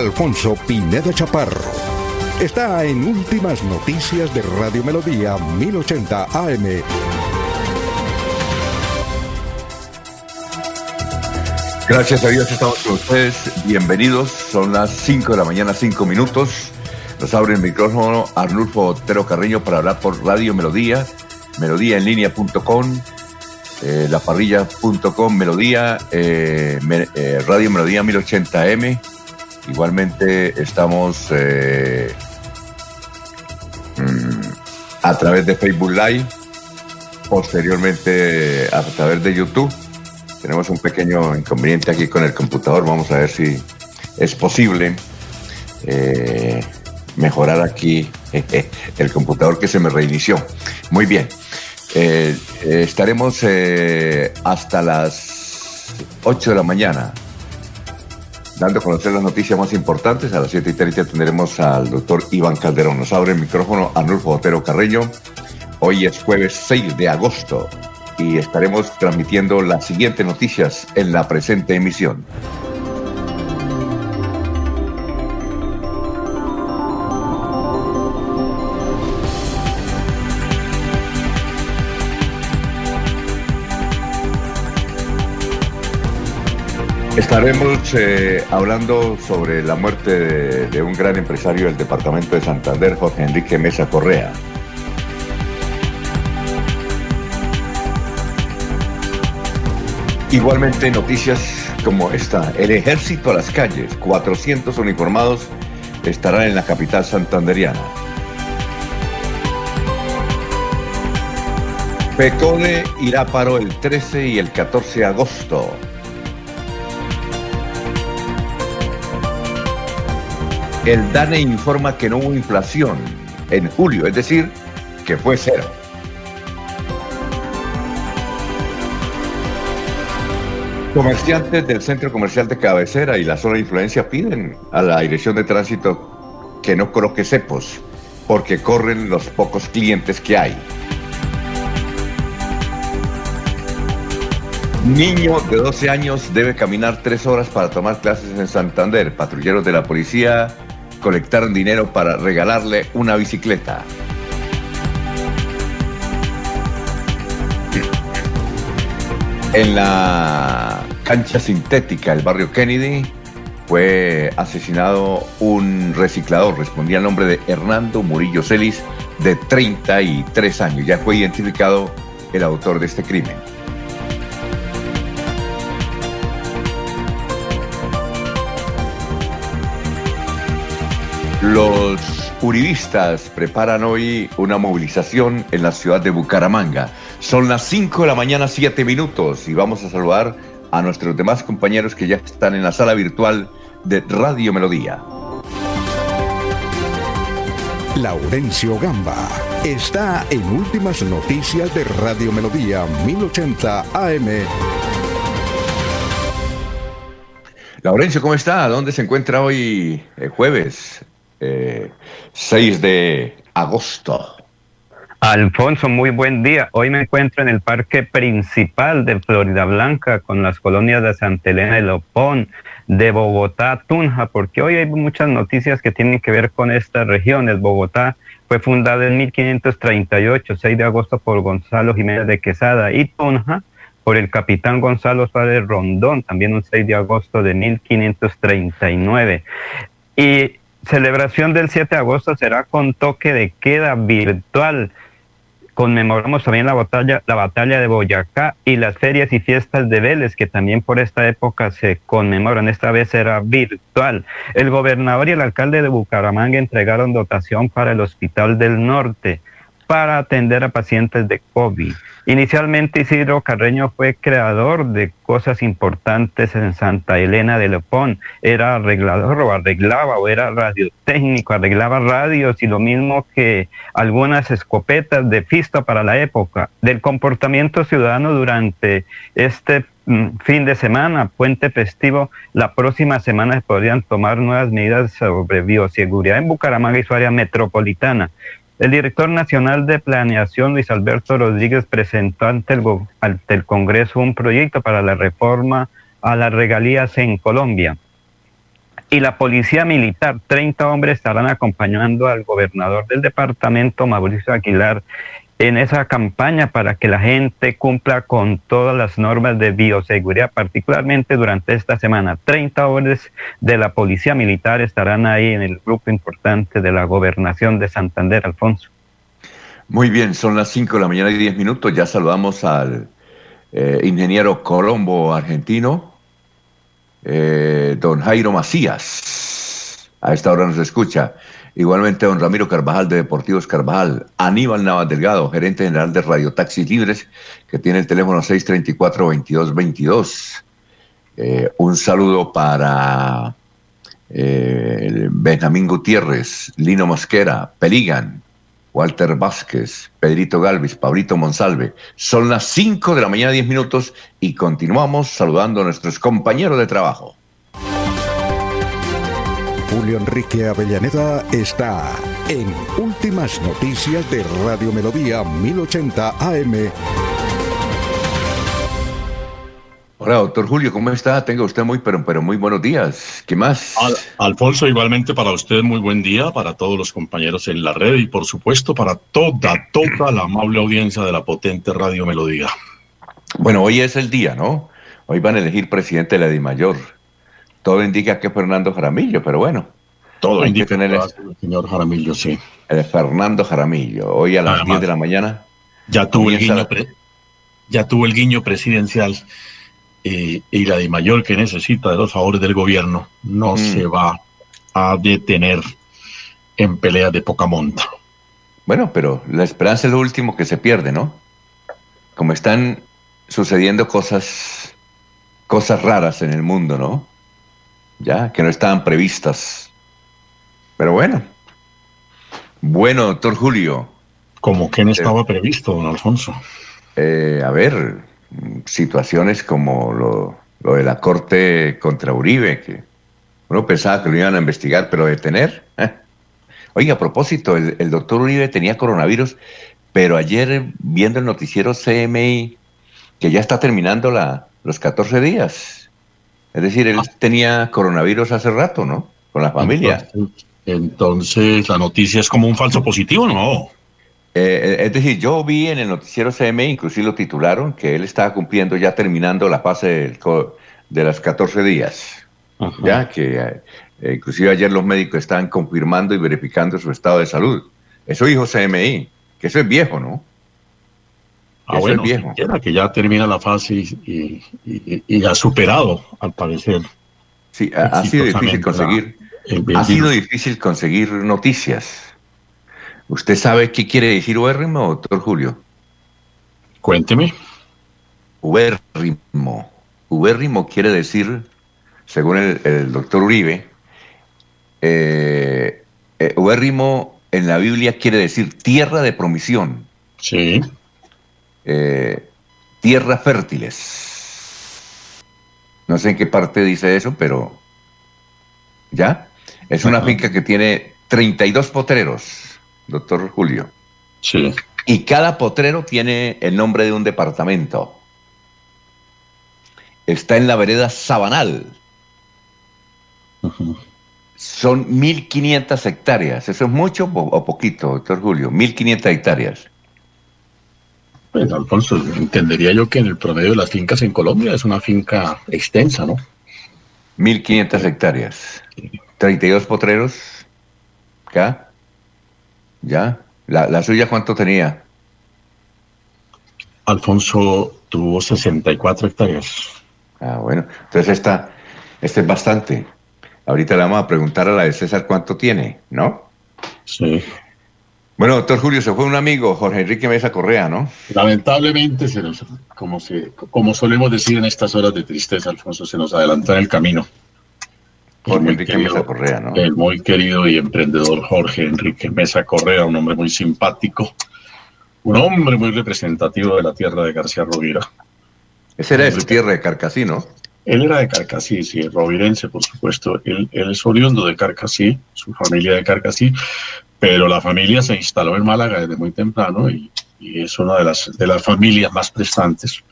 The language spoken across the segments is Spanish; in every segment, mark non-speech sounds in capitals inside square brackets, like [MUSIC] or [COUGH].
Alfonso Pineda Chaparro. Está en Últimas Noticias de Radio Melodía 1080 AM. Gracias a Dios estamos con ustedes. Bienvenidos. Son las 5 de la mañana, 5 minutos. Nos abre el micrófono Arnulfo Otero Carreño para hablar por Radio Melodía, melodíaenlínea.com, eh, laparrilla.com, Melodía, eh, eh, Radio Melodía 1080M Igualmente estamos eh, mm, a través de Facebook Live, posteriormente a través de YouTube. Tenemos un pequeño inconveniente aquí con el computador, vamos a ver si es posible eh, mejorar aquí [LAUGHS] el computador que se me reinició. Muy bien, eh, estaremos hasta las 8 de la mañana dando a conocer las noticias más importantes. A las 7 y 30 tendremos al doctor Iván Calderón. Nos abre el micrófono Arnulfo Otero Carreño. Hoy es jueves 6 de agosto y estaremos transmitiendo las siguientes noticias en la presente emisión. Estaremos eh, hablando sobre la muerte de, un gran empresario del departamento de Santander, Jorge Enrique Mesa Correa. Igualmente noticias como esta, el ejército a las calles, 400 uniformados estarán en la capital santanderiana. PECODE irá paro el 13 y el 14 de agosto. El DANE informa que no hubo inflación en julio, es decir, que fue cero. Comerciantes del centro comercial de cabecera y la zona de influencia piden a la dirección de tránsito que no coloque cepos, porque corren los pocos clientes que hay. Niño de 12 años debe caminar tres horas para tomar clases en Santander. Patrulleros de la policía colectaron dinero para regalarle una bicicleta. En la cancha sintética del barrio Kennedy fue asesinado un reciclador, respondía al nombre de Hernando Murillo Celis, de 33 años. Ya fue identificado el autor de este crimen. Los uribistas preparan hoy una movilización en la ciudad de Bucaramanga. Son las 5 de la mañana, 7 minutos, y vamos a saludar a nuestros demás compañeros que ya están en la sala virtual de Radio Melodía. Laurencio Gamba está en Últimas Noticias de Radio Melodía 1080 AM. Laurencio, ¿cómo está? ¿Dónde se encuentra hoy el jueves? 6 eh, de agosto. Alfonso, muy buen día. Hoy me encuentro en el parque principal de Florida Blanca con las colonias de Santa Elena de Lopón, de Bogotá, Tunja, porque hoy hay muchas noticias que tienen que ver con estas regiones. Bogotá fue fundada en 1538, 6 de agosto, por Gonzalo Jiménez de Quesada y Tunja por el capitán Gonzalo Suárez Rondón, también un 6 de agosto de 1539. Y celebración del 7 de agosto será con toque de queda virtual conmemoramos también la batalla, la batalla de Boyacá y las ferias y fiestas de Vélez, que también por esta época se conmemoran. Esta vez era virtual. El gobernador y el alcalde de Bucaramanga entregaron dotación para el Hospital del Norte para atender a pacientes de COVID. Inicialmente Isidro Carreño fue creador de cosas importantes en Santa Elena de Lepón. Era arreglador o arreglaba o era radiotécnico, arreglaba radios y lo mismo que algunas escopetas de fisto para la época. Del comportamiento ciudadano durante este mm, fin de semana, puente festivo, la próxima semana se podrían tomar nuevas medidas sobre bioseguridad en Bucaramanga y su área metropolitana. El director nacional de planeación, Luis Alberto Rodríguez, presentó ante el, ante el Congreso un proyecto para la reforma a las regalías en Colombia. Y la policía militar, 30 hombres estarán acompañando al gobernador del departamento, Mauricio Aguilar, en esa campaña para que la gente cumpla con todas las normas de bioseguridad, particularmente durante esta semana. 30 hombres de la Policía Militar estarán ahí en el grupo importante de la Gobernación de Santander, Alfonso. Muy bien, son las 5 de la mañana y 10 minutos. Ya saludamos al eh, ingeniero Colombo argentino, eh, don Jairo Macías. A esta hora nos escucha. Igualmente, don Ramiro Carvajal de Deportivos Carvajal, Aníbal Navas Delgado, gerente general de Radio Taxis Libres, que tiene el teléfono 634-2222. Eh, un saludo para eh, Benjamín Gutiérrez, Lino Mosquera, Peligan, Walter Vázquez, Pedrito Galvis, Pablito Monsalve. Son las 5 de la mañana, 10 minutos, y continuamos saludando a nuestros compañeros de trabajo. Julio Enrique Avellaneda está en Últimas Noticias de Radio Melodía 1080 AM. Hola, doctor Julio, ¿cómo está? Tenga usted muy, pero, pero muy buenos días. ¿Qué más? Alfonso, igualmente para usted muy buen día, para todos los compañeros en la red y por supuesto para toda, toda la amable audiencia de la potente Radio Melodía. Bueno, hoy es el día, ¿no? Hoy van a elegir presidente de la DIMAYOR todo indica que es Fernando Jaramillo, pero bueno. Todo indica que el señor Jaramillo, sí. El Fernando Jaramillo, hoy a las 10 de la mañana. Ya tuvo, el guiño, ya tuvo el guiño presidencial eh, y la de mayor que necesita de los favores del gobierno no mm. se va a detener en peleas de poca monta. Bueno, pero la esperanza es lo último que se pierde, ¿no? Como están sucediendo cosas, cosas raras en el mundo, ¿no? Ya, que no estaban previstas. Pero bueno. Bueno, doctor Julio. ¿Cómo que no estaba previsto, don Alfonso? Eh, a ver, situaciones como lo, lo, de la corte contra Uribe, que uno pensaba que lo iban a investigar, pero detener. ¿eh? Oiga, a propósito, el, el, doctor Uribe tenía coronavirus, pero ayer viendo el noticiero CMI, que ya está terminando la, los 14 días, es decir, él ah. tenía coronavirus hace rato, ¿no? Con la familia. Entonces, la noticia es como un falso positivo, ¿no? Eh, es decir, yo vi en el noticiero CM, inclusive lo titularon, que él estaba cumpliendo, ya terminando la fase de las 14 días. Ya que eh, inclusive ayer los médicos estaban confirmando y verificando su estado de salud. Eso dijo CMI, que eso es viejo, ¿no? Ah, bueno, viejo. que ya termina la fase y, ha superado, al parecer. Sí, ha, sido difícil conseguir. Ha sido difícil conseguir noticias. ¿Usted sabe qué quiere decir ubérrimo, doctor Julio? Cuénteme. Ubérrimo. Ubérrimo quiere decir, según el, doctor Uribe, eh, eh, ubérrimo en la Biblia quiere decir tierra de promisión. Sí. Eh, tierras fértiles. No sé en qué parte dice eso, pero ya. Es una finca que tiene 32 potreros, doctor Julio. Sí. Y cada potrero tiene el nombre de un departamento. Está en la vereda Sabanal. Son 1.500 hectáreas. ¿Eso es mucho o poquito, doctor Julio? 1.500 hectáreas. Pues, Alfonso, entendería yo que en el promedio de las fincas en Colombia es una finca extensa, ¿no? 1.500 hectáreas. 32 potreros. ¿Acá? ¿Ya? ¿La, suya cuánto tenía? Alfonso tuvo 64 hectáreas. Ah, bueno. Entonces esta, este es bastante. Ahorita le vamos a preguntar a la de César cuánto tiene, ¿no? Sí. Bueno, doctor Julio, se fue un amigo, Jorge Enrique Mesa Correa, ¿no? Lamentablemente, se nos, como, se, como solemos decir en estas horas de tristeza, Alfonso, se nos adelantó en el camino. Jorge Enrique Mesa Correa, ¿no? El muy querido y emprendedor Jorge Enrique Mesa Correa, un hombre muy simpático, un hombre muy representativo de la tierra de García Rovira. Ese era de su tierra de Carcasí, ¿no? Él era de Carcasí, sí, rovirense, por supuesto. Él, él, es oriundo de Carcasí, su familia de Carcasí, pero la familia se instaló en Málaga desde muy temprano y, es una de las, de las familias más prestantes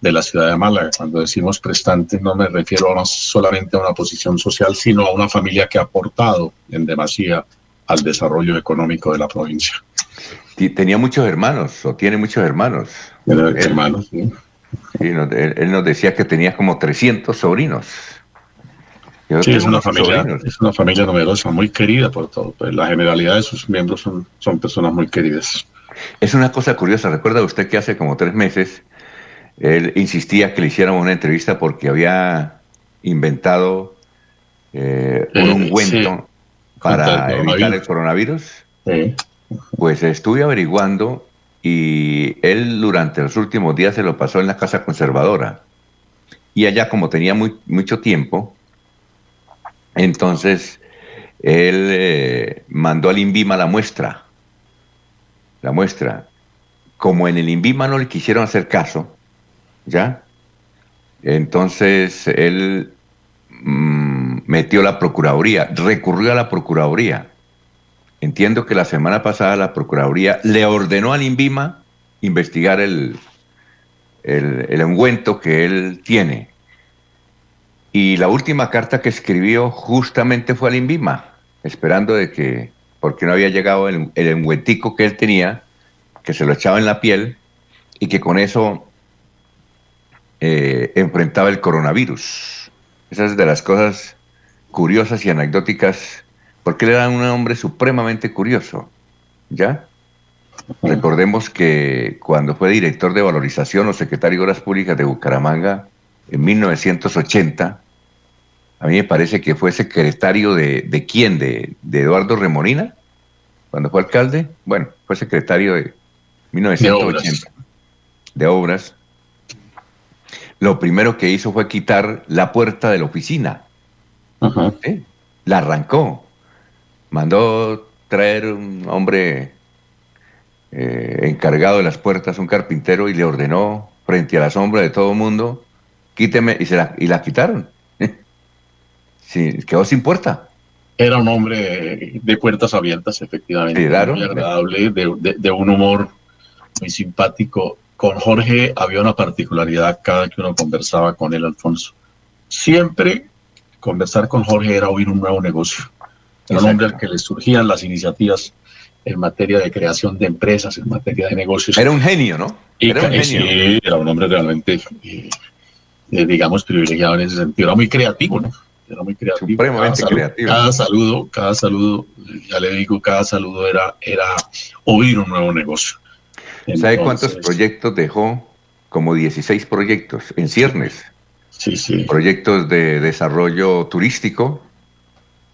de la ciudad de Málaga. Cuando decimos prestante no me refiero a solamente a una posición social, sino a una familia que ha aportado en demasía al desarrollo económico de la provincia. Tenía muchos hermanos, o tiene muchos hermanos. hermanos, sí. él, nos decía que tenía como 300 sobrinos. Sí, es una, familia, es una familia numerosa, muy querida por todo. Pues, la generalidad de sus miembros son, son personas muy queridas. Es una cosa curiosa. Recuerda usted que hace como tres meses él insistía que le hiciéramos una entrevista porque había inventado eh, un ungüento para evitar el coronavirus. Pues estuve averiguando y él durante los últimos días se lo pasó en la casa conservadora. Y allá como tenía muy, mucho tiempo, entonces, él eh, mandó al INVIMA la muestra. La muestra. Como en el INVIMA no le quisieron hacer caso, ¿ya? Entonces, él mm, metió la Procuraduría, recurrió a la Procuraduría. Entiendo que la semana pasada la Procuraduría le ordenó al INVIMA investigar el, el, el ungüento que él tiene. Y la última carta que escribió justamente fue al INVIMA, esperando de que, porque no había llegado el, el que él tenía, que se lo echaba en la piel y que con eso eh, enfrentaba el coronavirus. Esas de las cosas curiosas y anecdóticas, porque él era un hombre supremamente curioso, ¿ya? Recordemos que cuando fue director de valorización o secretario de Obras Públicas de Bucaramanga en 1980, a mí me parece que fue secretario de, de quién, de, Eduardo Remorina, cuando fue alcalde. Bueno, fue secretario de 1980 de obras. Lo primero que hizo fue quitar la puerta de la oficina. La arrancó. Mandó traer un hombre eh, encargado de las puertas, un carpintero, y le ordenó frente a la sombra de todo el mundo, quíteme, y, se la, y la quitaron. Sí, quedó sin puerta. Era un hombre de puertas abiertas, efectivamente. Muy agradable, de, un humor muy simpático. Con Jorge había una particularidad cada que uno conversaba con él, Alfonso. Siempre conversar con Jorge era oír un nuevo negocio. Era un hombre al que le surgían las iniciativas en materia de creación de empresas, en materia de negocios. Era un genio, ¿no? era un genio. Sí, era un hombre realmente, eh, eh, digamos, privilegiado en ese sentido. Era muy creativo, ¿no? Era muy creativo. Supremamente cada creativo. Cada saludo, cada saludo, ya le digo, cada saludo era, era oír un nuevo negocio. ¿Sabe cuántos proyectos dejó? Como 16 proyectos en ciernes. Sí, sí. Proyectos de desarrollo turístico,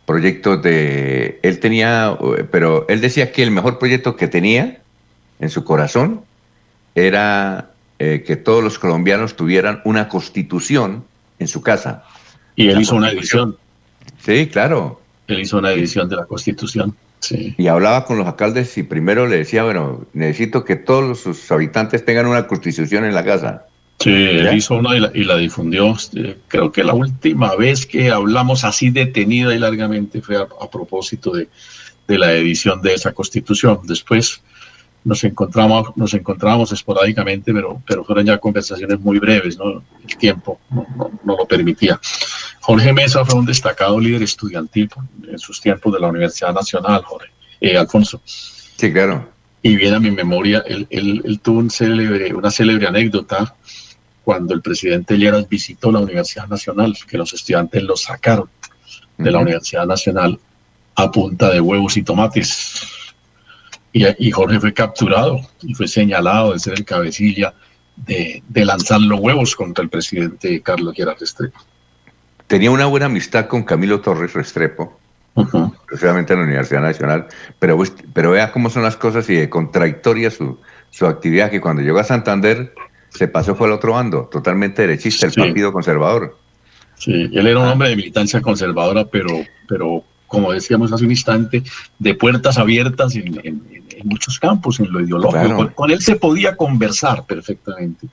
proyectos de... Él tenía, pero él decía que el mejor proyecto que tenía en su corazón era eh, que todos los colombianos tuvieran una constitución en su casa. Y él hizo una edición. Sí, claro. Él hizo una edición de la Constitución. Sí. Y hablaba con los alcaldes y primero le decía, bueno, necesito que todos sus habitantes tengan una constitución en la casa. Sí, él hizo una y la, difundió. Este, creo que la última vez que hablamos así detenida y largamente fue a, propósito de, la edición de esa constitución. Después nos encontramos, nos encontrábamos esporádicamente, pero, pero fueron ya conversaciones muy breves, ¿no? El tiempo no, no, lo permitía. Jorge Mesa fue un destacado líder estudiantil en sus tiempos de la Universidad Nacional, Jorge, eh, Alfonso. Sí, claro. Y viene a mi memoria, él, él, tuvo un célebre, una célebre anécdota cuando el presidente Lleras visitó la Universidad Nacional, que los estudiantes lo sacaron de la Universidad Nacional a punta de huevos y tomates y, Jorge fue capturado y fue señalado de ser el cabecilla de, lanzar los huevos contra el presidente Carlos Gerard Restrepo. Tenía una buena amistad con Camilo Torres Restrepo, precisamente en la Universidad Nacional, pero, pero vea cómo son las cosas y de contradictoria su, su actividad, que cuando llegó a Santander se pasó fue al otro bando, totalmente derechista, el Partido Conservador. Sí, él era un hombre de militancia conservadora, pero, pero como decíamos hace un instante, de puertas abiertas en, muchos campos, en lo ideológico. Con, él se podía conversar perfectamente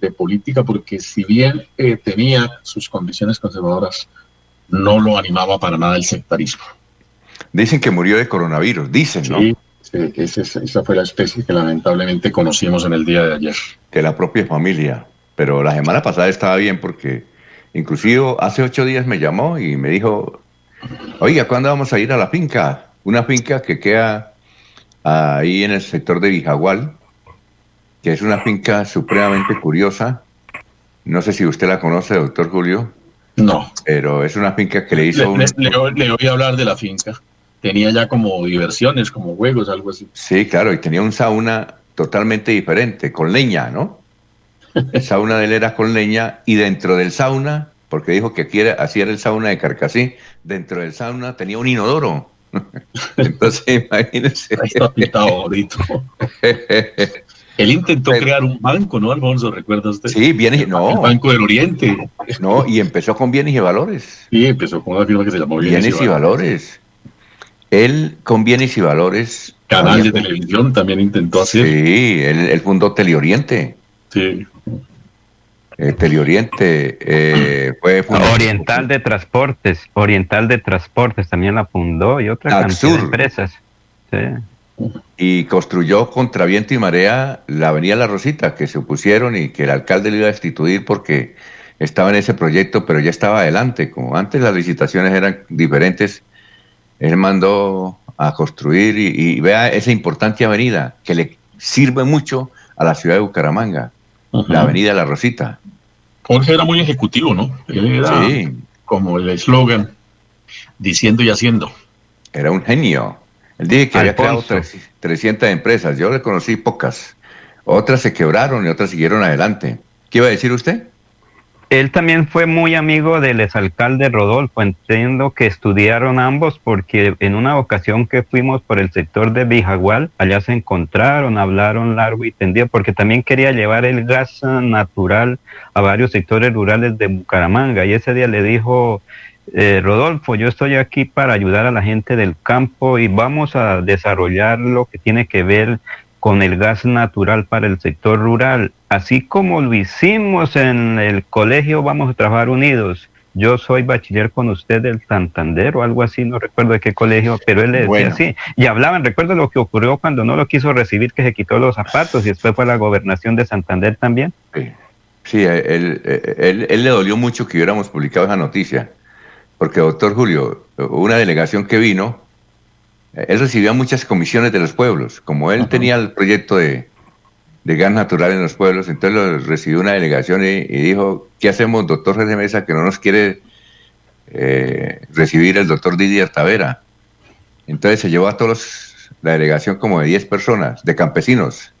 de política, porque si bien eh, tenía sus condiciones conservadoras, no lo animaba para nada el sectarismo. Dicen que murió de coronavirus, dicen, ¿no? Sí, esa fue la especie que lamentablemente conocimos en el día de ayer. Que la propia familia, pero la semana pasada estaba bien porque inclusive hace ocho días me llamó y me dijo, Oiga, ¿cuándo vamos a ir a la finca? Una finca que queda ahí en el sector de Vijagual, que es una finca supremamente curiosa. No sé si usted la conoce, doctor Julio. No. Pero es una finca que le hizo... Le, un... le, oí hablar de la finca. Tenía ya como diversiones, como juegos, algo así. Sí, claro, y tenía un sauna totalmente diferente, con leña, ¿no? El sauna de él era con leña y dentro del sauna porque dijo que quiere, así era el sauna de Carcasí, dentro del sauna tenía un inodoro. [LAUGHS] Entonces, imagínense. Ahí está pintado bonito. [LAUGHS] Él intentó crear un banco, ¿no, Alfonso? ¿Recuerda usted? Sí, bienes, no. El Banco del Oriente. No, y empezó con bienes y valores. Sí, empezó con una firma que se llamó Bienes, bienes y, valores. Él con bienes y valores. Canal de televisión también intentó hacer. Sí, él, él fundó Teleoriente. Sí. Eh, Teleoriente, eh, fue Oriental de Transportes, Oriental de Transportes también la fundó y otras cantidad de empresas. Y construyó contra viento y marea la Avenida La Rosita, que se opusieron y que el alcalde le iba a destituir porque estaba en ese proyecto, pero ya estaba adelante. Como antes las licitaciones eran diferentes, él mandó a construir y, vea esa importante avenida que le sirve mucho a la ciudad de Bucaramanga, la Avenida La Rosita. Jorge era muy ejecutivo, ¿no? era sí. como el eslogan, diciendo y haciendo. Era un genio. Él dije que había creado 300 empresas. Yo le conocí pocas. Otras se quebraron y otras siguieron adelante. ¿Qué iba a decir usted? Él también fue muy amigo del exalcalde Rodolfo. Entiendo que estudiaron ambos porque en una ocasión que fuimos por el sector de Bijagual, allá se encontraron, hablaron largo y tendido, porque también quería llevar el gas natural a varios sectores rurales de Bucaramanga. Y ese día le dijo eh, Rodolfo, yo estoy aquí para ayudar a la gente del campo y vamos a desarrollar lo que tiene que ver con el gas natural para el sector rural. Así como lo hicimos en el colegio Vamos a Trabajar Unidos. Yo soy bachiller con usted del Santander o algo así, no recuerdo de qué colegio, pero él le decía así. Y hablaban, recuerdo lo que ocurrió cuando no lo quiso recibir, que se quitó los zapatos y después fue a la gobernación de Santander también. Sí, él, él, él, le dolió mucho que hubiéramos publicado esa noticia, porque doctor Julio, una delegación que vino, él recibía muchas comisiones de los pueblos. Como él tenía el proyecto de, gas natural en los pueblos, entonces lo recibió una delegación y, dijo, ¿qué hacemos, doctor de Mesa, que no nos quiere eh, recibir el doctor Didier Tavera? Entonces se llevó a todos la delegación como de 10 personas, de campesinos,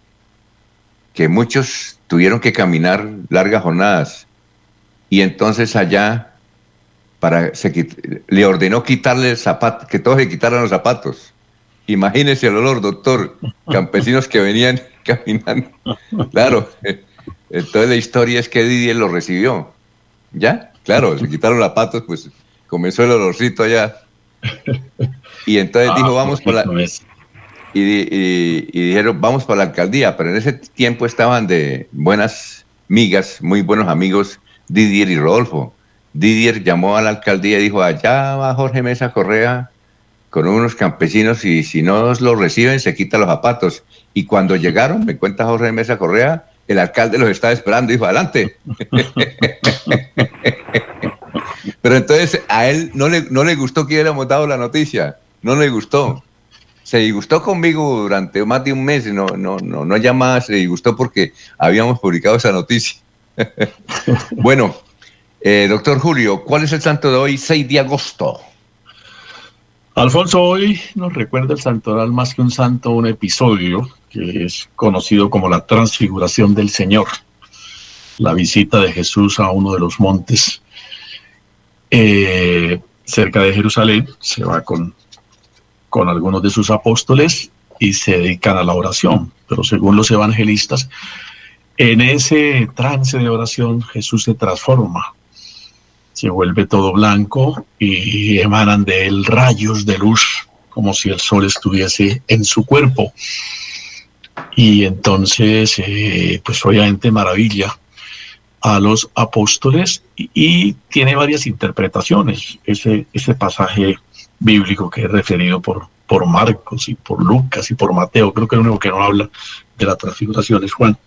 que muchos tuvieron que caminar largas jornadas. Y entonces allá para le ordenó quitarle el zapato, que todos le quitaran los zapatos. Imagínese el olor, doctor. Campesinos que venían [LAUGHS] caminando. Claro. Entonces la historia es que Didier lo recibió. ¿Ya? Claro, le quitaron los zapatos, pues comenzó el olorcito allá. Y entonces dijo, vamos por la... Y, y, dijeron, vamos para la alcaldía, pero en ese tiempo estaban de buenas migas, muy buenos amigos, Didier y Rodolfo. Didier llamó a la alcaldía y dijo, allá va Jorge Mesa Correa con unos campesinos y si no los reciben se quita los zapatos. Y cuando llegaron, me cuenta Jorge Mesa Correa, el alcalde los estaba esperando y dijo, adelante. [LAUGHS] Pero entonces a él no le, no le gustó que hubiéramos dado la noticia, no le gustó. Se disgustó conmigo durante más de un mes, no, no, no, no llamadas, se disgustó porque habíamos publicado esa noticia. [LAUGHS] bueno, eh, doctor Julio, ¿cuál es el santo de hoy, 6 de agosto? Alfonso, hoy nos recuerda el santoral más que un santo, un episodio que es conocido como la transfiguración del Señor, la visita de Jesús a uno de los montes eh, cerca de Jerusalén, se va con, con algunos de sus apóstoles y se dedican a la oración, pero según los evangelistas, en ese trance de oración Jesús se transforma, se vuelve todo blanco y emanan de él rayos de luz, como si el sol estuviese en su cuerpo. Y entonces, eh, pues obviamente maravilla a los apóstoles y, tiene varias interpretaciones ese, ese pasaje bíblico que es referido por, por Marcos y por Lucas y por Mateo, creo que el único que no habla de la transfiguración es Juan,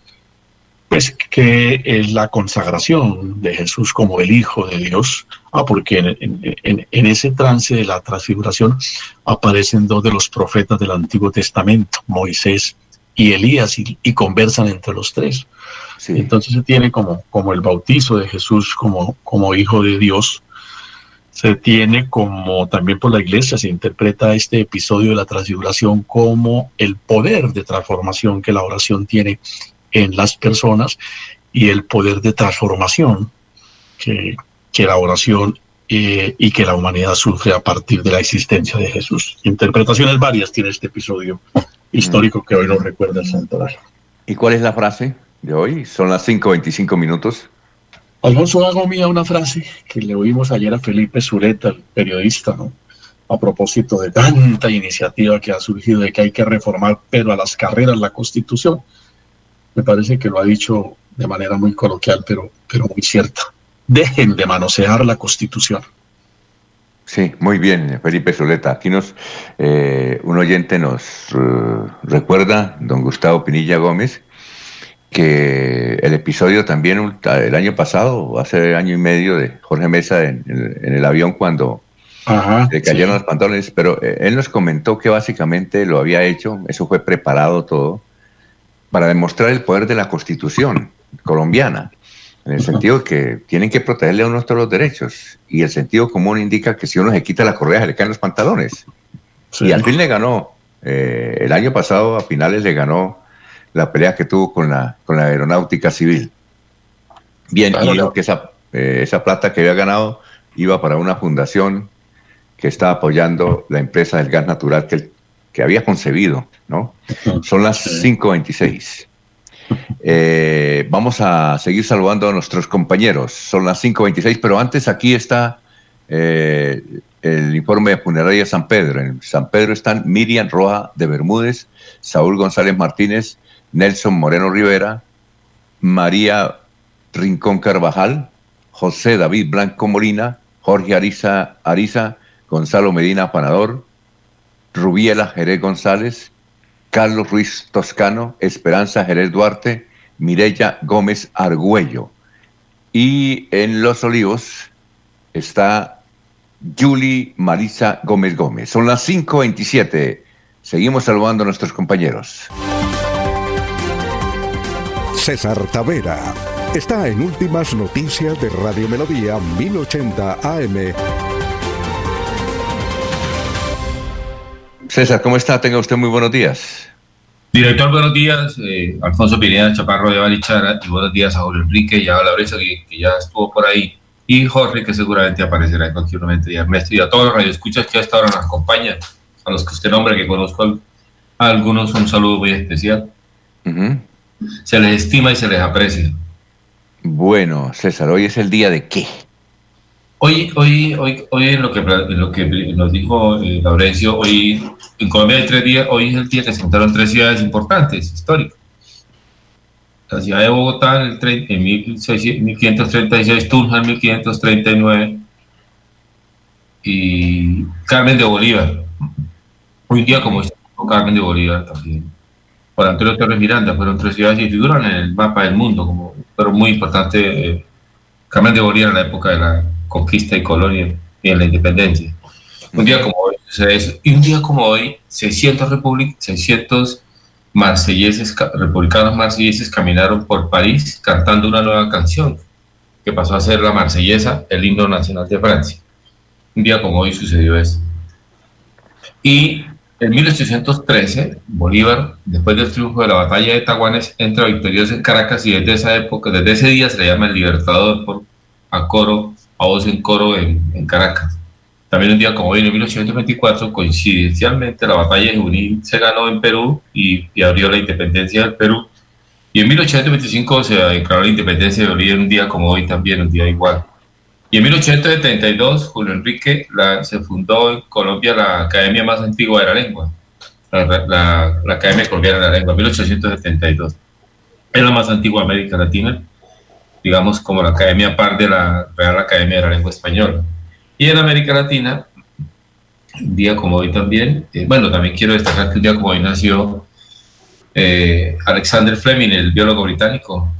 pues que es la consagración de Jesús como el Hijo de Dios, ah, porque en, en ese trance de la transfiguración aparecen dos de los profetas del Antiguo Testamento, Moisés y Elías y, conversan entre los tres. Entonces se tiene como, como el bautizo de Jesús como, como hijo de Dios. Se tiene como también por la iglesia se interpreta este episodio de la transfiguración como el poder de transformación que la oración tiene en las personas y el poder de transformación que, que la oración eh, y que la humanidad sufre a partir de la existencia de Jesús. Interpretaciones varias tiene este episodio histórico que hoy nos recuerda el santuario. ¿Y cuál es la frase de hoy? Son las 5.25 minutos. Alfonso hago mía una frase que le oímos ayer a Felipe Zuleta, el periodista, ¿no? a propósito de tanta iniciativa que ha surgido de que hay que reformar, pero a las carreras, la constitución. Me parece que lo ha dicho de manera muy coloquial, pero, pero muy cierta. Dejen de manosear la constitución. Sí, muy bien, Felipe Soleta. Aquí nos, eh, un oyente nos eh, recuerda, don Gustavo Pinilla Gómez, que el episodio también el año pasado, hace año y medio, de Jorge Mesa en, el avión cuando le cayeron los pantalones, pero eh, él nos comentó que básicamente lo había hecho, eso fue preparado todo, para demostrar el poder de la Constitución colombiana en el sentido que tienen que protegerle a uno todos los derechos. Y el sentido común indica que si uno se quita la correa, se le caen los pantalones. Y al fin le ganó. Eh, el año pasado, a finales, le ganó la pelea que tuvo con la, con la aeronáutica civil. Bien, y dijo que esa, eh, esa plata que había ganado iba para una fundación que está apoyando la empresa del gas natural que, que había concebido, ¿no? Son las 5.26. Eh, vamos a seguir saludando a nuestros compañeros. Son las 5.26, pero antes aquí está eh, el informe de funeraria San Pedro. En San Pedro están Miriam Roja de Bermúdez, Saúl González Martínez, Nelson Moreno Rivera, María Rincón Carvajal, José David Blanco Molina, Jorge Ariza, Ariza Gonzalo Medina Panador, Rubiela Jerez González, Carlos Ruiz Toscano, Esperanza Jerez Duarte, Mirella Gómez Argüello. Y en Los Olivos está Julie Marisa Gómez Gómez. Son las 5.27. Seguimos saludando a nuestros compañeros. César Tavera está en Últimas Noticias de Radio Melodía 1080 AM. César, ¿cómo está? Tenga usted muy buenos días. Director, buenos días. Eh, Alfonso Pineda, Chaparro de Barichara, y buenos días a Julio Enrique y a la que, que, ya estuvo por ahí, y Jorge, que seguramente aparecerá en cualquier momento, y Ernesto, y a todos los radioescuchas que hasta ahora nos acompañan, a los que usted nombra, que conozco a algunos, un saludo muy especial. Se les estima y se les aprecia. Bueno, César, hoy es el día de qué? Hoy, hoy, hoy, hoy en lo que, lo que nos dijo eh, Laurencio, hoy en Colombia hay tres días, hoy es el día que se juntaron tres ciudades importantes, históricas. La ciudad de Bogotá en, el, en 1536, Tunja en 1539 y Carmen de Bolívar Hoy día, como Carmen de Bolívar también, por Antonio Torres Miranda, fueron tres ciudades y figuran en el mapa del mundo, como, pero muy importante, eh, Carmen de Bolívar en la época de la conquista y colonia y en la independencia. Un día como hoy sucede eso. Y un día como hoy, 600, 600 marselleses, republicanos marselleses caminaron por París cantando una nueva canción que pasó a ser la marsellesa, el himno nacional de Francia. Un día como hoy sucedió eso. Y en 1813, Bolívar, después del triunfo de la batalla de Taguanes, entra victorioso en Caracas y desde esa época, desde ese día se le llama el Libertador por a coro, a voz en coro en, Caracas. También un día como hoy, en 1824, coincidencialmente, la batalla de Junín se ganó en Perú y, y abrió la independencia del Perú. Y en 1825 se declaró la independencia de Bolivia un día como hoy también, un día igual. Y en 1872, Julio Enrique se fundó en Colombia la academia más antigua de la lengua, la, Academia Colombiana de la Lengua, 1872. Es la más antigua de América Latina, digamos como la academia par de la Real Academia de la Lengua Española. Y en América Latina, un día como hoy también, eh, bueno, también quiero destacar que un día como hoy nació eh, Alexander Fleming, el biólogo británico,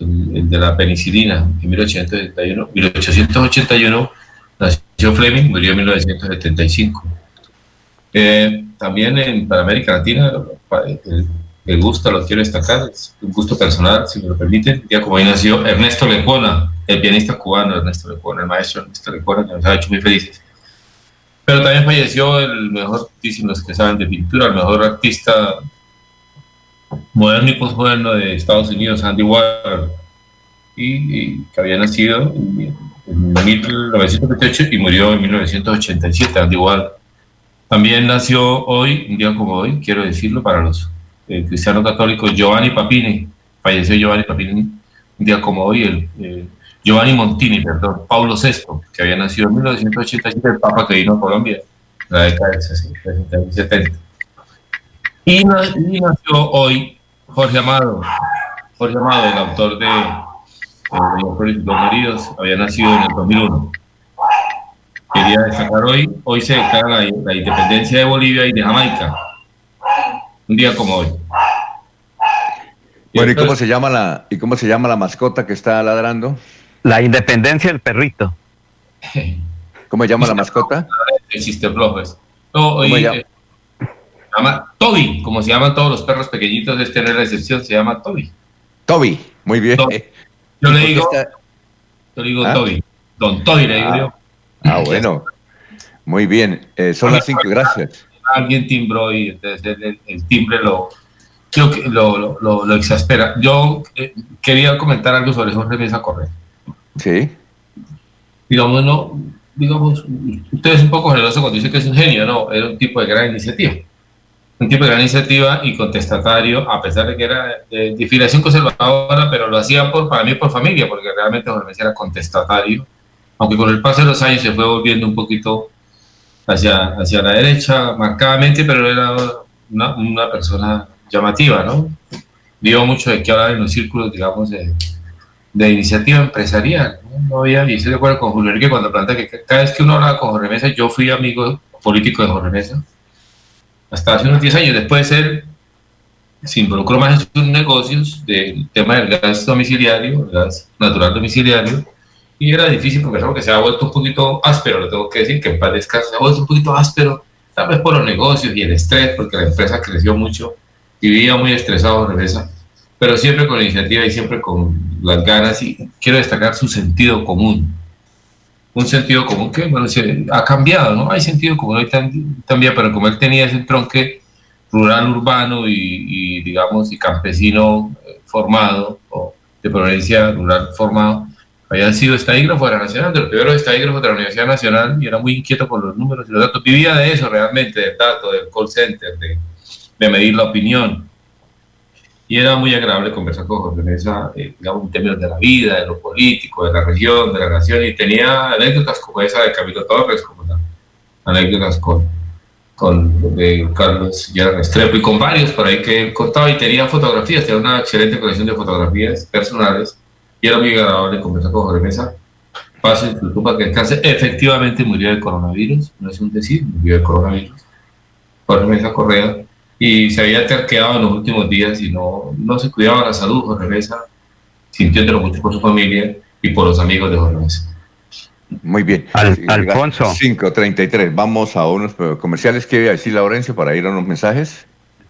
el, de la penicilina, en 1881. 1881 nació Fleming, murió en 1975. Eh, también en, para América Latina, gusto, lo quiero destacar, es un gusto personal, si me lo permiten. Ya como ahí nació Ernesto Lecona, el pianista cubano Ernesto Lecona, el maestro Ernesto Lecona, que nos ha hecho muy felices. Pero también falleció el mejor, dicen los que saben de pintura, el mejor artista moderno y posmoderno de Estados Unidos, Andy Warhol, y, que había nacido en, 1928 y murió en 1987, Andy Warhol. También nació hoy, un día como hoy, quiero decirlo para los eh, cristianos católicos, Giovanni Papini, falleció Giovanni Papini un día como hoy, el, Giovanni Montini, perdón, Paulo VI, que había nacido en 1987, el Papa que vino a Colombia, en la década de 60 y 70. Y, nació hoy Jorge Amado, Jorge Amado, el autor de Los Heridos, había nacido en el 2001. Quería destacar hoy, hoy se declara la, independencia de Bolivia y de Jamaica. Un día como hoy. Bueno, ¿y cómo se llama la, y cómo se llama la mascota que está ladrando? La independencia del perrito. [LAUGHS] ¿Cómo se llama la mascota? Existe flojos. No, hoy, llama Toby, como se llaman todos los perros pequeñitos, este no es la excepción, se llama Toby. Toby, muy bien. Yo le digo, yo le digo ¿Ah? Toby, don Toby le digo ah. yo. Ah, bueno, muy bien, eh, son las cinco, gracias. Alguien timbró y entonces el, timbre lo, lo, lo, lo, exaspera. Yo eh, quería comentar algo sobre Jorge Mesa Correa. Sí. Digamos, no, digamos, usted es un poco generoso cuando dice que es un genio, no, era un tipo de gran iniciativa un tipo de gran iniciativa y contestatario, a pesar de que era de, de conservadora, pero lo hacía por, para mí por familia, porque realmente Jorge Mesa era contestatario, aunque con el paso de los años se fue volviendo un poquito hacia, hacia la derecha marcadamente, pero era una, una persona llamativa, ¿no? Dio mucho de qué hablar en los círculos, digamos, de, de iniciativa empresarial. ¿no? había, y estoy de acuerdo con Julio Enrique cuando plantea que cada vez que uno hablaba con Jorge Mesa, yo fui amigo político de Jorge Mesa, hasta hace unos 10 años. Después él se involucró más en sus negocios del tema del gas domiciliario, gas natural domiciliario, y era difícil porque que se ha vuelto un poquito áspero, lo tengo que decir, que en paz descanse, se ha vuelto un poquito áspero, tal vez por los negocios y el estrés, porque la empresa creció mucho, y vivía muy estresado regresa, pero siempre con iniciativa y siempre con las ganas, y quiero destacar su sentido común un sentido común que bueno, se, ha cambiado, ¿no? Hay sentido común hoy también, pero como él tenía ese tronque rural, urbano y, digamos, y campesino eh, formado, o de provincia rural formado, había sido estadígrafo de la Nacional, de los primeros estadígrafos de la Universidad Nacional, y era muy inquieto con los números y los datos. Vivía de eso realmente, del dato, del call center, de, de medir la opinión y era muy agradable conversar con Jorge Mesa, eh, digamos, en términos de la vida, de lo político, de la región, de la nación, y tenía anécdotas como esa de Camilo Torres, como las anécdotas con, con de Carlos Gerard Restrepo y con varios por ahí que contaba y tenía fotografías, tenía una excelente colección de fotografías personales, y era muy agradable conversar con Jorge Mesa. Pase en que descanse. Efectivamente murió de coronavirus, no es un decir, murió de coronavirus Jorge Mesa Correa, y se había terqueado en los últimos días y no, no se cuidaba la salud. Jorge Mesa sintiéndolo mucho por su familia y por los amigos de Jorge Mesa. Muy bien. Al, Alfonso. 5.33. Vamos a unos comerciales. ¿Qué iba a decir Laurencio para ir a unos mensajes?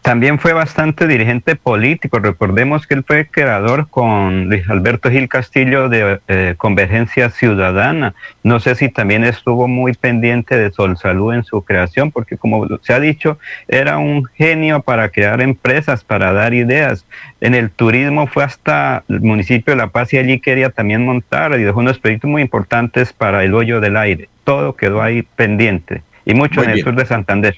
También fue bastante dirigente político. Recordemos que él fue creador con Luis Alberto Gil Castillo de eh, Convergencia Ciudadana. No sé si también estuvo muy pendiente de Sol Salud en su creación, porque como se ha dicho, era un genio para crear empresas, para dar ideas. En el turismo fue hasta el municipio de La Paz y allí quería también montar y dejó unos proyectos muy importantes para el hoyo del aire. Todo quedó ahí pendiente y mucho en el sur de Santander.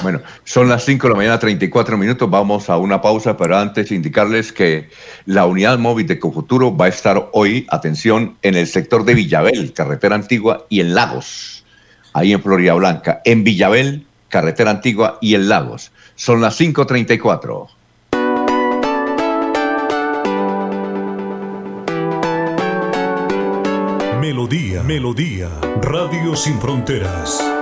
Bueno, son las 5 de la mañana, 34 minutos. Vamos a una pausa, pero antes indicarles que la unidad móvil de Cofuturo va a estar hoy, atención, en el sector de Villabel, carretera antigua, y en Lagos, ahí en Florida Blanca. En Villabel, carretera antigua, y en Lagos. Son las 5.34. Melodía, Melodía, Radio Sin Fronteras.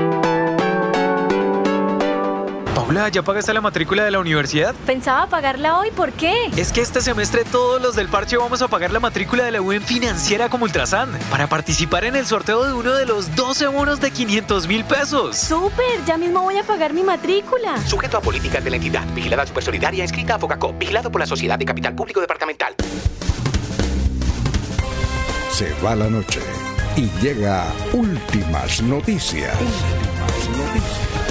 Paula, ¿ya pagaste la matrícula de la universidad? Pensaba pagarla hoy, ¿por qué? Es que este semestre todos los del parche vamos a pagar la matrícula de la UN financiera como Ultrasan para participar en el sorteo de uno de los 12 bonos de 500 mil pesos. ¡Súper! Ya mismo voy a pagar mi matrícula. Sujeto a políticas de la entidad. Vigilada Supersolidaria, inscrita a Focacop. Vigilado por la Sociedad de Capital Público Departamental. Se va la noche y llega últimas noticias. Últimas noticias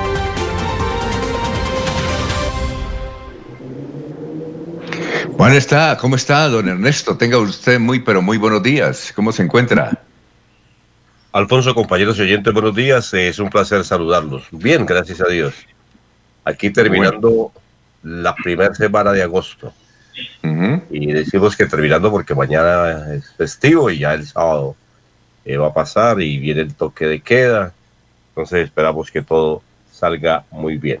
Bueno, está, ¿cómo está, don Ernesto? Tenga usted muy, pero muy buenos días. ¿Cómo se encuentra? Alfonso, compañeros y oyentes, buenos días. Es un placer saludarlos. Bien, gracias a Dios. Aquí terminando la primera semana de agosto. Y decimos que terminando porque mañana es festivo y ya el sábado eh, va a pasar y viene el toque de queda. Entonces esperamos que todo salga muy bien.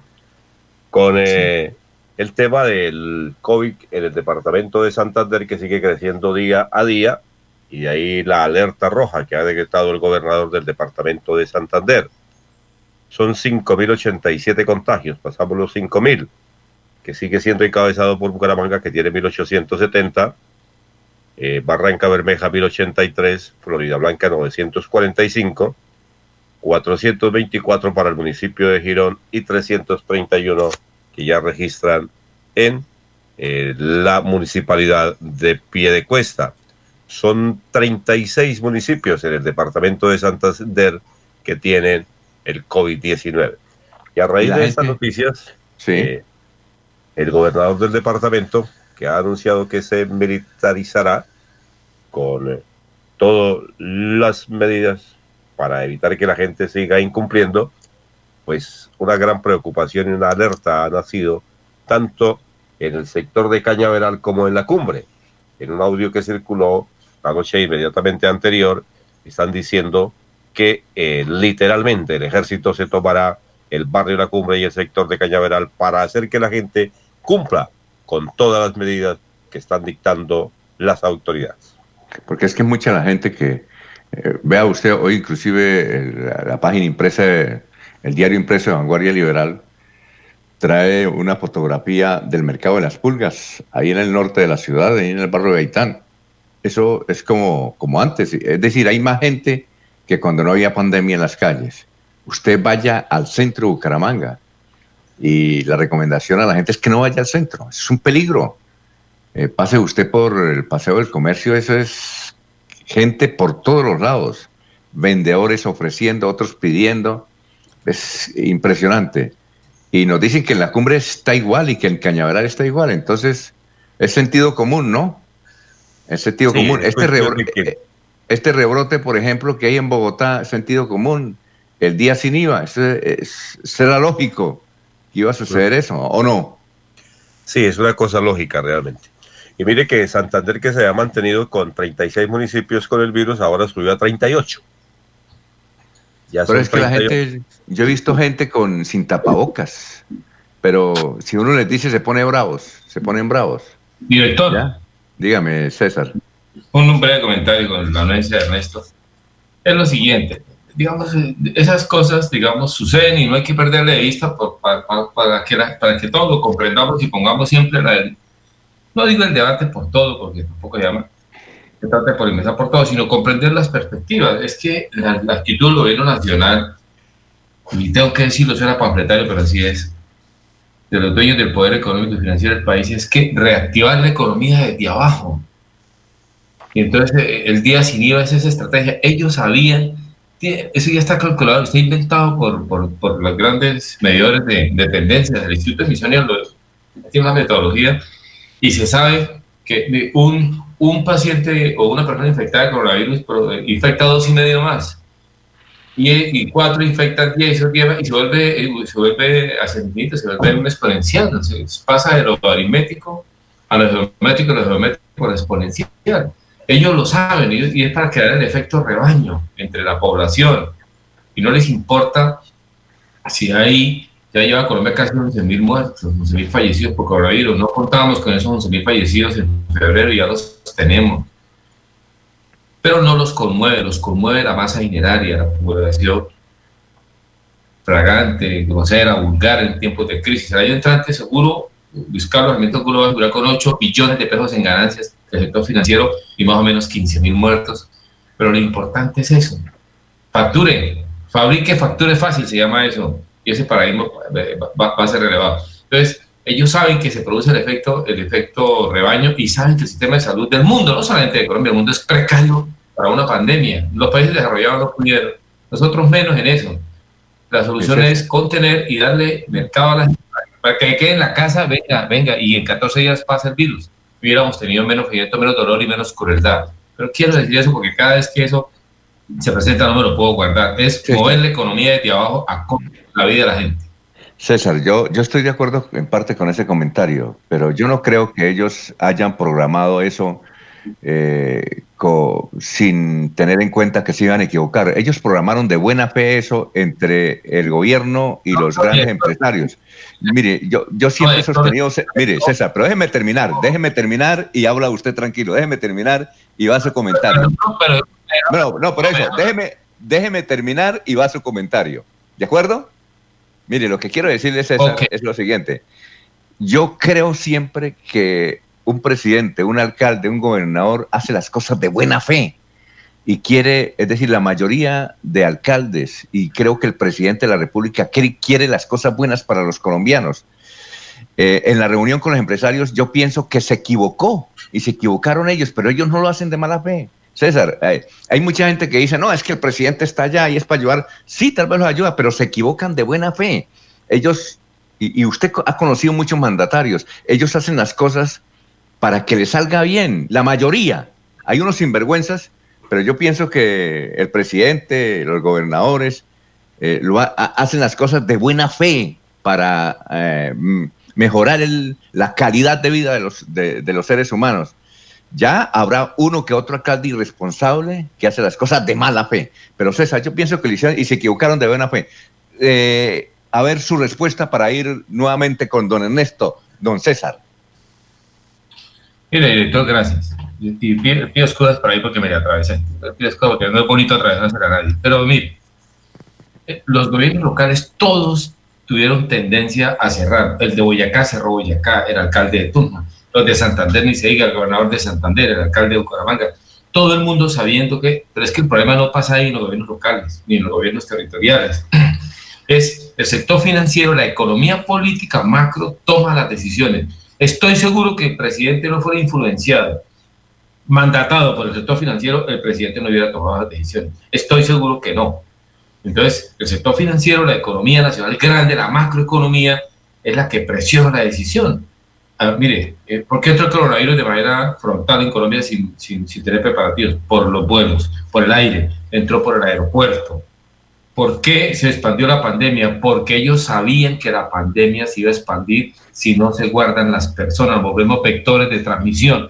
Con eh, el tema del COVID en el departamento de Santander que sigue creciendo día a día y de ahí la alerta roja que ha decretado el gobernador del departamento de Santander. Son 5.087 contagios, pasamos los 5.000, que sigue siendo encabezado por Bucaramanga que tiene 1.870, eh, Barranca Bermeja 1.083, Florida Blanca 945, 424 para el municipio de Girón y 331 que ya registran en eh, la municipalidad de Piedecuesta. Son 36 municipios en el departamento de Santander que tienen el COVID-19. Y a raíz de estas noticias, eh, el gobernador del departamento, que ha anunciado que se militarizará con eh, todas las medidas para evitar que la gente siga incumpliendo, pues una gran preocupación y una alerta ha nacido tanto en el sector de Cañaveral como en la cumbre. En un audio que circuló la noche inmediatamente anterior, están diciendo que eh, literalmente el ejército se tomará el barrio La Cumbre y el sector de Cañaveral para hacer que la gente cumpla con todas las medidas que están dictando las autoridades. Porque es que mucha la gente que, eh, vea usted hoy inclusive la, la página impresa el diario impreso de Vanguardia Liberal trae una fotografía del mercado de las pulgas, ahí en el norte de la ciudad, ahí en el barrio de Gaitán. Eso es como, como antes, es decir, hay más gente que cuando no había pandemia en las calles. Usted vaya al centro de Bucaramanga y la recomendación a la gente es que no vaya al centro, es un peligro. Eh, pase usted por el Paseo del Comercio, eso es gente por todos los lados, vendedores ofreciendo, otros pidiendo es impresionante. Y nos dicen que en la cumbre está igual y que en Cañaveral está igual. Entonces, es sentido común, ¿no? Es sentido común. Este, rebrote, este rebrote, por ejemplo, que hay en Bogotá, es sentido común. El día sin IVA, será lógico que iba a suceder eso, ¿o no? Sí, es una cosa lógica realmente. Y mire que Santander, que se ha mantenido con 36 municipios con el virus, ahora subió a 38. Pero es que la gente, yo he visto gente con sin tapabocas, pero si uno les dice se pone bravos, se ponen bravos. Director. Dígame, César. Un breve comentario con la anuencia de Ernesto. Es lo siguiente, digamos, esas cosas, digamos, suceden y no hay que perderle de vista para, que para que todos lo comprendamos y pongamos siempre la, no digo el debate por todo, porque tampoco llama, se trata de polemizar por todo, sino comprender las perspectivas. Es que la, actitud del gobierno nacional, y tengo que decirlo, suena panfletario, pero así es, de los dueños del poder económico y financiero del país, es que reactivar la economía desde abajo. Y entonces eh, el día sin IVA es esa estrategia. Ellos sabían, eso ya está calculado, está inventado por, por, por los grandes medidores de, de tendencias del Instituto de Misiones, tiene una metodología y se sabe que un, un paciente o una persona infectada de coronavirus infecta dos y medio más. Y, cuatro infectan diez, y se vuelve, eh, se vuelve ascendente, se vuelve un exponencial. Se pasa de lo aritmético a lo geométrico, a lo geométrico a lo exponencial. Ellos lo saben y es para crear el efecto rebaño entre la población. Y no les importa si hay ya lleva Colombia casi 11.000 muertos, 11.000 fallecidos por coronavirus. No contábamos con esos 11.000 fallecidos en febrero, ya los tenemos. Pero no los conmueve, los conmueve la masa mineraria, la población fragante, grosera, vulgar en tiempos de crisis. El año entrante seguro, Luis Carlos Alimentos seguro va a durar con 8 billones de pesos en ganancias del sector financiero y más o menos 15.000 muertos. Pero lo importante es eso. Facture, fabrique, facture fácil, se llama eso y ese paradigma va, a ser relevado. Entonces, ellos saben que se produce el efecto, el efecto rebaño y saben que el sistema de salud del mundo, no solamente de Colombia, el mundo es precario para una pandemia. Los países desarrollados no pudieron, nosotros menos en eso. La solución es contener y darle mercado a la gente para que quede en la casa, venga, venga, y en 14 días pasa el virus. Hubiéramos tenido menos menos dolor y menos crueldad. Pero quiero decir eso porque cada vez que eso se presenta no me lo puedo guardar. Es mover la economía desde abajo a la vida de la gente. César, yo, yo estoy de acuerdo en parte con ese comentario, pero yo no creo que ellos hayan programado eso eh, sin tener en cuenta que se iban a equivocar. Ellos programaron de buena fe eso entre el gobierno y los grandes empresarios. Mire, yo, yo siempre he sostenido, mire, César, pero déjeme terminar, déjeme terminar y habla usted tranquilo, déjeme terminar y va a su comentario. No, no, por eso, déjeme, déjeme terminar y va su comentario. ¿De acuerdo? Mire, lo que quiero decirle, César, es lo siguiente. Yo creo siempre que un presidente, un alcalde, un gobernador hace las cosas de buena fe y quiere, es decir, la mayoría de alcaldes, y creo que el presidente de la República quiere, las cosas buenas para los colombianos. Eh, en la reunión con los empresarios yo pienso que se equivocó y se equivocaron ellos, pero ellos no lo hacen de mala fe. César, eh, hay mucha gente que dice, no, es que el presidente está allá y es para ayudar. Sí, tal vez los ayuda, pero se equivocan de buena fe. Ellos, y, usted ha conocido muchos mandatarios, ellos hacen las cosas para que les salga bien, la mayoría. Hay unos sinvergüenzas, pero yo pienso que el presidente, los gobernadores, eh, lo hacen las cosas de buena fe para eh, mejorar la calidad de vida de los, de los seres humanos ya habrá uno que otro alcalde irresponsable que hace las cosas de mala fe. Pero César, yo pienso que lo hicieron y se equivocaron de buena fe. Eh, a ver su respuesta para ir nuevamente con don Ernesto, don César. Mire, director, gracias. Y pido, excusas por ahí porque me atravesé. Pido excusas porque no es bonito atravesarse a nadie. Pero mire, eh, los gobiernos locales todos tuvieron tendencia a cerrar. El de Boyacá cerró Boyacá, el alcalde de Tunja los de Santander, ni se diga el gobernador de Santander, el alcalde de Bucaramanga, todo el mundo sabiendo que, pero es que el problema no pasa ahí en los gobiernos locales, ni en los gobiernos territoriales. [CLEARS THROAT] Es el sector financiero, la economía política macro toma las decisiones. Estoy seguro que el presidente no fuera influenciado, mandatado por el sector financiero, el presidente no hubiera tomado las decisiones. Estoy seguro que no. Entonces, el sector financiero, la economía nacional grande, la macroeconomía, es la que presiona la decisión. Mire, eh, ¿por qué entró el coronavirus de manera frontal en Colombia sin, sin, sin, tener preparativos? Por los vuelos, por el aire, entró por el aeropuerto. ¿Por qué se expandió la pandemia? Porque ellos sabían que la pandemia se iba a expandir si no se guardan las personas, volvemos vectores de transmisión.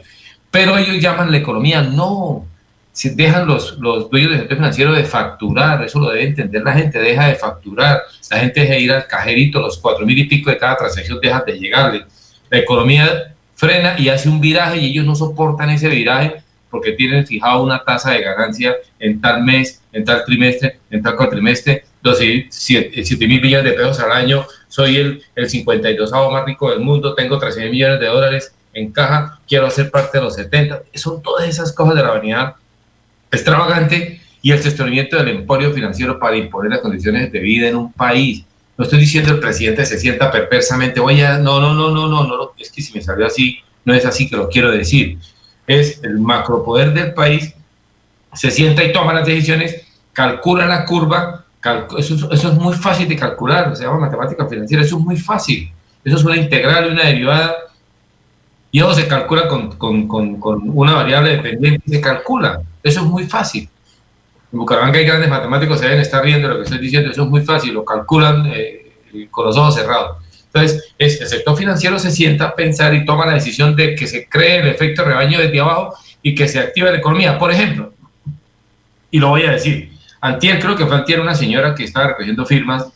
Pero ellos llaman la economía, no, si dejan los, los dueños del sector financiero de facturar, eso lo debe entender la gente, deja de facturar, la gente deja de ir al cajerito, los cuatro mil y pico de cada transacción deja de llegarle la economía frena y hace un viraje y ellos no soportan ese viraje porque tienen fijado una tasa de ganancia en tal mes, en tal trimestre, en tal cuatrimestre, 7 mil millones de pesos al año, soy el, el 52 más rico del mundo, tengo 13 mil millones de dólares en caja, quiero hacer parte de los 70. Son todas esas cosas de la vanidad extravagante y el sostenimiento del emporio financiero para imponer las condiciones de vida en un país. No estoy diciendo el presidente se sienta perversamente, oye, no, no, no, no, no, no, es que si me salió así, no es así que lo quiero decir. Es el macropoder del país, se sienta y toma las decisiones, calcula la curva, eso, eso, es muy fácil de calcular, se llama matemática financiera, eso es muy fácil. Eso es una integral y una derivada, y eso se calcula con, con, con, con una variable dependiente, se calcula, eso es muy fácil. En Bucaramanga hay grandes matemáticos, se deben estar viendo lo que estoy diciendo, eso es muy fácil, lo calculan eh, con los ojos cerrados. Entonces, es, el sector financiero se sienta a pensar y toma la decisión de que se cree el efecto rebaño desde abajo y que se active la economía. Por ejemplo, y lo voy a decir, antier, creo que fue antier una señora que estaba recogiendo firmas,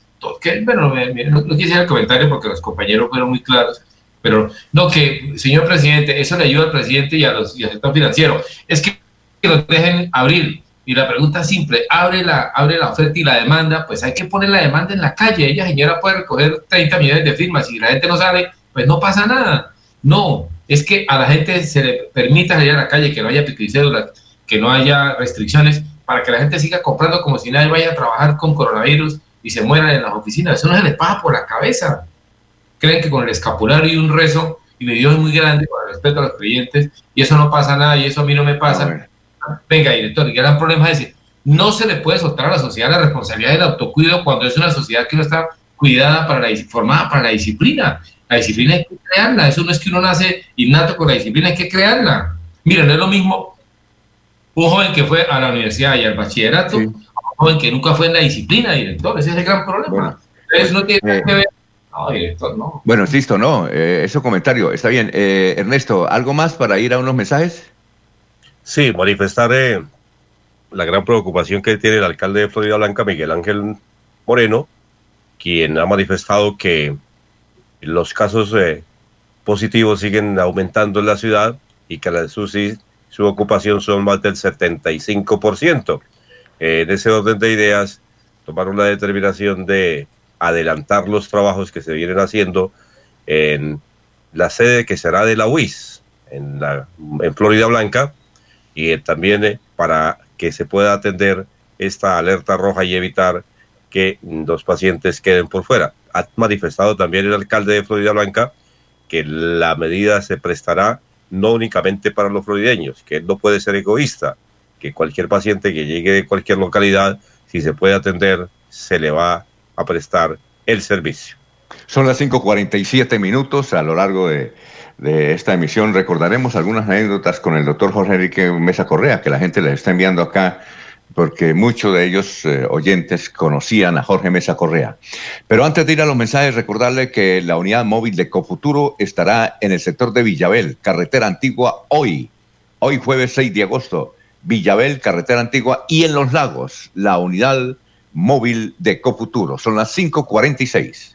que, bueno, no, no quise el comentario porque los compañeros fueron muy claros, pero no, que, señor presidente, eso le ayuda al presidente y, a los, y al sector financiero. Es que, que lo dejen abrir, y la pregunta simple, abre la, abre la oferta y la demanda, pues hay que poner la demanda en la calle. Ella, señora, puede recoger 30 millones de firmas. Si la gente no sale, pues no pasa nada. No, es que a la gente se le permita salir a la calle, que no haya piquicédulas, que no haya restricciones, para que la gente siga comprando como si nadie vaya a trabajar con coronavirus y se mueran en las oficinas. Eso no se les pasa por la cabeza. Creen que con el escapulario y un rezo, y mi Dios es muy grande, con respeto a los creyentes, y eso no pasa nada, y eso a mí no me pasa venga, director, el gran problema es decir, no se le puede soltar a la sociedad la responsabilidad del autocuido cuando es una sociedad que no está cuidada para la formada para la disciplina. La disciplina hay que crearla, eso no es que uno nace innato con la disciplina, hay que crearla. Miren, no es lo mismo un joven que fue a la universidad y al bachillerato, un joven que nunca fue en la disciplina, director, ese es el gran problema. Entonces no tiene eh, que ver no, director, no. Bueno, listo, no, eh, ese comentario, está bien. Eh, Ernesto, ¿algo más para ir a unos mensajes? Sí, manifestar eh, la gran preocupación que tiene el alcalde de Florida Blanca, Miguel Ángel Moreno, quien ha manifestado que los casos eh, positivos siguen aumentando en la ciudad y que la, su, su ocupación son más del 75%. Eh, en ese orden de ideas, tomaron la determinación de adelantar los trabajos que se vienen haciendo en la sede que será de la UIS, en, la, en Florida Blanca, y eh, también eh, para que se pueda atender esta alerta roja y evitar que los pacientes queden por fuera. Ha manifestado también el alcalde de Florida Blanca que la medida se prestará no únicamente para los florideños, que él no puede ser egoísta, que cualquier paciente que llegue de cualquier localidad, si se puede atender, se le va a prestar el servicio. Son las 5.47 minutos a lo largo de de esta emisión recordaremos algunas anécdotas con el doctor Jorge Enrique Mesa Correa, que la gente les está enviando acá, porque muchos de ellos eh, oyentes conocían a Jorge Mesa Correa. Pero antes de ir a los mensajes, recordarle que la unidad móvil de Cofuturo estará en el sector de Villabel, carretera antigua, hoy, hoy jueves 6 de agosto. Villabel, carretera antigua, y en los lagos, la unidad móvil de Cofuturo. Son las 5.46.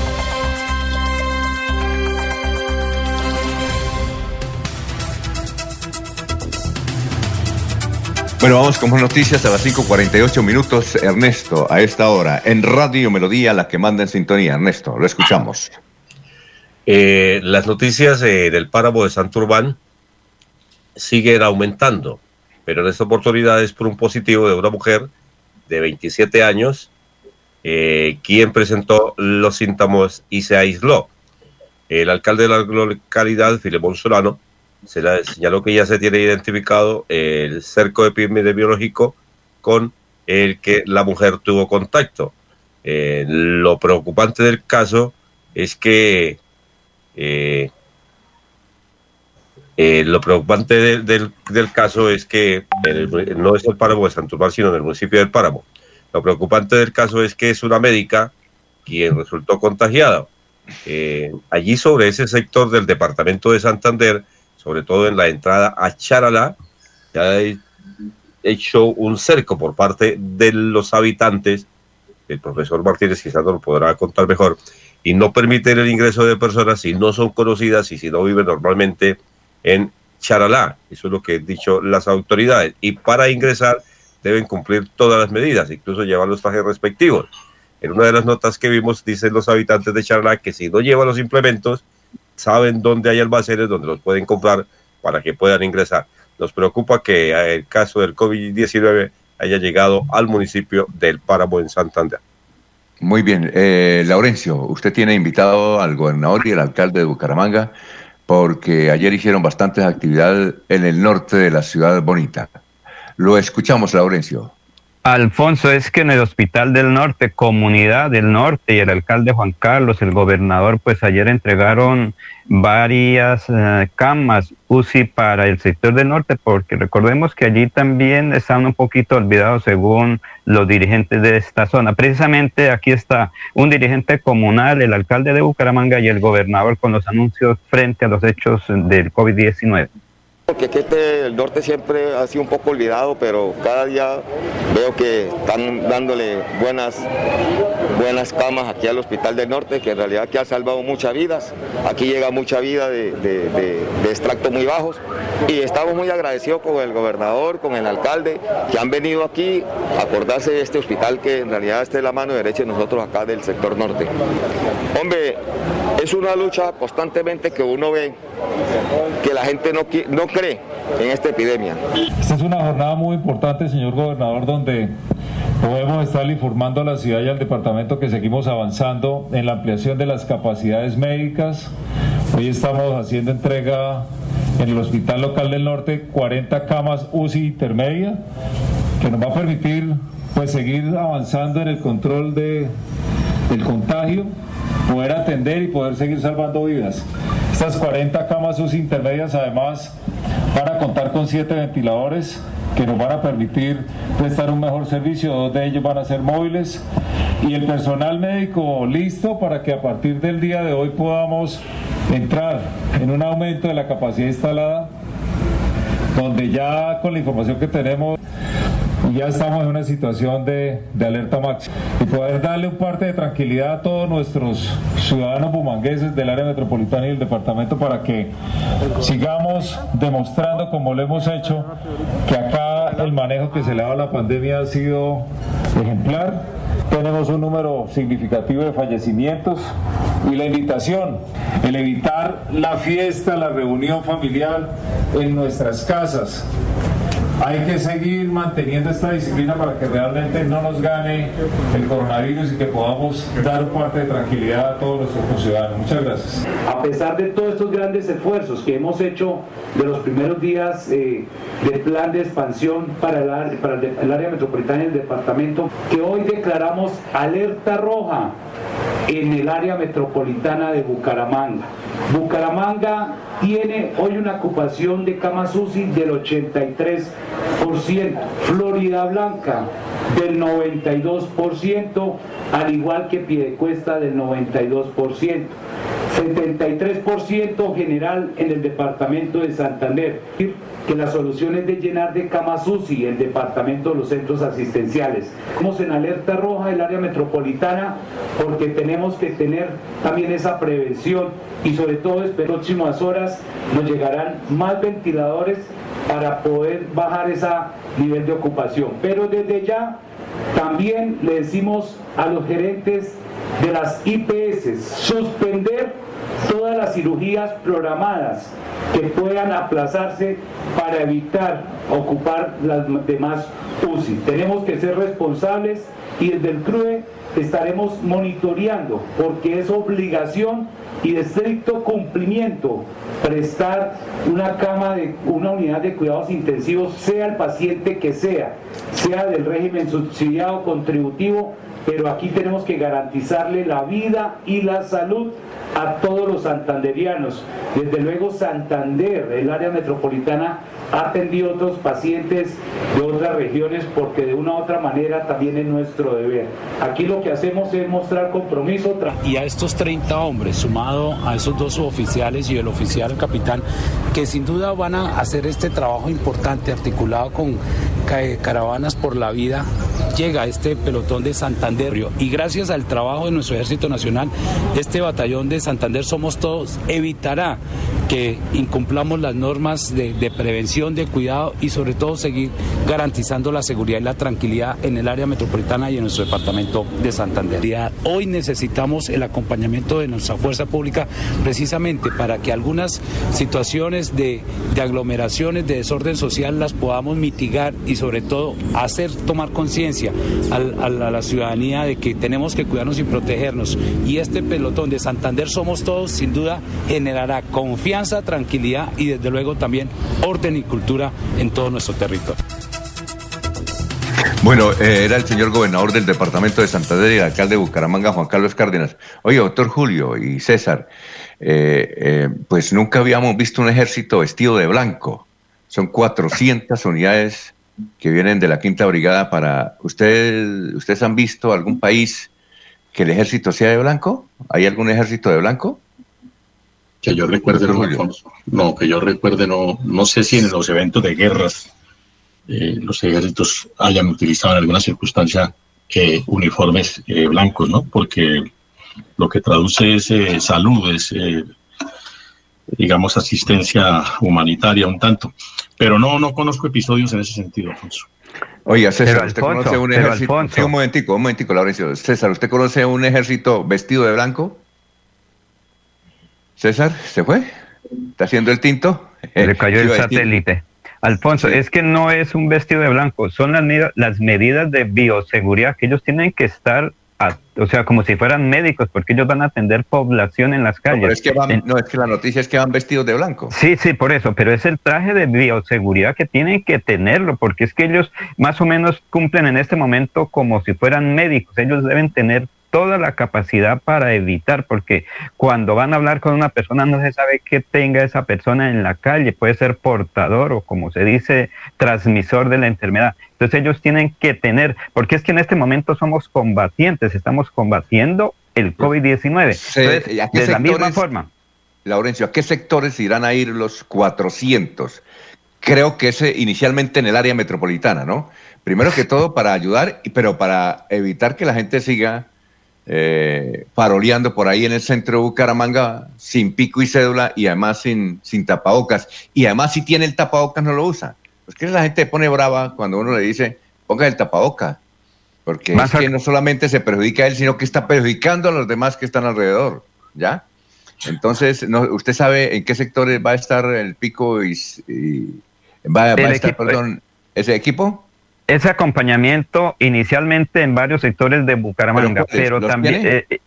Bueno, vamos con más noticias a las 5.48 minutos. Ernesto, a esta hora, en Radio Melodía, la que manda en sintonía. Ernesto, lo escuchamos. Eh, las noticias eh, del páramo de Santurbán siguen aumentando, pero en esta oportunidad es por un positivo de una mujer de 27 años, eh, quien presentó los síntomas y se aisló. El alcalde de la localidad, Filemón Solano, se le señaló que ya se tiene identificado el cerco epidemiológico con el que la mujer tuvo contacto. Eh, lo preocupante del caso es que eh, eh, lo preocupante del, caso es que no es el páramo de Santurbán, sino en el municipio del páramo. Lo preocupante del caso es que es una médica quien resultó contagiada. Allí sobre ese sector del departamento de Santander, sobre todo en la entrada a Charalá, ya ha hecho un cerco por parte de los habitantes, el profesor Martínez quizás nos lo podrá contar mejor, y no permiten el ingreso de personas si no son conocidas y si no viven normalmente en Charalá. Eso es lo que han dicho las autoridades. Y para ingresar deben cumplir todas las medidas, incluso llevar los trajes respectivos. En una de las notas que vimos, dicen los habitantes de Charalá que si no llevan los implementos, saben dónde hay almacenes donde los pueden comprar para que puedan ingresar. Nos preocupa que el caso del COVID-19 haya llegado al municipio del Páramo en Santander. Muy bien. Eh, Laurencio, usted tiene invitado al gobernador y al alcalde de Bucaramanga porque ayer hicieron bastantes actividades en el norte de la ciudad bonita. Lo escuchamos, Laurencio. Alfonso, es que en el Hospital del Norte, Comunidad del Norte y el alcalde Juan Carlos, el gobernador, pues ayer entregaron varias eh, camas UCI para el sector del norte, porque recordemos que allí también están un poquito olvidados según los dirigentes de esta zona. Precisamente aquí está un dirigente comunal, el alcalde de Bucaramanga y el gobernador con los anuncios frente a los hechos del COVID-19. Porque este, el norte siempre ha sido un poco olvidado, pero cada día veo que están dándole buenas, buenas camas aquí al Hospital del Norte, que en realidad aquí ha salvado muchas vidas. Aquí llega mucha vida de, de, extractos muy bajos y estamos muy agradecidos con el gobernador, con el alcalde, que han venido aquí a acordarse de este hospital que en realidad está en la mano derecha de nosotros acá del sector norte. Hombre, es una lucha constantemente que uno ve que la gente no, no en esta epidemia. Esta es una jornada muy importante, señor gobernador, donde podemos estar informando a la ciudad y al departamento que seguimos avanzando en la ampliación de las capacidades médicas. Hoy estamos haciendo entrega en el Hospital Local del Norte 40 camas UCI intermedia que nos va a permitir pues seguir avanzando en el control de, del contagio poder atender y poder seguir salvando vidas. Estas 40 camas UCI intermedias además van a contar con 7 ventiladores que nos van a permitir prestar un mejor servicio, dos de ellos van a ser móviles. Y el personal médico listo para que a partir del día de hoy podamos entrar en un aumento de la capacidad instalada donde ya con la información que tenemos ya estamos en una situación de, alerta máxima. Y poder darle un parte de tranquilidad a todos nuestros ciudadanos bumangueses del área metropolitana y del departamento para que sigamos demostrando como lo hemos hecho que acá el manejo que se le ha dado a la pandemia ha sido ejemplar. Tenemos un número significativo de fallecimientos y la invitación, el evitar la fiesta, la reunión familiar en nuestras casas, Hay que seguir manteniendo esta disciplina para que realmente no nos gane el coronavirus y que podamos dar parte de tranquilidad a todos nuestros ciudadanos. Muchas gracias. A pesar de todos estos grandes esfuerzos que hemos hecho de los primeros días eh, del plan de expansión para, el, para el área metropolitana y el departamento, que hoy declaramos alerta roja en el área metropolitana de Bucaramanga. Bucaramanga tiene hoy una ocupación de camas UCI del 83%, Florida Blanca del 92%, al igual que Piedecuesta del 92%. 73% general en el departamento de Santander, que la solución es de llenar de camas UCI el departamento de los centros asistenciales. Estamos en alerta roja el área metropolitana porque tenemos que tener también esa prevención y sobre todo en próximas horas nos llegarán más ventiladores para poder bajar ese nivel de ocupación. Pero desde ya también le decimos a los gerentes de las IPS suspender todas las cirugías programadas que puedan aplazarse para evitar ocupar las demás UCI. Tenemos que ser responsables y desde el CRUE estaremos monitoreando porque es obligación y de estricto cumplimiento prestar una cama de una unidad de cuidados intensivos sea el paciente que sea, sea del régimen subsidiado contributivo, pero aquí tenemos que garantizarle la vida y la salud a todos los santanderianos. Desde luego Santander, el área metropolitana, ha atendido a otros pacientes de otras regiones porque de una u otra manera también es nuestro deber. Aquí lo que hacemos es mostrar compromiso. Y a estos 30 hombres, sumado a esos dos oficiales y el oficial capitán, que sin duda van a hacer este trabajo importante articulado con caravanas por la vida, llega este pelotón de Santander y gracias al trabajo de nuestro Ejército Nacional, este batallón de Santander Somos Todos evitará que incumplamos las normas de, prevención, de cuidado y sobre todo seguir garantizando la seguridad y la tranquilidad en el área metropolitana y en nuestro departamento de Santander. Hoy necesitamos el acompañamiento de nuestra fuerza pública precisamente para que algunas situaciones de, aglomeraciones, de desorden social las podamos mitigar y sobre todo hacer tomar conciencia a la ciudadanía de que tenemos que cuidarnos y protegernos. Y este pelotón de Santander Somos Todos sin duda generará confianza, tranquilidad y desde luego también orden y cultura en todo nuestro territorio. Bueno, eh, era el señor gobernador del departamento de Santander y el alcalde de Bucaramanga, Juan Carlos Cárdenas. Oye, doctor Julio y César, eh, eh, pues nunca habíamos visto un ejército vestido de blanco. Son 400 unidades que vienen de la Quinta Brigada para... ¿Ustedes, ¿Ustedes han visto algún país que el ejército sea de blanco? ¿Hay algún ejército de blanco? Que yo recuerde, no, no, que yo recuerde, no, no sé si en los eventos de guerras eh, los ejércitos hayan utilizado en alguna circunstancia eh, uniformes eh, blancos, ¿no? Porque lo que traduce es salud, es digamos, asistencia humanitaria un tanto. Pero no, no conozco episodios en ese sentido, Alfonso. Oiga, César, ¿usted conoce un ejército? un momentico, un momentico, Laurencio. César, ¿usted conoce un ejército vestido de blanco? César, ¿se fue? ¿Está haciendo el tinto? Le cayó el satélite. Alfonso, es que no es un vestido de blanco, son las, las medidas de bioseguridad que ellos tienen que estar o sea, como si fueran médicos, porque ellos van a atender población en las calles. No, es que no, es que la noticia es que van vestidos de blanco. Sí, sí, por eso, pero es el traje de bioseguridad que tienen que tenerlo, porque es que ellos más o menos cumplen en este momento como si fueran médicos, ellos deben tener toda la capacidad para evitar, porque cuando van a hablar con una persona no se sabe qué tenga esa persona en la calle, puede ser portador o como se dice, transmisor de la enfermedad. Entonces ellos tienen que tener, porque es que en este momento somos combatientes, estamos combatiendo el COVID-19. de la misma forma. Laurencio, ¿a qué sectores irán a ir los 400? Creo que es inicialmente en el área metropolitana, ¿no? Primero que [LAUGHS] todo para ayudar, pero para evitar que la gente siga eh, paroleando por ahí en el centro de Bucaramanga sin pico y cédula y además sin, sin tapabocas. Y además si tiene el tapabocas no lo usa. Pues que la gente pone brava cuando uno le dice, ponga el tapabocas. Porque es que no solamente se perjudica a él, sino que está perjudicando a los demás que están alrededor. ¿Ya? Entonces, no, ¿usted sabe en qué sectores va a estar el pico y, va, a estar, perdón, ese equipo? Ese acompañamiento inicialmente en varios sectores de Bucaramanga, pero, también... Eh, eh,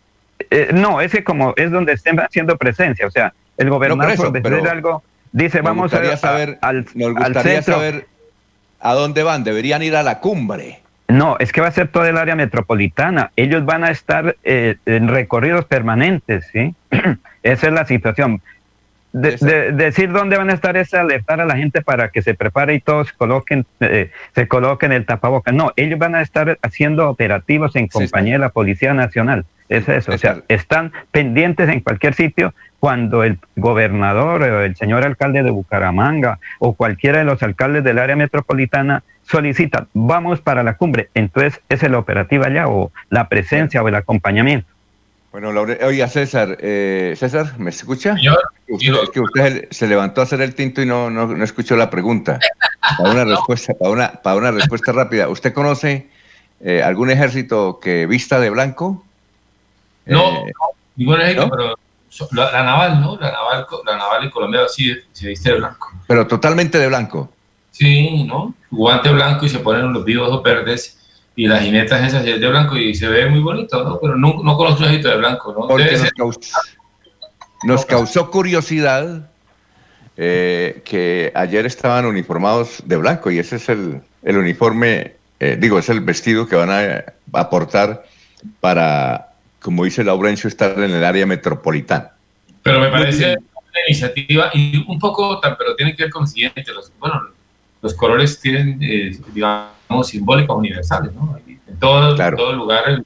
eh, no, ese como es donde estén haciendo presencia, o sea, el gobernador por decir algo dice vamos a, saber, al, nos gustaría saber a dónde van, deberían ir a la cumbre. No, es que va a ser toda el área metropolitana. Ellos van a estar en recorridos permanentes, ¿sí? [CLEARS THROAT] Esa es la situación. De, decir dónde van a estar es alertar a la gente para que se prepare y todos coloquen, eh, se coloquen el tapabocas. No, ellos van a estar haciendo operativos en compañía de la Policía Nacional. Es eso, o sea, están pendientes en cualquier sitio cuando el gobernador o el señor alcalde de Bucaramanga o cualquiera de los alcaldes del área metropolitana solicita, vamos para la cumbre, entonces es el operativo allá o la presencia o el acompañamiento. Bueno, oiga César, eh, César, ¿me escucha? es que usted se levantó a hacer el tinto y no, no, escuchó la pregunta. Para una [LAUGHS] respuesta, para una, para una respuesta rápida. ¿Usted conoce eh, algún ejército que vista de blanco? No, eh, ningún ejército, pero la, naval, ¿no? La naval, la naval en Colombia sí se viste de blanco. Pero totalmente de blanco. Sí, ¿no? Guante blanco y se ponen los vivos o verdes y las jinetas esas de blanco y se ve muy bonito, ¿no? Pero no, no conozco un de blanco, ¿no? Porque nos causó, curiosidad eh, que ayer estaban uniformados de blanco y ese es el, el uniforme, eh, digo, es el vestido que van a aportar para, como dice Laurencio, estar en el área metropolitana. Pero me parece una iniciativa y un poco, pero tiene que ver con lo siguiente, los, bueno, los colores tienen, eh, digamos, simbólicos universales, ¿no? En todo, todo lugar el,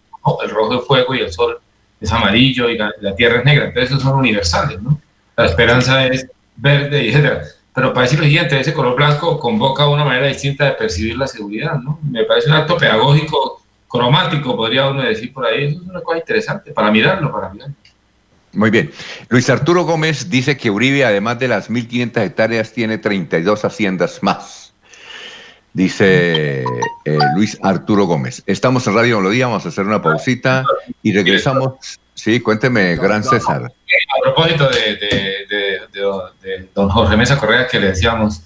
rojo es fuego y el sol es amarillo y la, tierra es negra, entonces esos son universales, ¿no? La esperanza es verde y etcétera. Pero para decir lo siguiente, ese color blanco convoca una manera distinta de percibir la seguridad, ¿no? Me parece un acto pedagógico, cromático, podría uno decir por ahí. Eso es una cosa interesante, para mirarlo, para mirarlo. Muy bien. Luis Arturo Gómez dice que Uribe, además de las 1.500 hectáreas, tiene 32 haciendas más. Dice eh, Luis Arturo Gómez. Estamos en Radio Melodía, vamos a hacer una pausita y regresamos. Sí, cuénteme, Gran César. A propósito de, don Jorge Mesa Correa, que le decíamos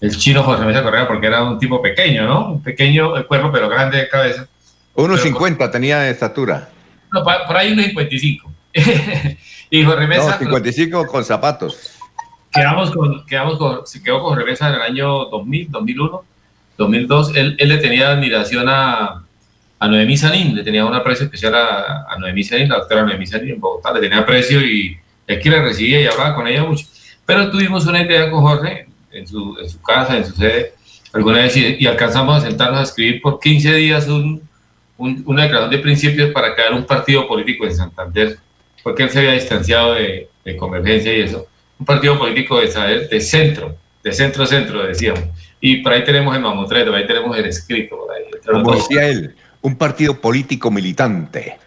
el chino Jorge Mesa Correa, porque era un tipo pequeño, ¿no? Pequeño el cuerpo, pero grande de cabeza. 1,50 tenía de estatura. No, por ahí 1,55. y [LAUGHS] Jorge Mesa. No, 55 con zapatos. Quedamos con, quedamos con, se quedó con Jorge Mesa en el año 2000, 2001 2002, él, él le tenía admiración a, a Noemí Sanín, le tenía un aprecio especial a, a Noemí Sanín, la doctora Noemí Sanín en Bogotá, le tenía aprecio y es que la recibía y hablaba con ella mucho. Pero tuvimos una idea con Jorge en su, en su casa, en su sede, alguna vez y, alcanzamos a sentarnos a escribir por 15 días un, una declaración de principios para crear un partido político en Santander, porque él se había distanciado de, de convergencia y eso. Un partido político de, de centro, de centro-centro, decíamos y por ahí tenemos el mamotreto, por ahí tenemos el escrito. Por ahí, Como decía él, un partido político militante.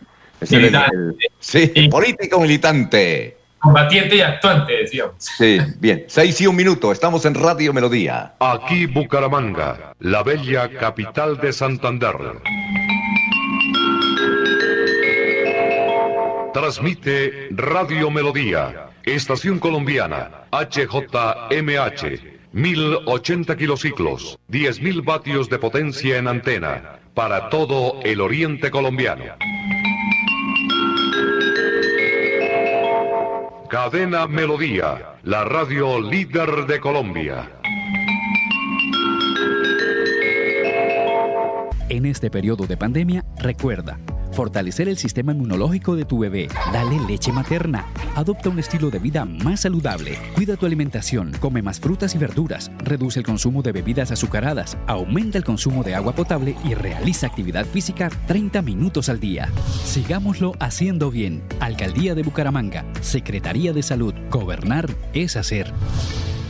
militante. sí, político militante. Combatiente y actuante, decíamos. Sí, bien. Seis y un minuto, estamos en Radio Melodía. Aquí Bucaramanga, la bella capital de Santander. Transmite Radio Melodía, Estación Colombiana, HJMH. 1080 kilociclos, 10.000 vatios de potencia en antena, para todo el oriente colombiano. Cadena Melodía, la radio líder de Colombia. En este periodo de pandemia, recuerda Fortalecer el sistema inmunológico de tu bebé. Dale leche materna. Adopta un estilo de vida más saludable. Cuida tu alimentación. Come más frutas y verduras. Reduce el consumo de bebidas azucaradas. Aumenta el consumo de agua potable y realiza actividad física 30 minutos al día. Sigámoslo haciendo bien. Alcaldía de Bucaramanga. Secretaría de Salud. Gobernar es hacer.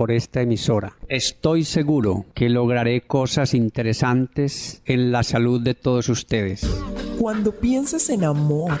por esta emisora. Estoy seguro que lograré cosas interesantes en la salud de todos ustedes. Cuando pienses en amor,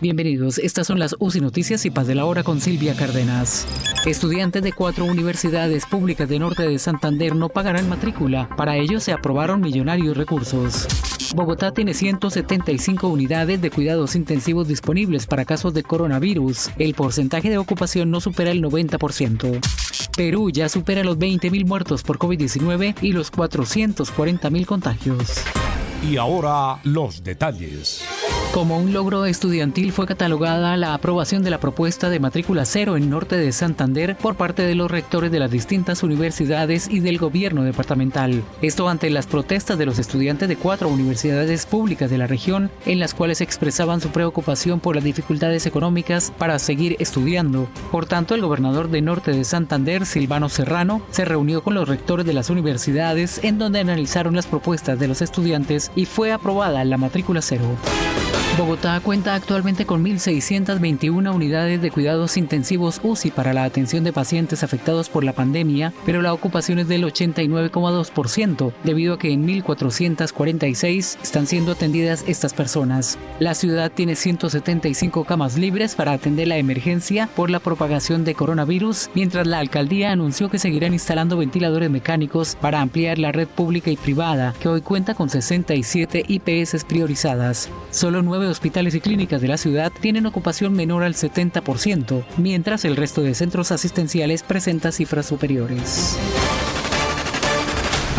Bienvenidos, estas son las UCI Noticias y Paz de la Hora con Silvia Cárdenas. Estudiantes de cuatro universidades públicas de Norte de Santander no pagarán matrícula. Para ello se aprobaron millonarios recursos. Bogotá tiene 175 unidades de cuidados intensivos disponibles para casos de coronavirus. El porcentaje de ocupación no supera el 90%. Perú ya supera los 20.000 muertos por COVID-19 y los 440.000 contagios. Y ahora los detalles. Como un logro estudiantil fue catalogada la aprobación de la propuesta de matrícula cero en Norte de Santander por parte de los rectores de las distintas universidades y del gobierno departamental. Esto ante las protestas de los estudiantes de cuatro universidades públicas de la región en las cuales expresaban su preocupación por las dificultades económicas para seguir estudiando. Por tanto, el gobernador de Norte de Santander, Silvano Serrano, se reunió con los rectores de las universidades en donde analizaron las propuestas de los estudiantes y fue aprobada la matrícula cero. Bogotá cuenta actualmente con 1.621 unidades de cuidados intensivos UCI para la atención de pacientes afectados por la pandemia, pero la ocupación es del 89,2%, debido a que en 1.446 están siendo atendidas estas personas. La ciudad tiene 175 camas libres para atender la emergencia por la propagación de coronavirus, mientras la alcaldía anunció que seguirán instalando ventiladores mecánicos para ampliar la red pública y privada, que hoy cuenta con 67 IPS priorizadas. Solo nueve hospitales y clínicas de la ciudad tienen ocupación menor al 70%, mientras el resto de centros asistenciales presenta cifras superiores.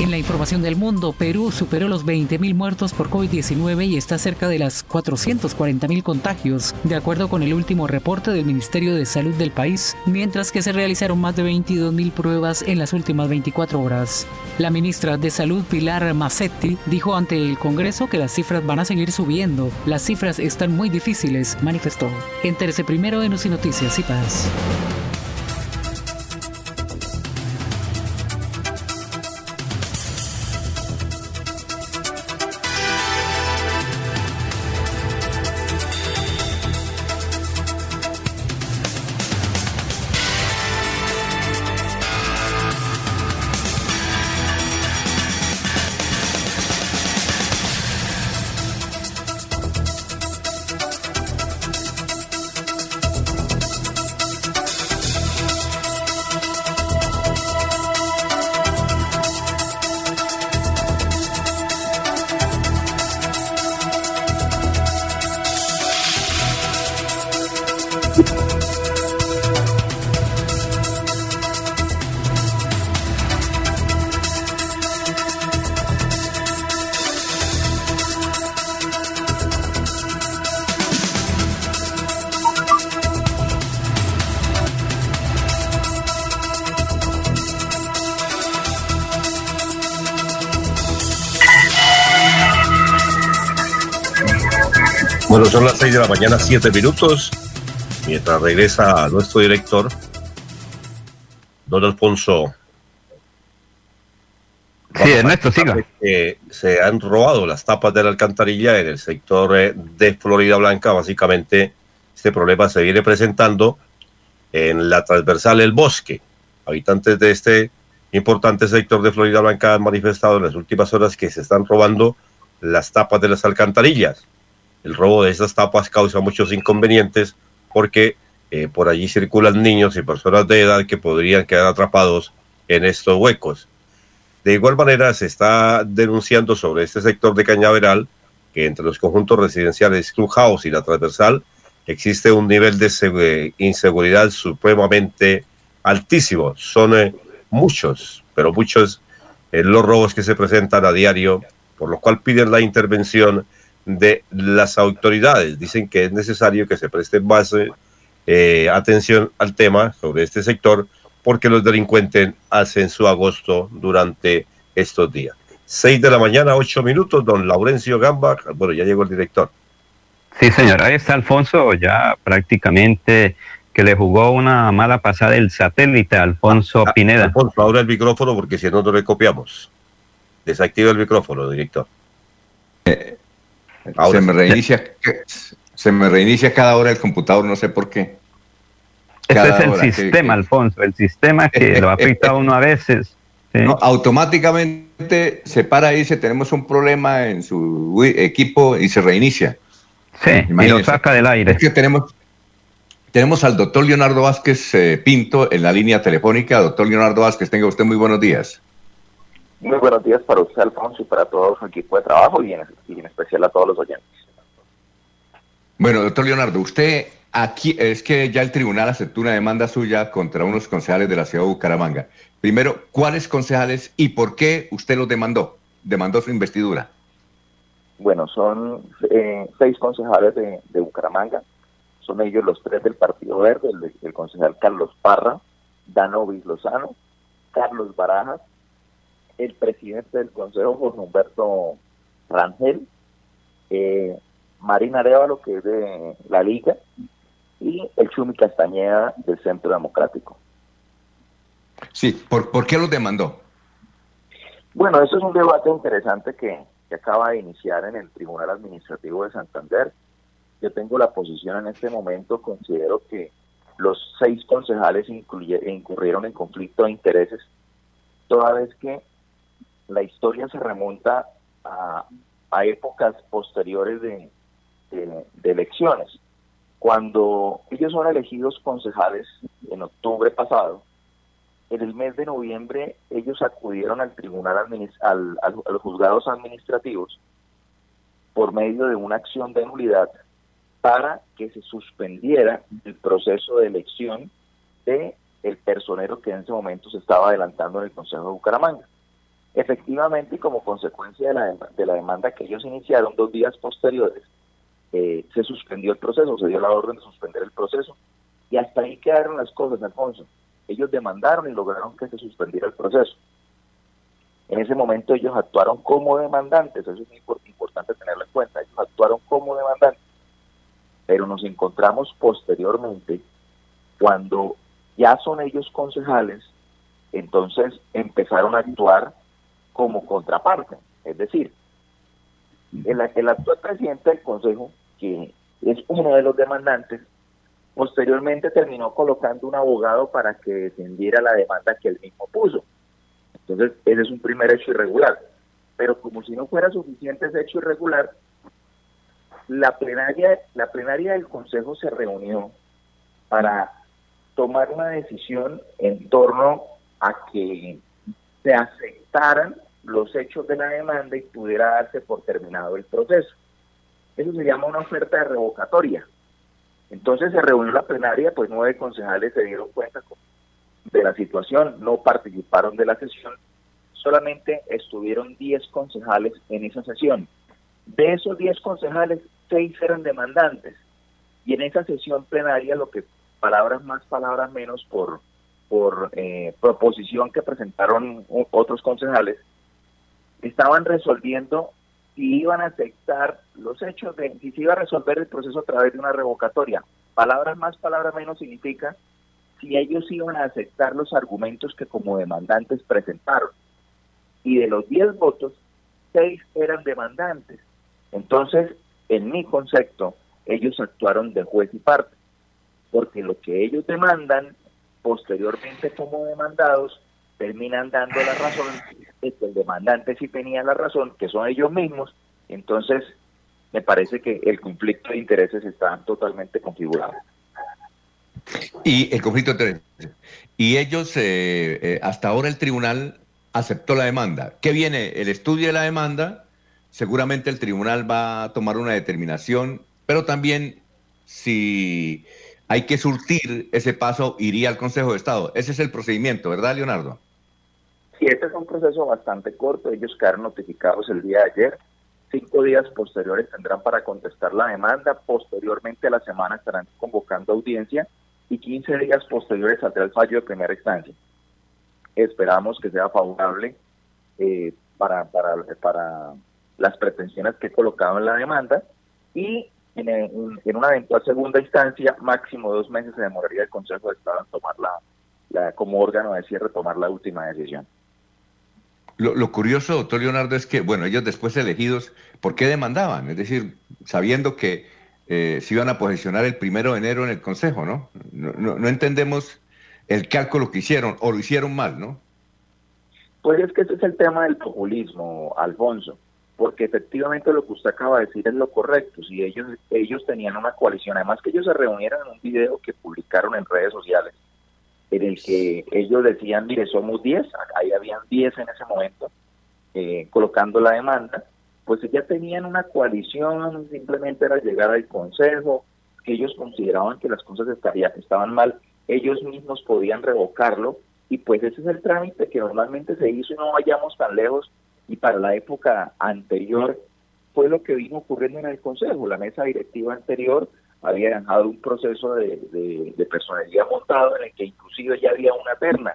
En la información del mundo, Perú superó los 20.000 muertos por COVID-19 y está cerca de las 440.000 contagios, de acuerdo con el último reporte del Ministerio de Salud del país, mientras que se realizaron más de 22.000 pruebas en las últimas 24 horas. La ministra de Salud, Pilar Macetti, dijo ante el Congreso que las cifras van a seguir subiendo. Las cifras están muy difíciles, manifestó. Entérese primero en UCI Noticias y Paz. 6 de la mañana, 7 minutos. Mientras regresa nuestro director, don Alfonso. Sí, Ernesto, siga. Que se han robado las tapas de la alcantarilla en el sector eh, de Florida Blanca. Básicamente, este problema se viene presentando en la transversal El Bosque. Habitantes de este importante sector de Florida Blanca han manifestado en las últimas horas que se están robando las tapas de las alcantarillas. El robo de estas tapas causa muchos inconvenientes porque eh, por allí circulan niños y personas de edad que podrían quedar atrapados en estos huecos. De igual manera, se está denunciando sobre este sector de Cañaveral que entre los conjuntos residenciales Clubhouse y la transversal existe un nivel de inseguridad supremamente altísimo. Son eh, muchos, pero muchos eh, los robos que se presentan a diario, por lo cual piden la intervención de las autoridades. Dicen que es necesario que se preste más eh, atención al tema sobre este sector porque los delincuentes hacen su agosto durante estos días. Seis de la mañana, ocho minutos, don Laurencio Gamba. Bueno, ya llegó el director. Sí, señor. Ahí está Alfonso, ya prácticamente que le jugó una mala pasada el satélite, Alfonso ah, Pineda. Alfonso, ahora el micrófono porque si no, no le copiamos. Desactiva el micrófono, director. Eh, se me reinicia, se me reinicia cada hora el computador, no sé por qué. Ese es el sistema, Alfonso, el sistema que lo afecta a uno a veces. automáticamente se para y dice tenemos un problema en su equipo y se reinicia. Sí, y lo saca del aire. Es que tenemos, tenemos al doctor Leonardo Vázquez eh, Pinto en la línea telefónica. Doctor Leonardo Vázquez, tenga usted muy buenos días. Muy buenos días para usted, Alfonso, y para todo su equipo de trabajo y en, especial a todos los oyentes. Bueno, doctor Leonardo, usted aquí es que ya el tribunal aceptó una demanda suya contra unos concejales de la ciudad de Bucaramanga. Primero, ¿cuáles concejales y por qué usted los demandó? Demandó su investidura. Bueno, son eh, seis concejales de, Bucaramanga. Son ellos los tres del Partido Verde, el, concejal Carlos Parra, Danovis Lozano, Carlos Barajas, el presidente del Consejo, José Humberto Rangel, eh, Marina Arevalo, que es de la Liga, y el Chumi Castañeda del Centro Democrático. Sí, ¿por, ¿por qué los demandó? Bueno, eso es un debate interesante que, que acaba de iniciar en el Tribunal Administrativo de Santander. Yo tengo la posición en este momento, considero que los seis concejales incurrieron en conflicto de intereses, toda vez que la historia se remonta a, épocas posteriores de, elecciones. Cuando ellos son elegidos concejales en octubre pasado, en el mes de noviembre ellos acudieron al tribunal al, a los juzgados administrativos por medio de una acción de nulidad para que se suspendiera el proceso de elección de el personero que en ese momento se estaba adelantando en el Consejo de Bucaramanga. Efectivamente, como consecuencia de la, de la demanda que ellos iniciaron dos días posteriores, eh, se suspendió el proceso, se dio la orden de suspender el proceso, y hasta ahí quedaron las cosas, Alfonso ellos demandaron y lograron que se suspendiera el proceso. En ese momento ellos actuaron como demandantes, eso es importante tenerlo en cuenta, ellos actuaron como demandantes, pero nos encontramos posteriormente cuando ya son ellos concejales, entonces empezaron a actuar como contraparte, es decir, el, el actual presidente del consejo, que es uno de los demandantes, Posteriormente terminó colocando un abogado para que defendiera la demanda que él mismo puso. Entonces, ese es un primer hecho irregular. Pero como si no fuera suficiente ese hecho irregular, la plenaria, la plenaria del Consejo se reunió para tomar una decisión en torno a que se aceptaran los hechos de la demanda y pudiera darse por terminado el proceso. Eso se llama una oferta de revocatoria. Entonces se reunió la plenaria, pues nueve concejales se dieron cuenta de la situación, no participaron de la sesión, solamente estuvieron diez concejales en esa sesión. De esos diez concejales, seis eran demandantes. Y en esa sesión plenaria, lo que palabras más, palabras menos por, por eh, proposición que presentaron otros concejales, estaban resolviendo si iban a aceptar los hechos de si se iba a resolver el proceso a través de una revocatoria. Palabras más, palabras menos significa si ellos iban a aceptar los argumentos que como demandantes presentaron. Y de los 10 votos, 6 eran demandantes. Entonces, en mi concepto, ellos actuaron de juez y parte, porque lo que ellos demandan posteriormente como demandados terminan dando la razón, que el demandante sí tenía la razón, que son ellos mismos, entonces me parece que el conflicto de intereses está totalmente configurado. Y el conflicto de intereses. Y ellos, eh, eh, hasta ahora el tribunal aceptó la demanda. ¿Qué viene? El estudio de la demanda, seguramente el tribunal va a tomar una determinación, pero también si hay que surtir ese paso, iría al Consejo de Estado. Ese es el procedimiento, ¿verdad, Leonardo? Sí, este es un proceso bastante corto. Ellos quedaron notificados el día de ayer. Cinco días posteriores tendrán para contestar la demanda. Posteriormente a la semana estarán convocando audiencia y 15 días posteriores saldrá el fallo de primera instancia. Esperamos que sea favorable eh, para, para, para las pretensiones que he colocado en la demanda y en, en, una eventual segunda instancia, máximo dos meses se demoraría el Consejo de Estado en tomar la, la como órgano de cierre, tomar la última decisión. Lo, curioso, doctor Leonardo, es que, bueno, ellos después elegidos, ¿por qué demandaban? Es decir, sabiendo que eh, se iban a posicionar el primero de enero en el Consejo, ¿no? No, no, no entendemos el cálculo que hicieron o lo hicieron mal, ¿no? Pues es que ese es el tema del populismo, Alfonso porque efectivamente lo que usted acaba de decir es lo correcto. Si ellos, ellos tenían una coalición, además que ellos se reunieron en un video que publicaron en redes sociales, en el que ellos decían, mire, somos 10, ahí habían 10 en ese momento, eh, colocando la demanda, pues ya tenían una coalición, simplemente era llegar al Consejo, que ellos consideraban que las cosas estaban mal, ellos mismos podían revocarlo, y pues ese es el trámite que normalmente se hizo y no vayamos tan lejos y para la época anterior fue lo que vino ocurriendo en el Consejo. La mesa directiva anterior había dejado un proceso de, de, personalidad montado en el que inclusive ya había una terna.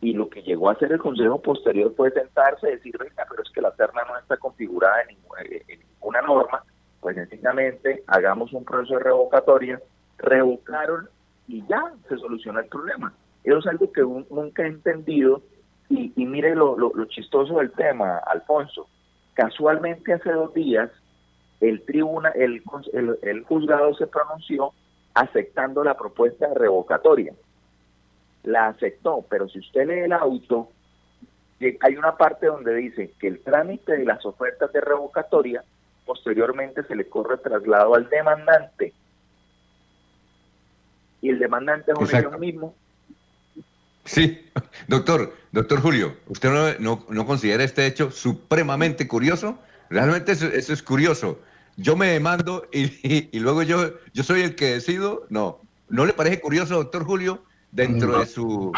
Y lo que llegó a hacer el Consejo posterior fue sentarse y decir, venga, pero es que la terna no está configurada en ninguna, en ninguna norma, pues sencillamente hagamos un proceso de revocatoria, revocaron y ya se soluciona el problema. Eso es algo que nunca he entendido y, mire lo, lo, chistoso del tema, Alfonso. Casualmente hace dos días el tribuna, el, el, juzgado se pronunció aceptando la propuesta de revocatoria. La aceptó, pero si usted lee el auto, hay una parte donde dice que el trámite de las ofertas de revocatoria posteriormente se le corre traslado al demandante. Y el demandante es mismo Sí, doctor, doctor Julio, ¿usted no, no, considera este hecho supremamente curioso? Realmente eso, es curioso. Yo me demando y, luego yo, yo soy el que decido. No, ¿no le parece curioso, doctor Julio, dentro de sus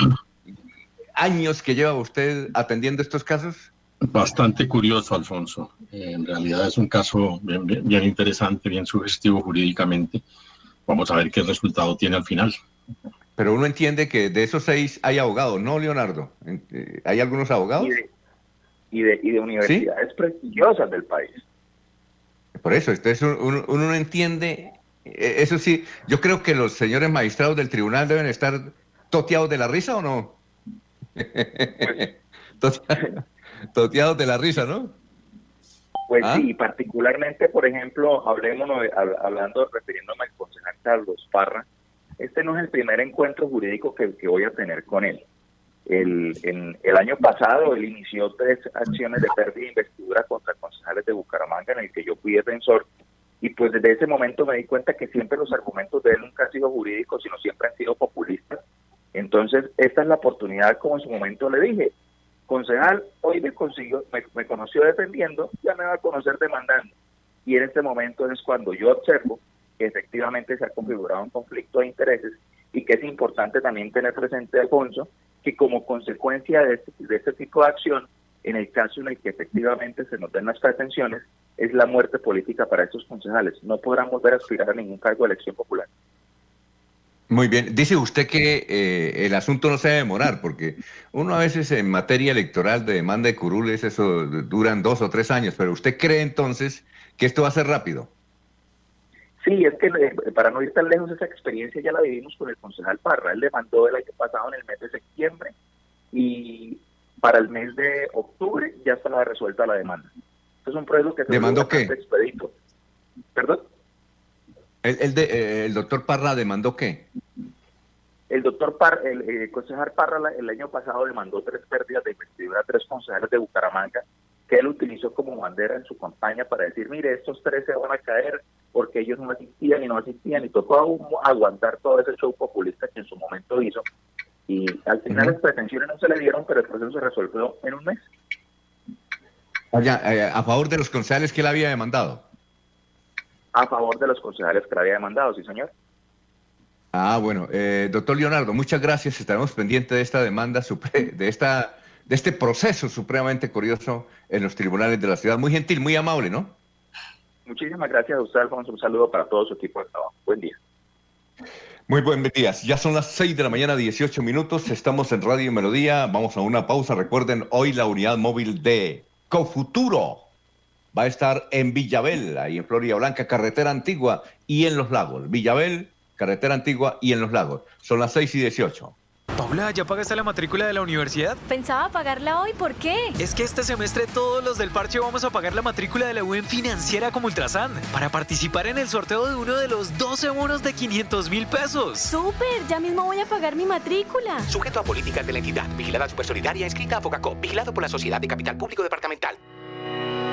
años que lleva usted atendiendo estos casos? Bastante curioso, Alfonso. En realidad es un caso bien, bien interesante, bien sugestivo jurídicamente. Vamos a ver qué resultado tiene al final. Pero uno entiende que de esos seis hay abogados, ¿no, Leonardo? Eh, ¿Hay algunos abogados? Y de, y de, universidades prestigiosas del país. Por eso, entonces uno, uno no entiende, eh, eso sí, yo creo que los señores magistrados del tribunal deben estar toteados de la risa o no? [LAUGHS] [LAUGHS] toteados de la risa, ¿no? Pues ¿Ah? sí, particularmente, por ejemplo, hablemos hablando, refiriéndome al concejal Carlos Parra, este no es el primer encuentro jurídico que, voy a tener con él. El, el año pasado él inició tres acciones de pérdida de investidura contra concejales de Bucaramanga en el que yo fui defensor y pues desde ese momento me di cuenta que siempre los argumentos de él nunca han sido jurídicos sino siempre han sido populistas. Entonces esta es la oportunidad como en su momento le dije, concejal hoy me consiguió, me, me conoció defendiendo, ya me va a conocer demandando y en este momento es cuando yo observo que efectivamente se ha configurado un conflicto de intereses y que es importante también tener presente, Alfonso, que como consecuencia de este, de este tipo de acción, en el caso en el que efectivamente se nos den las pretensiones, es la muerte política para estos concejales. No podrán volver a aspirar a ningún cargo de elección popular. Muy bien. Dice usted que eh, el asunto no se debe demorar, porque uno a veces en materia electoral de demanda de curules, eso duran dos o tres años, pero usted cree entonces que esto va a ser rápido. Sí, es que eh, para no ir tan lejos, esa experiencia ya la vivimos con el concejal Parra. Él le mandó el año pasado en el mes de septiembre y para el mes de octubre ya estaba resuelta la demanda. es un proceso que se ¿Demandó qué? expedito. ¿Perdón? El, el, de, eh, el doctor Parra demandó qué? El doctor Par, el, eh, concejal Parra el año pasado le mandó tres pérdidas de investidura a tres concejales de Bucaramanga que él utilizó como bandera en su campaña para decir, mire, estos tres se van a caer porque ellos no asistían y no asistían y tocó aguantar todo ese show populista que en su momento hizo. Y al final las pretensiones no se le dieron, pero el proceso se resolvió en un mes. Eh, a favor de los concejales que él había demandado. A favor de los concejales que él había demandado, sí, señor. Ah, bueno, eh, doctor Leonardo, muchas gracias. Estaremos pendientes de esta demanda, de, esta, de este proceso supremamente curioso en los tribunales de la ciudad. Muy gentil, muy amable, ¿no? Muchísimas gracias a usted, Alfonso. Un saludo para todo su equipo de trabajo. Buen día. Muy buen día. Ya son las 6 de la mañana, 18 minutos. Estamos en Radio Melodía. Vamos a una pausa. Recuerden, hoy la unidad móvil de Cofuturo va a estar en Villabel, ahí en Florida Blanca, carretera antigua y en Los Lagos. Villabel, carretera antigua y en Los Lagos. Son las 6 y 18. Paula, ¿ya pagaste la matrícula de la universidad? Pensaba pagarla hoy, ¿por qué? Es que este semestre todos los del parche vamos a pagar la matrícula de la UN financiera como Ultrasan para participar en el sorteo de uno de los 12 bonos de 500 mil pesos. ¡Súper! Ya mismo voy a pagar mi matrícula. Sujeto a políticas de la entidad. Vigilada Supersolidaria, escrita a Focacop. Vigilado por la Sociedad de Capital Público Departamental.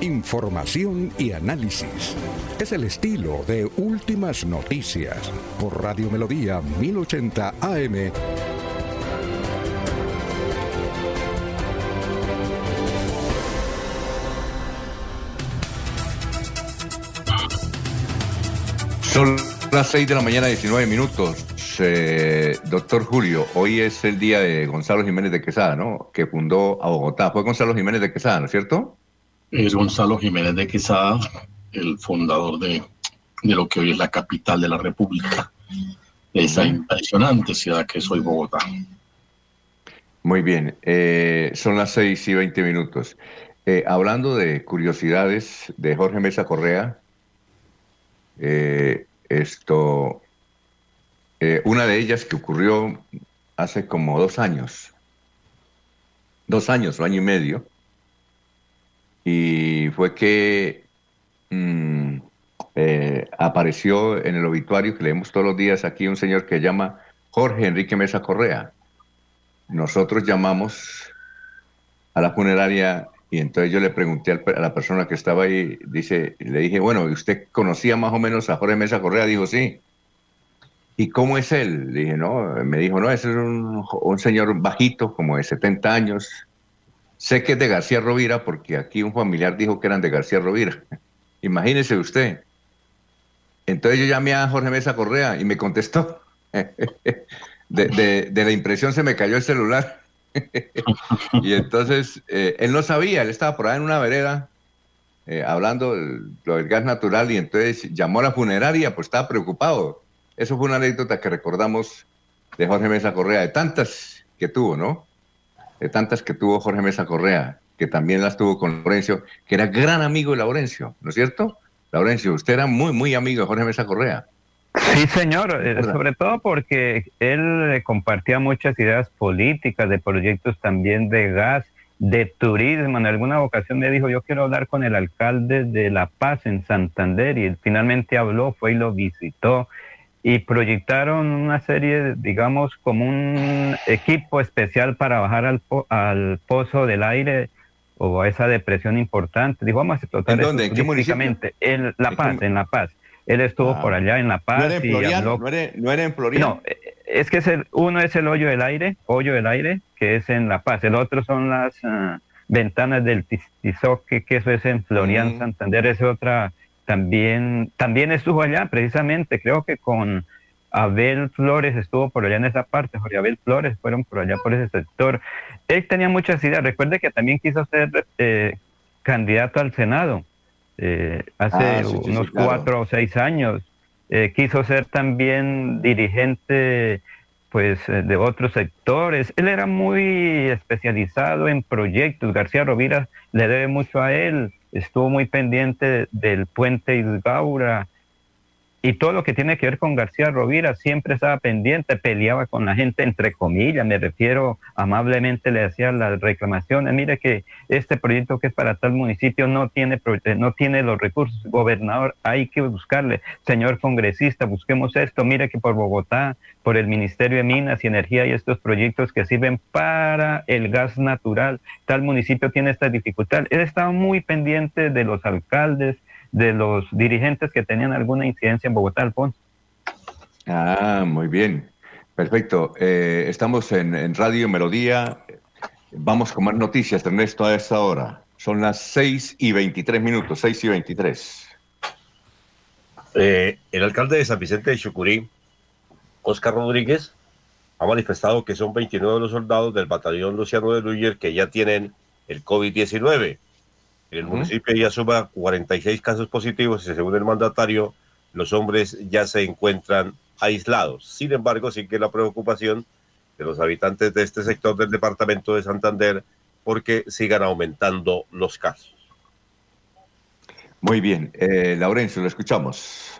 Información y análisis. Es el estilo de Últimas Noticias por Radio Melodía 1080 AM. Son las 6 de la mañana, 19 minutos. Doctor Julio, hoy es el día de Gonzalo Jiménez de Quesada, ¿no? Que fundó a Bogotá. Fue Gonzalo Jiménez de Quesada, ¿no es cierto? Es Gonzalo Jiménez de Quesada, el fundador de, lo que hoy es la capital de la República, esa impresionante ciudad que es hoy Bogotá. Muy bien, eh, son las seis y veinte minutos. Eh, hablando de curiosidades de Jorge Mesa Correa, eh, esto, una de ellas que ocurrió hace como dos años, dos años, un año y medio, y fue que mm, eh, apareció en el obituario que leemos todos los días aquí un señor que llama Jorge Enrique Mesa Correa. Nosotros llamamos a la funeraria y entonces yo le pregunté a la persona que estaba ahí, dice, le dije, bueno, ¿usted conocía más o menos a Jorge Mesa Correa? Dijo, sí. ¿Y cómo es él? Le dije, no, me dijo, no, ese es un, un señor bajito, como de 70 años, Sé que es de García Rovira porque aquí un familiar dijo que eran de García Rovira. [LAUGHS] Imagínese usted. Entonces yo llamé a Jorge Mesa Correa y me contestó. [LAUGHS] De, la impresión se me cayó el celular. [LAUGHS] y entonces eh, él no sabía, él estaba por ahí en una vereda eh, hablando lo del gas natural y entonces llamó a la funeraria, pues estaba preocupado. Eso fue una anécdota que recordamos de Jorge Mesa Correa, de tantas que tuvo, ¿no? De tantas que tuvo Jorge Mesa Correa, que también las tuvo con Laurencio, que era gran amigo de Laurencio, ¿no es cierto? Laurencio, usted era muy, muy amigo de Jorge Mesa Correa. Sí, señor, eh, sobre todo porque él compartía muchas ideas políticas, de proyectos también de gas, de turismo. En alguna ocasión me dijo, yo quiero hablar con el alcalde de La Paz en Santander y él finalmente habló, fue y lo visitó y proyectaron una serie, digamos, como un equipo especial para bajar al, al pozo del aire o a esa depresión importante. Dijo, vamos a explotar ¿En dónde? ¿En qué En La Paz, en La Paz. Él estuvo ah. por allá en La Paz. ¿No era en Floriano? ¿No, era, ¿No, era, en Floriano? No, es que es el, uno es el hoyo del aire, hoyo del aire, que es en La Paz. El otro son las ah, ventanas del Tizoque, que eso es en Florian, mm. Santander. Es otra también, también estuvo allá, precisamente, creo que con Abel Flores estuvo por allá en esa parte, Jorge Abel Flores fueron por allá por ese sector. Él tenía muchas ideas, recuerde que también quiso ser eh, candidato al Senado eh, hace ah, unos cuatro o seis años eh, quiso ser también dirigente pues eh, de otros sectores. Él era muy especializado en proyectos. García Rovira le debe mucho a él. Estuvo muy pendiente del puente Isgaura, y todo lo que tiene que ver con García Rovira siempre estaba pendiente, peleaba con la gente, entre comillas, me refiero amablemente, le hacía las reclamaciones, mire que este proyecto que es para tal municipio no tiene, no tiene los recursos, gobernador, hay que buscarle, señor congresista, busquemos esto, mire que por Bogotá, por el Ministerio de Minas y Energía y estos proyectos que sirven para el gas natural, tal municipio tiene esta dificultad. Él estaba muy pendiente de los alcaldes, de los dirigentes que tenían alguna incidencia en Bogotá, Alfonso. Ah, muy bien. Perfecto. Eh, estamos en, Radio Melodía. Vamos con más noticias, Ernesto, a esta hora. Son las 6 y 23 minutos, 6 y 23. Eh, el alcalde de San Vicente de Chucurí, Oscar Rodríguez, ha manifestado que son 29 los soldados del batallón Luciano de Luyer que ya tienen el COVID-19. El municipio ya suma 46 casos positivos y según el mandatario, los hombres ya se encuentran aislados. Sin embargo, sí que la preocupación de los habitantes de este sector del departamento de Santander porque sigan aumentando los casos. Muy bien, eh, Laurencio, lo escuchamos.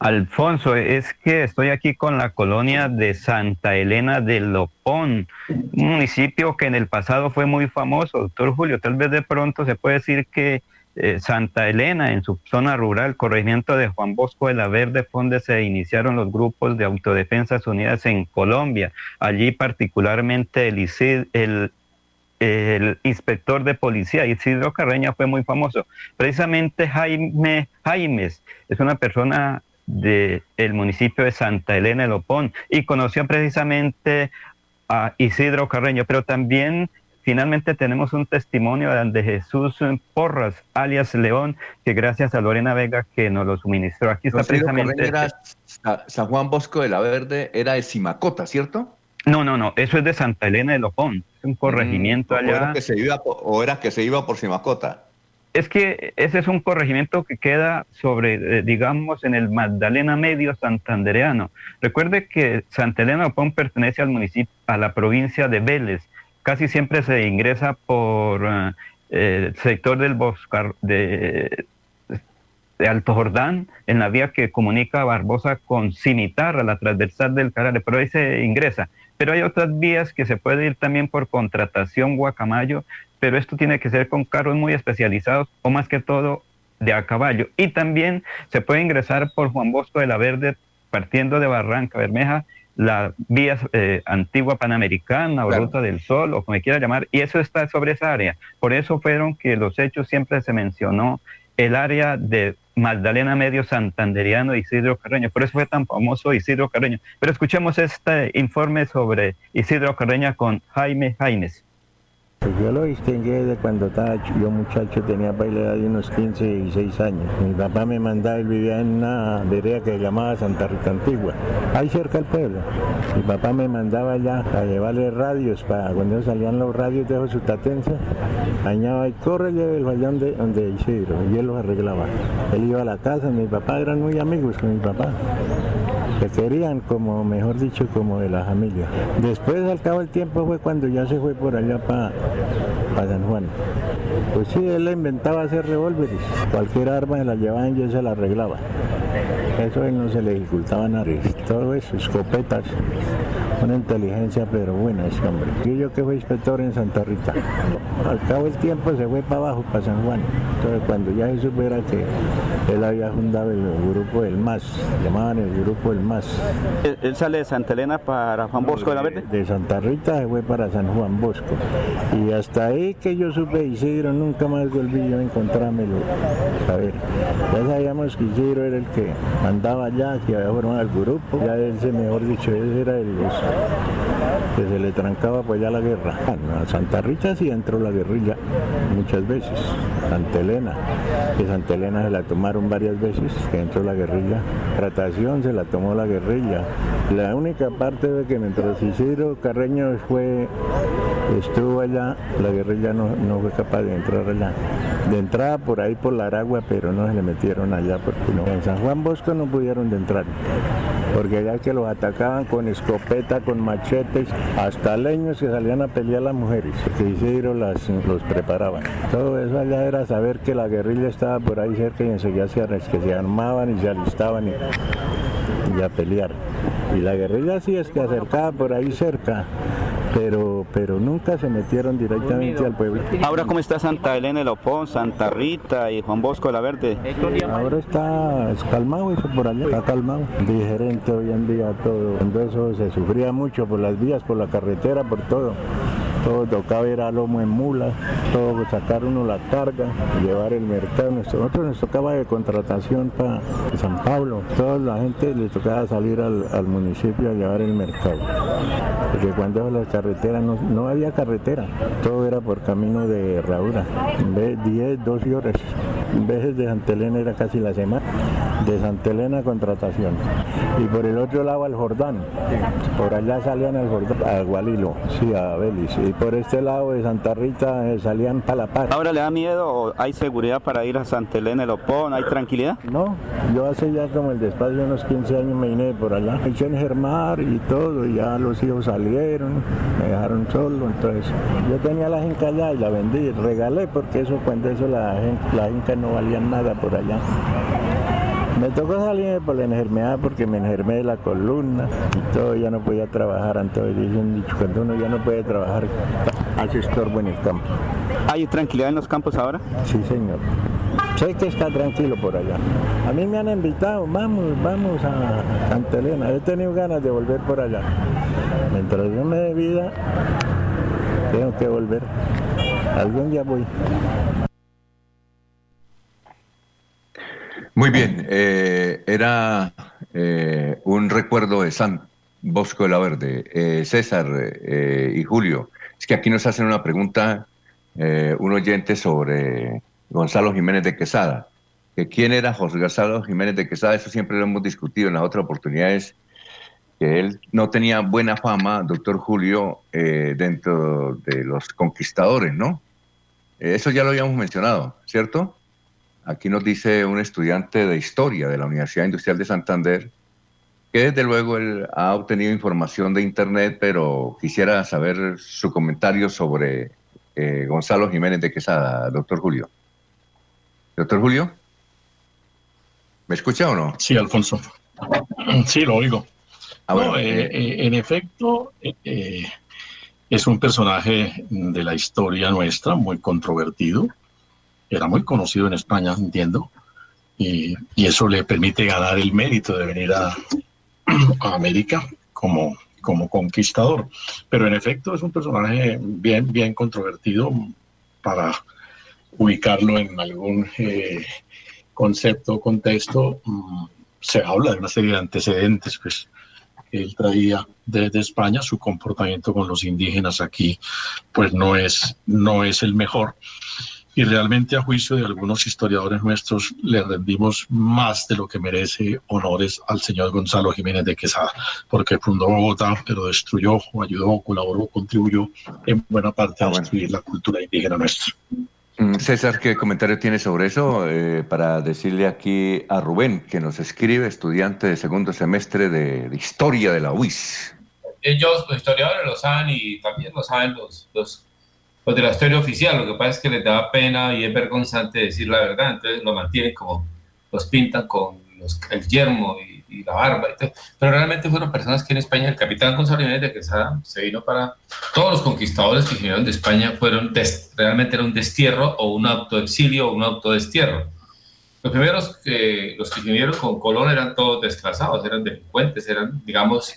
Alfonso, es que estoy aquí con la colonia de Santa Elena de Lopón, un municipio que en el pasado fue muy famoso. Doctor Julio, tal vez de pronto se puede decir que eh, Santa Elena, en su zona rural, corregimiento de Juan Bosco de la Verde, donde se iniciaron los grupos de autodefensas unidas en Colombia. Allí particularmente el, el el inspector de policía, Isidro Carreña, fue muy famoso. Precisamente Jaime Jaimes es una persona del municipio de Santa Elena de Lopón y conoció precisamente a Isidro Carreño, pero también finalmente tenemos un testimonio de Jesús Porras, alias León, que gracias a Lorena Vega que nos lo suministró. Aquí está precisamente... San Juan Bosco de la Verde, era de Simacota, ¿cierto? No, no, no, eso es de Santa Elena de Lopón, es un corregimiento mm, allá. que se iba ¿O era que se iba por Simacota? Es que ese es un corregimiento que queda sobre, eh, digamos, en el Magdalena Medio santandereano. Recuerde que Santa Elena Opón pertenece al municipio, a la provincia de Vélez. Casi siempre se ingresa por eh, el sector del Boscar, de, Alto Jordán, en la vía que comunica Barbosa con Cimitarra, la transversal del Carale, pero ahí se ingresa. Pero hay otras vías que se puede ir también por contratación Guacamayo, pero esto tiene que ser con carros muy especializados o más que todo de a caballo. Y también se puede ingresar por Juan Bosco de la Verde partiendo de Barranca Bermeja, la vía eh, antigua panamericana o ruta del sol o como quiera llamar, y eso está sobre esa área. Por eso fueron que los hechos siempre se mencionó el área de Magdalena Medio Santanderiano Isidro Carreño. Por eso fue tan famoso Isidro Carreño. Pero escuchemos este informe sobre Isidro Carreño con Jaime Jaines. Pues yo lo distinguí de cuando estaba yo muchacho, tenía para de unos 15 y 16 años. Mi papá me mandaba, él vivía en una vereda que se llamaba Santa Rita Antigua, ahí cerca del pueblo. Mi papá me mandaba allá a llevarle radios para cuando salían los radios de su tatenza, bañaba y corre el fallón de donde Isidro y él los arreglaba. Él iba a la casa, mi papá eran muy amigos con mi papá se querían como, mejor dicho, como de la familia. Después, al cabo del tiempo, fue cuando ya se fue por allá para San Juan. Pues sí, él inventaba hacer revólveres. Cualquier arma se la llevaban y él se la arreglaba. Eso él no se le dificultaba nada. Todo eso, escopetas una inteligencia pero buena ese hombre. Y yo que fui inspector en Santa Rita. Al cabo del tiempo se fue para abajo, para San Juan. Entonces cuando ya se supiera que él había fundado el grupo del MAS, llamaban el grupo del MAS. ¿Él, sale de Santa Elena para Juan Bosco de la Verde? De Santa Rita se fue para San Juan Bosco. Y hasta ahí que yo supe Isidro, nunca más volví yo a encontrármelo. A ver, ya sabíamos que Isidro era el que mandaba allá, que había formado el grupo. Ya ese, mejor dicho, ese era el, que se le trancaba pues ya la guerra. A Santa Rita sí entró la guerrilla muchas veces, Santa Elena, que Santa Elena se la tomaron varias veces, que entró la guerrilla. Tratación se la tomó la guerrilla. La única parte de que mientras Isidro Carreño fue, estuvo allá, la guerrilla no, no fue capaz de entrar allá. de entrada por ahí por la Aragua, pero no se le metieron allá porque no. En San Juan Bosco no pudieron de entrar, porque allá que los atacaban con escopeta, con machetes, hasta leños que salían a pelear las mujeres, que Isidro las, los preparaban. Todo eso allá era saber que la guerrilla estaba por ahí cerca y enseguida se, que se armaban y se alistaban y, y a pelear. Y la guerrilla sí es que acercaba por ahí cerca pero, pero nunca se metieron directamente al pueblo. Ahora, ¿cómo está Santa Elena de Lopón, Santa Rita y Juan Bosco de la Verde? Ahora está calmado eso por allá, está calmado. Diferente hoy en día todo. Cuando eso se sufría mucho por las vías, por la carretera, por todo todo tocaba ir a lomo en mula, todo sacar uno la carga, llevar el mercado. Nosotros nos tocaba de contratación para San Pablo, toda la gente le tocaba salir al, municipio a llevar el mercado. Porque cuando la carretera no, no había carretera, todo era por camino de herradura, 10, 12 horas. En vez de Santa Elena era casi la semana, de Santa Elena contratación. Y por el otro lado al Jordán, por allá salían al Jordán, a Gualilo, sí, a Belis, y por este lado de Santa Rita eh, salían para la paz. ¿Ahora le da miedo o hay seguridad para ir a Santa Elena el Opón? ¿Hay tranquilidad? No, yo hace ya como el despacio unos 15 años me vine por allá. Eché en Germar y todo, y ya los hijos salieron, me dejaron solo, entonces yo tenía la jinca allá y la vendí, regalé porque eso cuando eso la, la jinca no valía nada por allá. Me tocó salir por la enfermedad porque me enfermé de la columna y todo, ya no podía trabajar. Entonces dicen dicho, cuando uno ya no puede trabajar, hace estorbo en el campo. ¿Hay tranquilidad en los campos ahora? Sí, señor. Sé que está tranquilo por allá. A mí me han invitado, vamos, vamos a Santa Elena. He tenido ganas de volver por allá. Mientras yo me dé vida, tengo que volver. Algún día voy. Muy bien, eh, era eh, un recuerdo de San Bosco de la Verde. Eh, César y Julio, es que aquí nos hacen una pregunta un oyente sobre Gonzalo Jiménez de Quesada. Que ¿Quién era José Gonzalo Jiménez de Quesada? Eso siempre lo hemos discutido en las otras oportunidades, que él no tenía buena fama, doctor Julio, dentro de los conquistadores, ¿no? eso ya lo habíamos mencionado, ¿cierto? Aquí nos dice un estudiante de historia de la Universidad Industrial de Santander, que desde luego él ha obtenido información de Internet, pero quisiera saber su comentario sobre eh, Gonzalo Jiménez de Quesada, doctor Julio. Doctor Julio, ¿me escucha o no? Sí, Alfonso. Sí, lo oigo. Ah, eh, eh, en efecto, es un personaje de la historia nuestra muy controvertido era muy conocido en España, entiendo, y, eso le permite ganar el mérito de venir a, América como, como conquistador. Pero en efecto es un personaje bien, bien controvertido para ubicarlo en algún eh, concepto contexto. Mm, se habla de una serie de antecedentes, pues que él traía desde España, su comportamiento con los indígenas aquí, pues no es, no es el mejor y realmente a juicio de algunos historiadores nuestros le rendimos más de lo que merece honores al señor Gonzalo Jiménez de Quesada, porque fundó Bogotá, pero destruyó, ayudó, colaboró, contribuyó en buena parte a ah, destruir la cultura indígena nuestra. Mm, César, ¿qué comentario tiene sobre eso? Eh, para decirle aquí a Rubén, que nos escribe, estudiante de segundo semestre de, Historia de la UIS. Ellos, los historiadores, lo saben y también lo saben los, los pues, de la historia oficial. Lo que pasa es que les da pena y es vergonzante decir la verdad, entonces lo mantienen como, los pintan con el yermo y, la barba. Pero realmente fueron personas que en España, el capitán Gonzalo de Quesada se vino para. Todos los conquistadores que vinieron de España fueron realmente era un destierro o un autoexilio o un autodestierro. Los primeros que los que vinieron con Colón eran todos desclasados, eran delincuentes, eran, digamos,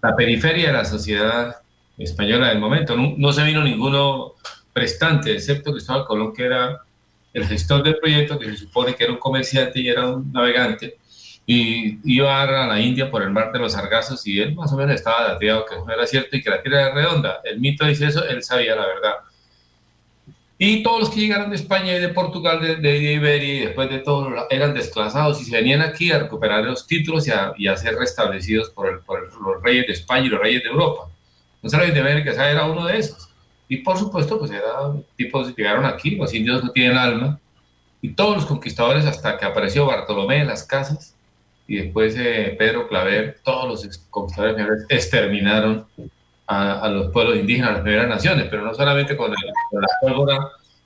la periferia de la sociedad española del momento. No, se vino ninguno prestante, excepto Cristóbal Colón, que era el gestor del proyecto, que se supone que era un comerciante y era un navegante, y iba a la India por el mar de los Sargazos y él más o menos estaba dateado que no era cierto y que la tierra era redonda. El mito dice eso, él sabía la verdad. Y todos los que llegaron de España y de Portugal, de, Iberia y después de todo, eran desclasados y se venían aquí a recuperar los títulos y a, ser restablecidos por, por los reyes de España y los reyes de Europa. Gonzalo de América era uno de esos. Y por supuesto, pues era tipos llegaron aquí, los indios no tienen alma, y todos los conquistadores hasta que apareció Bartolomé de las Casas y después eh, Pedro Claver, todos los conquistadores exterminaron a, los pueblos indígenas, a las primeras naciones, pero no solamente con, la pólvora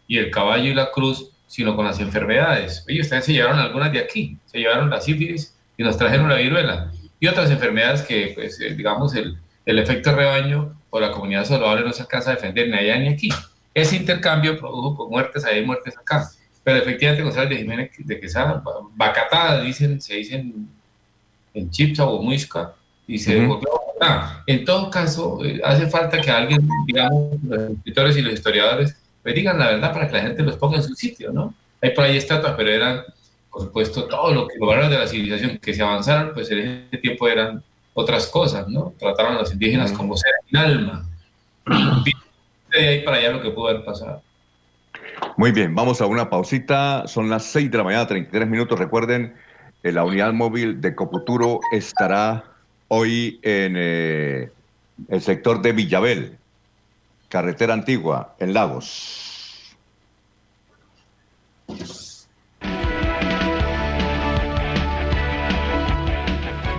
y el caballo y la cruz, sino con las enfermedades. Ellos también se llevaron algunas de aquí, se llevaron la sífilis y nos trajeron la viruela y otras enfermedades que, pues, eh, digamos, el, el efecto rebaño o la comunidad saludable no se alcanza a defender ni allá ni aquí. Ese intercambio produjo muertes allá y muertes acá. Pero efectivamente González de Jiménez de Quesada, bacatada, dicen, se dicen en Chipsa o Muisca, y se uh En todo caso, eh, hace falta que alguien, digamos, los escritores y los historiadores, me digan la verdad para que la gente los ponga en su sitio, ¿no? Hay por ahí estatuas, pero eran, por supuesto, todo lo que los valores de la civilización que se avanzaron, pues en ese tiempo eran otras cosas, ¿no? Trataron a los indígenas como ser sin alma. [CLEARS THROAT] De ahí para allá lo que pudo haber pasado. Muy bien, vamos a una pausita. Son las 6 de la mañana, 33 minutos. Recuerden, eh, la unidad móvil de Coputuro estará hoy en eh, el sector de Villabel, carretera antigua, en Lagos.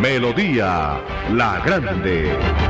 Melodía La Grande.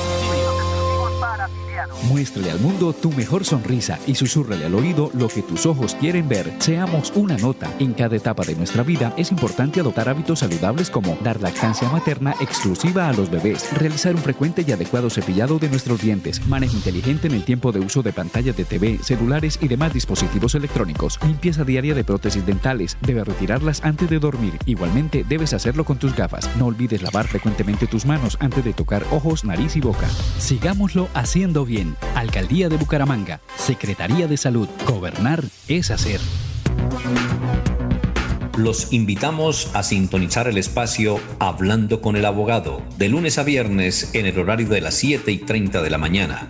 Muéstrale al mundo tu mejor sonrisa y susurrale al oído lo que tus ojos quieren ver. Seamos una nota. En cada etapa de nuestra vida es importante adoptar hábitos saludables como dar lactancia materna exclusiva a los bebés, realizar un frecuente y adecuado cepillado de nuestros dientes, manejo inteligente en el tiempo de uso de pantallas de TV, celulares y demás dispositivos electrónicos, limpieza diaria de prótesis dentales, debes retirarlas antes de dormir. Igualmente debes hacerlo con tus gafas. No olvides lavar frecuentemente tus manos antes de tocar ojos, nariz y boca. Sigámoslo haciendo bien. Alcaldía de Bucaramanga, Secretaría de Salud. Gobernar es hacer. Los invitamos a sintonizar el espacio Hablando con el Abogado, de lunes a viernes en el horario de las 7 y 30 de la mañana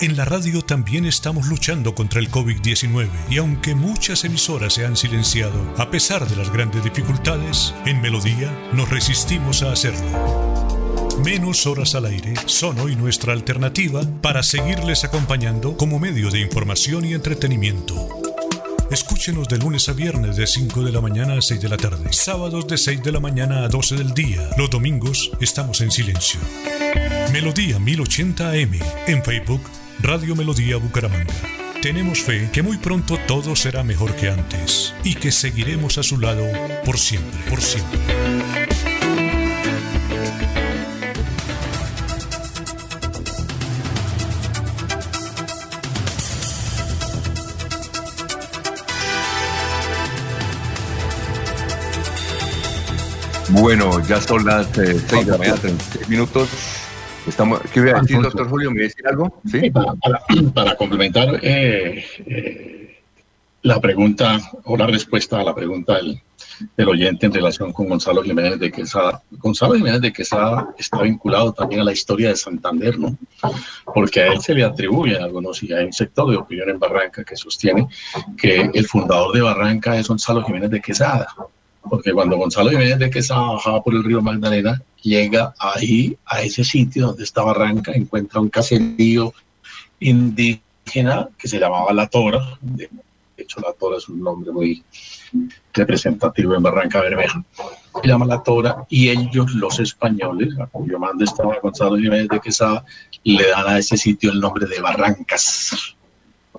En la radio también estamos luchando contra el COVID-19 y aunque muchas emisoras se han silenciado, a pesar de las grandes dificultades, en Melodía nos resistimos a hacerlo. Menos horas al aire son hoy nuestra alternativa para seguirles acompañando como medio de información y entretenimiento. Escúchenos de lunes a viernes de 5 de la mañana a 6 de la tarde, sábados de 6 de la mañana a 12 del día. Los domingos estamos en silencio. Melodía 1080 AM en Facebook Radio Melodía Bucaramanga. Tenemos fe que muy pronto todo será mejor que antes y que seguiremos a su lado por siempre, por siempre. Bueno, ya son las 6 eh, de la mañana, 36 minutos. Estamos, ¿Qué voy a decir, doctor Julio? ¿Me decir algo? Sí, [CLEARS THROAT] para, complementar eh, eh, la pregunta o la respuesta a la pregunta del, del, oyente en relación con Gonzalo Jiménez de Quesada. Gonzalo Jiménez de Quesada está vinculado también a la historia de Santander, ¿no? Porque a él se le atribuyen algunos, y hay un sector de opinión en Barranca que sostiene que el fundador de Barranca es Gonzalo Jiménez de Quesada porque cuando Gonzalo Jiménez de Quesada bajaba por el río Magdalena, llega ahí, a ese sitio donde está Barranca, encuentra un caserío indígena que se llamaba La Tora, hecho la Tora es un nombre muy representativo en Barranca Bermeja. Se llama la Tora y ellos, los españoles, a cuyo mando estaba Gonzalo Jiménez de Quesada, le dan a ese sitio el nombre de Barrancas.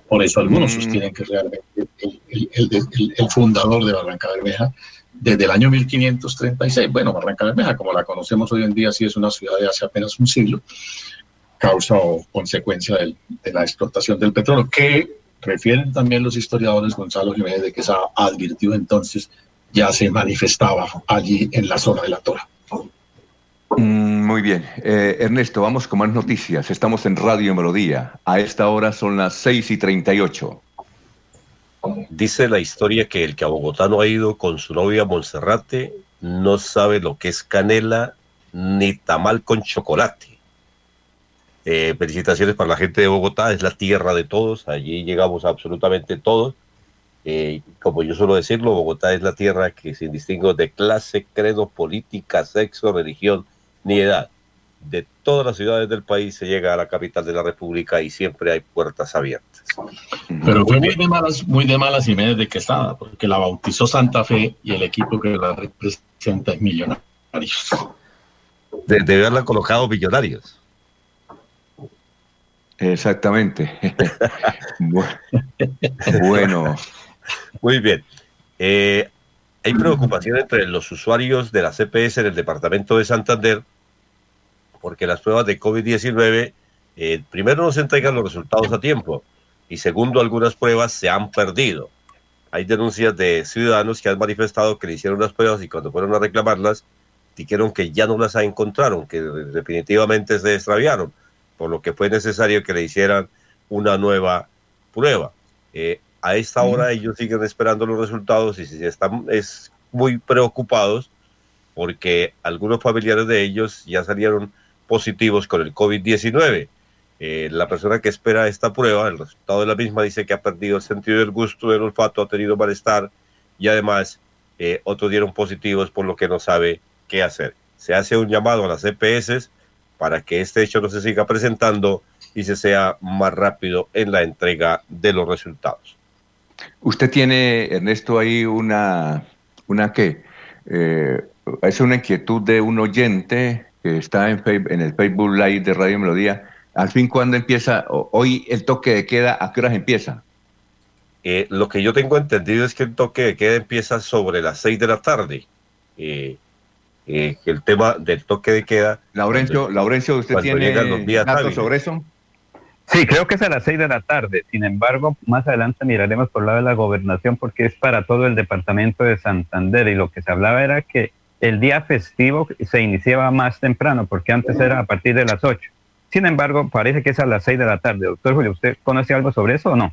Por eso algunos Mm. sostienen que realmente el, el- el- el fundador de Barranca Bermeja, desde el año 1536, bueno, Barranca Bermeja, como la conocemos hoy en día, sí es una ciudad de hace apenas un siglo, causa o consecuencia del- de la explotación del petróleo, que refieren también los historiadores, Gonzalo Jiménez de Quesada advirtió entonces, ya se manifestaba allí en la zona de la Tora. Mm, Muy bien. Eh, Ernesto, vamos con más noticias. Estamos en Radio Melodía. A esta hora son las 6 y 38. Dice la historia que el que a Bogotá no ha ido con su novia Monserrate no sabe lo que es canela ni tamal con chocolate. Eh, felicitaciones para la gente de Bogotá, es la tierra de todos, allí llegamos absolutamente todos. Eh, como yo suelo decirlo, Bogotá es la tierra que sin distingo de clase, credo, política, sexo, religión ni edad. De todas las ciudades del país se llega a la capital de la República y siempre hay puertas abiertas. Pero fue muy de malas, muy de malas Jiménez de Quesada, porque la bautizó Santa Fe y el equipo que la representa es Millonarios. De, de haberla colocado millonarios. Exactamente. [LAUGHS] Bu- bueno, Muy bien. Eh, hay preocupación entre los usuarios de la CPS en el departamento de Santander porque las pruebas de COVID-19, eh, primero no se entregan los resultados a tiempo y segundo, algunas pruebas se han perdido. Hay denuncias de ciudadanos que han manifestado que le hicieron las pruebas y cuando fueron a reclamarlas, dijeron que ya no las encontraron, que definitivamente se extraviaron, por lo que fue necesario que le hicieran una nueva prueba. Eh, a esta hora ellos siguen esperando los resultados y se están es, muy preocupados porque algunos familiares de ellos ya salieron positivos con el COVID-19. Eh, la persona que espera esta prueba, el resultado de la misma, dice que ha perdido el sentido del gusto, del olfato, ha tenido malestar y además eh, otros dieron positivos por lo que no sabe qué hacer. Se hace un llamado a las EPS para que este hecho no se siga presentando y se sea más rápido en la entrega de los resultados. usted tiene, Ernesto, ahí una, una qué? Eh, es una inquietud de un oyente que está en, en el Facebook Live de Radio Melodía. Al fin, ¿cuándo empieza? Hoy el toque de queda, ¿a qué horas empieza? Eh, lo que yo tengo entendido es que el toque de queda empieza sobre las 6 de la tarde. Eh, eh, el tema del toque de queda. Laurencio, Laurencio, ¿usted cuando tiene llegan los días datos sobre eso? Sí, creo que es a las seis de la tarde. Sin embargo, más adelante miraremos por el lado de la gobernación porque es para todo el departamento de Santander y lo que se hablaba era que el día festivo se iniciaba más temprano porque antes era a partir de las 8. Sin embargo, parece que es a las 6 de la tarde. Doctor Julio, ¿usted conoce algo sobre eso o no?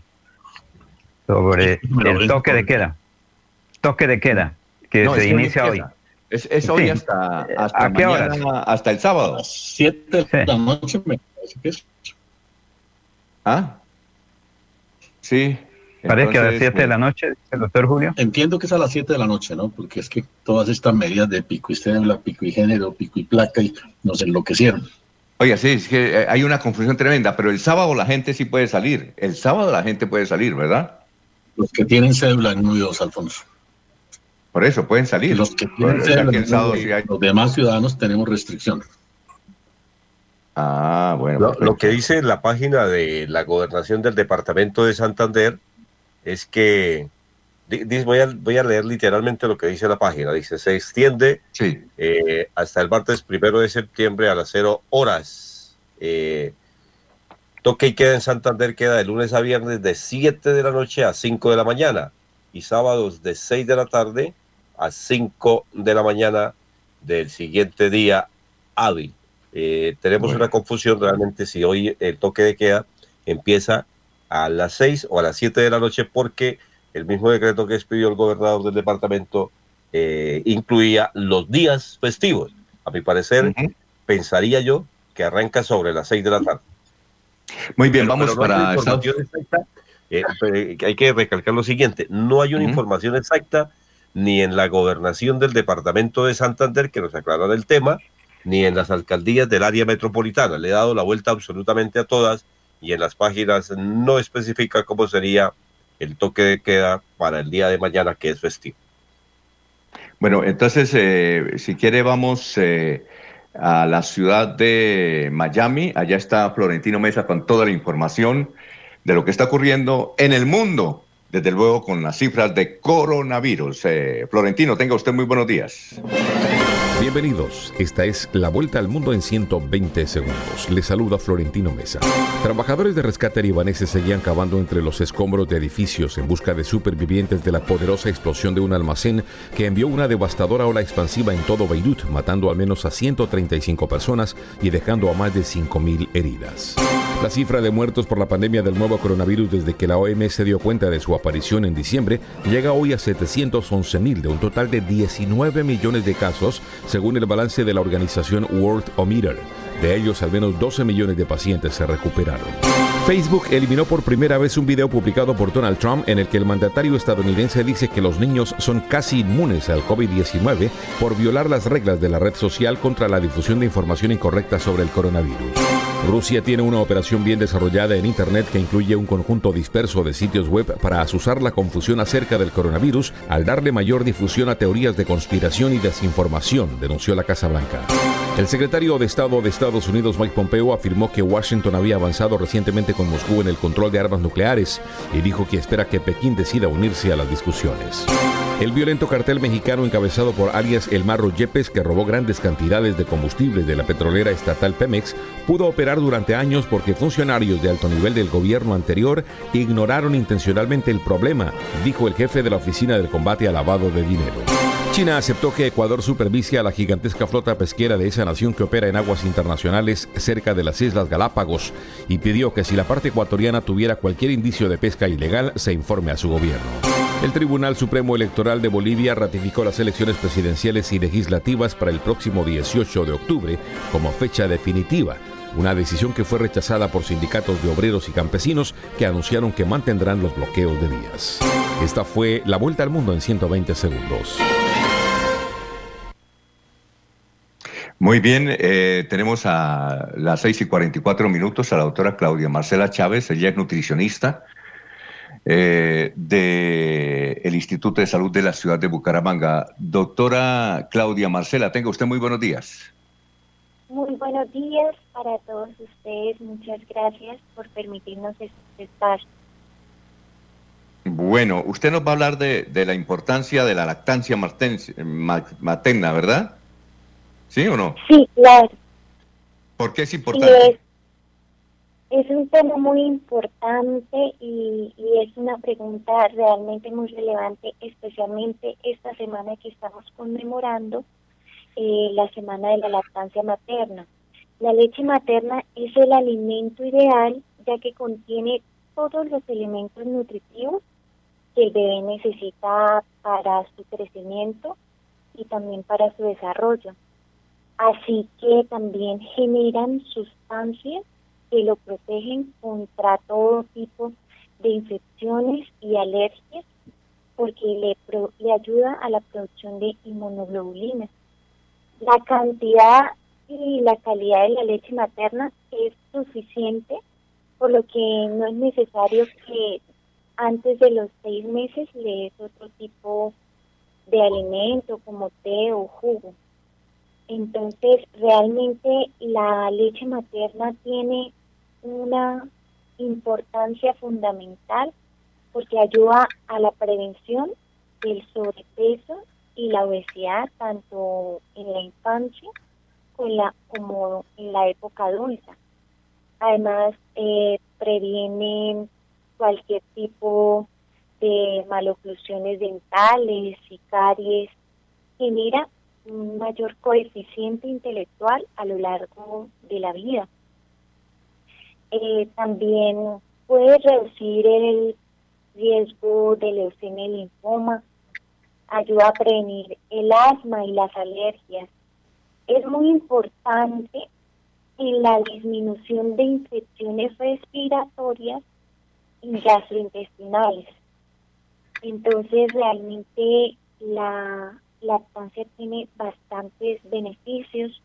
Sobre el toque de queda. Toque de queda que No, es se que hoy inicia hoy. Es, es hoy Sí. hasta, hasta ¿A qué mañana, horas? hasta el sábado. 7 de la noche me parece que es. ¿Ah? Sí. Parece que a las entonces, 7 de la noche, dice el doctor Julio. Entiendo que es a las 7 de la noche, ¿no? Porque es que todas estas medidas de pico y cédula, pico y género, pico y placa, y nos enloquecieron. Oiga, sí, es que eh, hay una confusión tremenda, pero el sábado la gente sí puede salir. El sábado la gente puede salir, ¿verdad? Los que tienen cédula en 1 y 2, Alfonso. Por eso pueden salir. Los que tienen O sea, cédula que en el sábado sí hay- los demás ciudadanos tenemos restricción. Ah, bueno. Lo, lo que dice la página de la gobernación del departamento de Santander es que, voy, a, voy a leer literalmente lo que dice la página, dice, se extiende Sí. eh, hasta el martes primero de septiembre a las 0 horas. Eh, toque y queda en Santander queda de lunes a viernes de 7 de la noche a 5 de la mañana y sábados de 6 de la tarde a 5 de la mañana del siguiente día hábil. Eh, tenemos una confusión realmente si hoy el toque de queda empieza a las 6 o a las 7 de la noche porque el mismo decreto que expidió el gobernador del departamento eh, incluía los días festivos. A mi parecer, pensaría yo que arranca sobre las 6 de la tarde. Muy bien, Pero- vamos pero no para exacta. Eh, pero hay que recalcar lo siguiente, no hay una información exacta ni en la gobernación del departamento de Santander que nos aclaran el tema, ni en las alcaldías del área metropolitana. Le he dado la vuelta absolutamente a todas y en las páginas no especifica cómo sería el toque de queda para el día de mañana, que es festivo. Bueno, entonces, eh, si quiere, vamos eh, a la ciudad de Miami. Allá está Florentino Mesa con toda la información de lo que está ocurriendo en el mundo, desde luego con las cifras de coronavirus. Eh, Florentino, tenga usted muy buenos días. Bienvenidos, esta es La Vuelta al Mundo en 120 segundos. Les saluda Florentino Mesa. Trabajadores de rescate libaneses seguían cavando entre los escombros de edificios en busca de supervivientes de la poderosa explosión de un almacén que envió una devastadora ola expansiva en todo Beirut, matando al menos a 135 personas y dejando a más de 5.000 heridas. La cifra de muertos por la pandemia del nuevo coronavirus desde que la OMS se dio cuenta de su aparición en diciembre llega hoy a 711.000 de un total de 19 millones de casos, según el balance de la organización World Ometer. De ellos, al menos 12 millones de pacientes se recuperaron. Facebook eliminó por primera vez un video publicado por Donald Trump en el que el mandatario estadounidense dice que los niños son casi inmunes al COVID-19 por violar las reglas de la red social contra la difusión de información incorrecta sobre el coronavirus. Rusia tiene una operación bien desarrollada en Internet que incluye un conjunto disperso de sitios web para asusar la confusión acerca del coronavirus al darle mayor difusión a teorías de conspiración y desinformación, denunció la Casa Blanca. El secretario de Estado de Estados Unidos, Mike Pompeo, afirmó que Washington había avanzado recientemente con Moscú en el control de armas nucleares y dijo que espera que Pekín decida unirse a las discusiones. El violento cartel mexicano encabezado por alias El Marro Yepes, que robó grandes cantidades de combustible de la petrolera estatal Pemex, pudo operar durante años porque funcionarios de alto nivel del gobierno anterior ignoraron intencionalmente el problema, dijo el jefe de la Oficina del Combate al Lavado de Dinero. China aceptó que Ecuador supervise a la gigantesca flota pesquera de esa nación que opera en aguas internacionales cerca de las Islas Galápagos y pidió que si la parte ecuatoriana tuviera cualquier indicio de pesca ilegal se informe a su gobierno. El Tribunal Supremo Electoral de Bolivia ratificó las elecciones presidenciales y legislativas para el próximo 18 de octubre como fecha definitiva, una decisión que fue rechazada por sindicatos de obreros y campesinos que anunciaron que mantendrán los bloqueos de días. Esta fue la vuelta al mundo en 120 segundos. Muy bien, eh, tenemos a las 6 y 44 minutos a la doctora Claudia Marcela Chávez, ella es nutricionista eh, del Instituto de Salud de la ciudad de Bucaramanga. Doctora Claudia Marcela, tenga usted muy buenos días. Muy buenos días para todos ustedes, muchas gracias por permitirnos estar. Bueno, usted nos va a hablar de, de la importancia de la lactancia materna, ¿verdad? ¿Sí o no? Sí, claro. ¿Por qué es importante? Es, un tema muy importante y, y, es una pregunta realmente muy relevante, especialmente esta semana que estamos conmemorando eh, la semana de la lactancia materna. La leche materna es el alimento ideal ya que contiene todos los elementos nutritivos que el bebé necesita para su crecimiento y también para su desarrollo así que también generan sustancias que lo protegen contra todo tipo de infecciones y alergias porque le, le ayuda a la producción de inmunoglobulina. La cantidad y la calidad de la leche materna es suficiente, por lo que no es necesario que antes de los seis meses le des otro tipo de alimento como té o jugo. Entonces, realmente la leche materna tiene una importancia fundamental porque ayuda a la prevención del sobrepeso y la obesidad tanto en la infancia como en la época adulta. Además, eh, previene cualquier tipo de maloclusiones dentales y caries, genera un mayor coeficiente intelectual a lo largo de la vida. Eh, también puede reducir el riesgo de leucemia y linfoma, ayuda a prevenir el asma y las alergias. Es muy importante en la disminución de infecciones respiratorias y gastrointestinales. Entonces, realmente la lactancia tiene bastantes beneficios,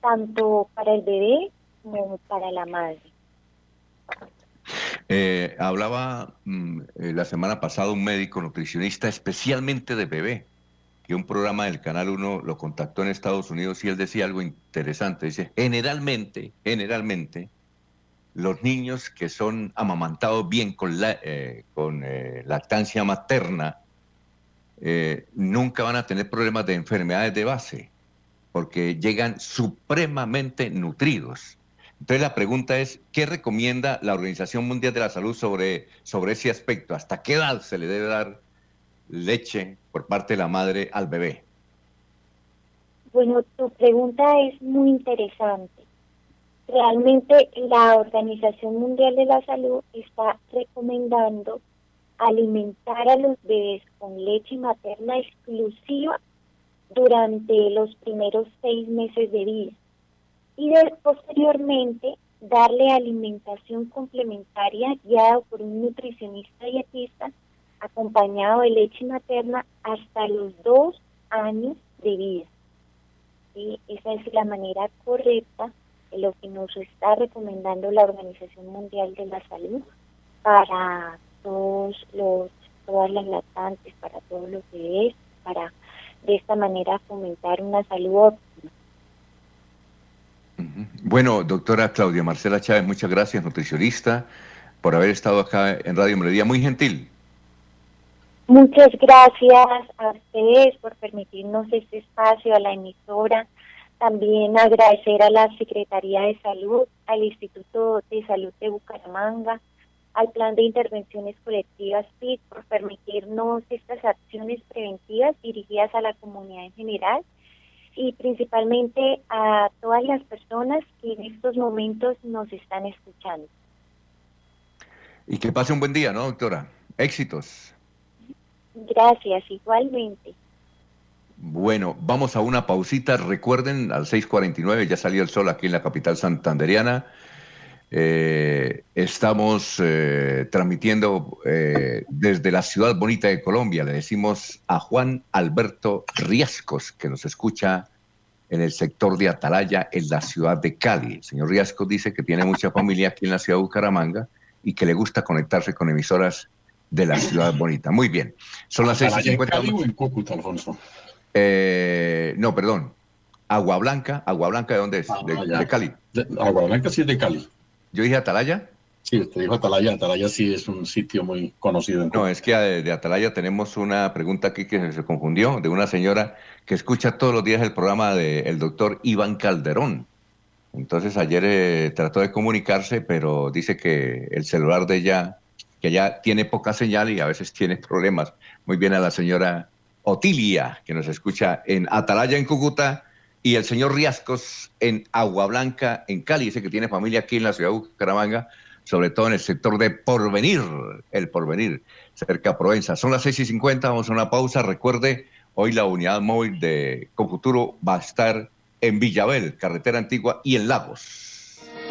tanto para el bebé como para la madre. Eh, hablaba mm, eh, la semana pasada un médico nutricionista especialmente de bebé, que un programa del Canal 1 lo contactó en Estados Unidos y él decía algo interesante. Dice, generalmente, generalmente, los niños que son amamantados bien con, la, eh, con lactancia materna nunca van a tener problemas de enfermedades de base, porque llegan supremamente nutridos. Entonces la pregunta es, ¿qué recomienda la Organización Mundial de la Salud sobre, sobre ese aspecto? ¿Hasta qué edad se le debe dar leche por parte de la madre al bebé? Bueno, tu pregunta es muy interesante. Realmente la Organización Mundial de la Salud está recomendando alimentar a los bebés con leche materna exclusiva durante los primeros seis meses de vida y posteriormente darle alimentación complementaria guiado por un nutricionista dietista acompañado de leche materna hasta los dos años de vida. Y esa es la manera correcta de lo que nos está recomendando la Organización Mundial de la Salud para todos los todas las lactantes, para todos los bebés, para de esta manera fomentar una salud óptima. Bueno, doctora Claudia Marcela Chávez, muchas gracias, nutricionista, por haber estado acá en Radio Melodía. Muy gentil. Muchas gracias a ustedes por permitirnos este espacio, a la emisora. También agradecer a la Secretaría de Salud, al Instituto de Salud de Bucaramanga, al Plan de Intervenciones Colectivas PIC por permitirnos estas acciones preventivas dirigidas a la comunidad en general y principalmente a todas las personas que en estos momentos nos están escuchando. Y que pase un buen día, ¿no, doctora? Éxitos. Gracias, igualmente. Bueno, vamos a una pausita. Recuerden, al 6:49 ya salió el sol aquí en la capital santanderiana. Eh, estamos eh, transmitiendo eh, desde la ciudad bonita de Colombia. Le decimos a Juan Alberto Riascos, que nos escucha en el sector de Atalaya, en la ciudad de Cali. El señor Riascos dice que tiene mucha familia aquí en la ciudad de Bucaramanga y que le gusta conectarse con emisoras de la ciudad bonita. Muy bien. Son las 6.50. ¿En Cali o en Cúcuta, Alfonso? no, perdón. Agua Blanca. Agua Blanca, ¿de dónde es? ah, de, Cali. Agua Blanca sí es de Cali. ¿Yo dije Atalaya? Sí, usted dijo Atalaya. Atalaya sí es un sitio muy conocido. no, es que de, Atalaya tenemos una pregunta aquí que se confundió, de una señora que escucha todos los días el programa del doctor Iván Calderón. Entonces ayer eh, trató de comunicarse, pero dice que el celular de ella, que ya tiene poca señal y a veces tiene problemas. Muy bien a la señora Otilia, que nos escucha en Atalaya, en Cúcuta, y el señor Riascos en Agua Blanca, en Cali, dice que tiene familia aquí en la ciudad de Bucaramanga, sobre todo en el sector de Porvenir, el Porvenir, cerca de Provenza. Son las 6 y 50, vamos a una pausa. Recuerde, hoy la unidad móvil de Confuturo va a estar en Villabel, carretera antigua, y en Lagos.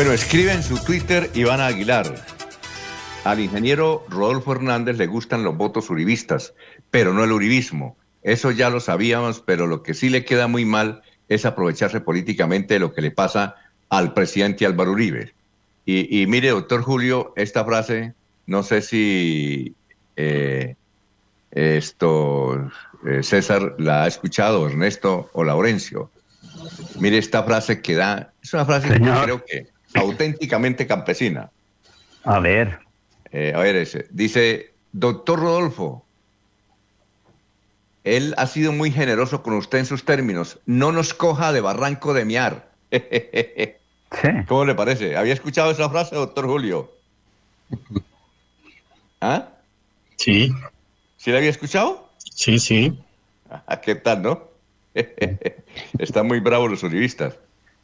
Bueno, escribe en su Twitter Iván Aguilar. Al ingeniero Rodolfo Hernández le gustan los votos uribistas, pero no el uribismo. Eso ya lo sabíamos, pero lo que sí le queda muy mal es aprovecharse políticamente de lo que le pasa al presidente Álvaro Uribe. Y, mire, doctor Julio, esta frase, no sé si eh, esto eh, César la ha escuchado, Ernesto o Laurencio. Mire esta frase que da, es una frase que creo que auténticamente campesina. A ver. Eh, a ver, ese. Dice, doctor Rodolfo, él ha sido muy generoso con usted en sus términos. No nos coja de barranco de miar. [LAUGHS] ¿Cómo le parece? ¿Había escuchado esa frase, doctor Julio? ¿Ah? Sí. ¿Sí la había escuchado? Sí, sí. [LAUGHS] ¿Qué tal, no? [LAUGHS] Están muy bravos los uribistas.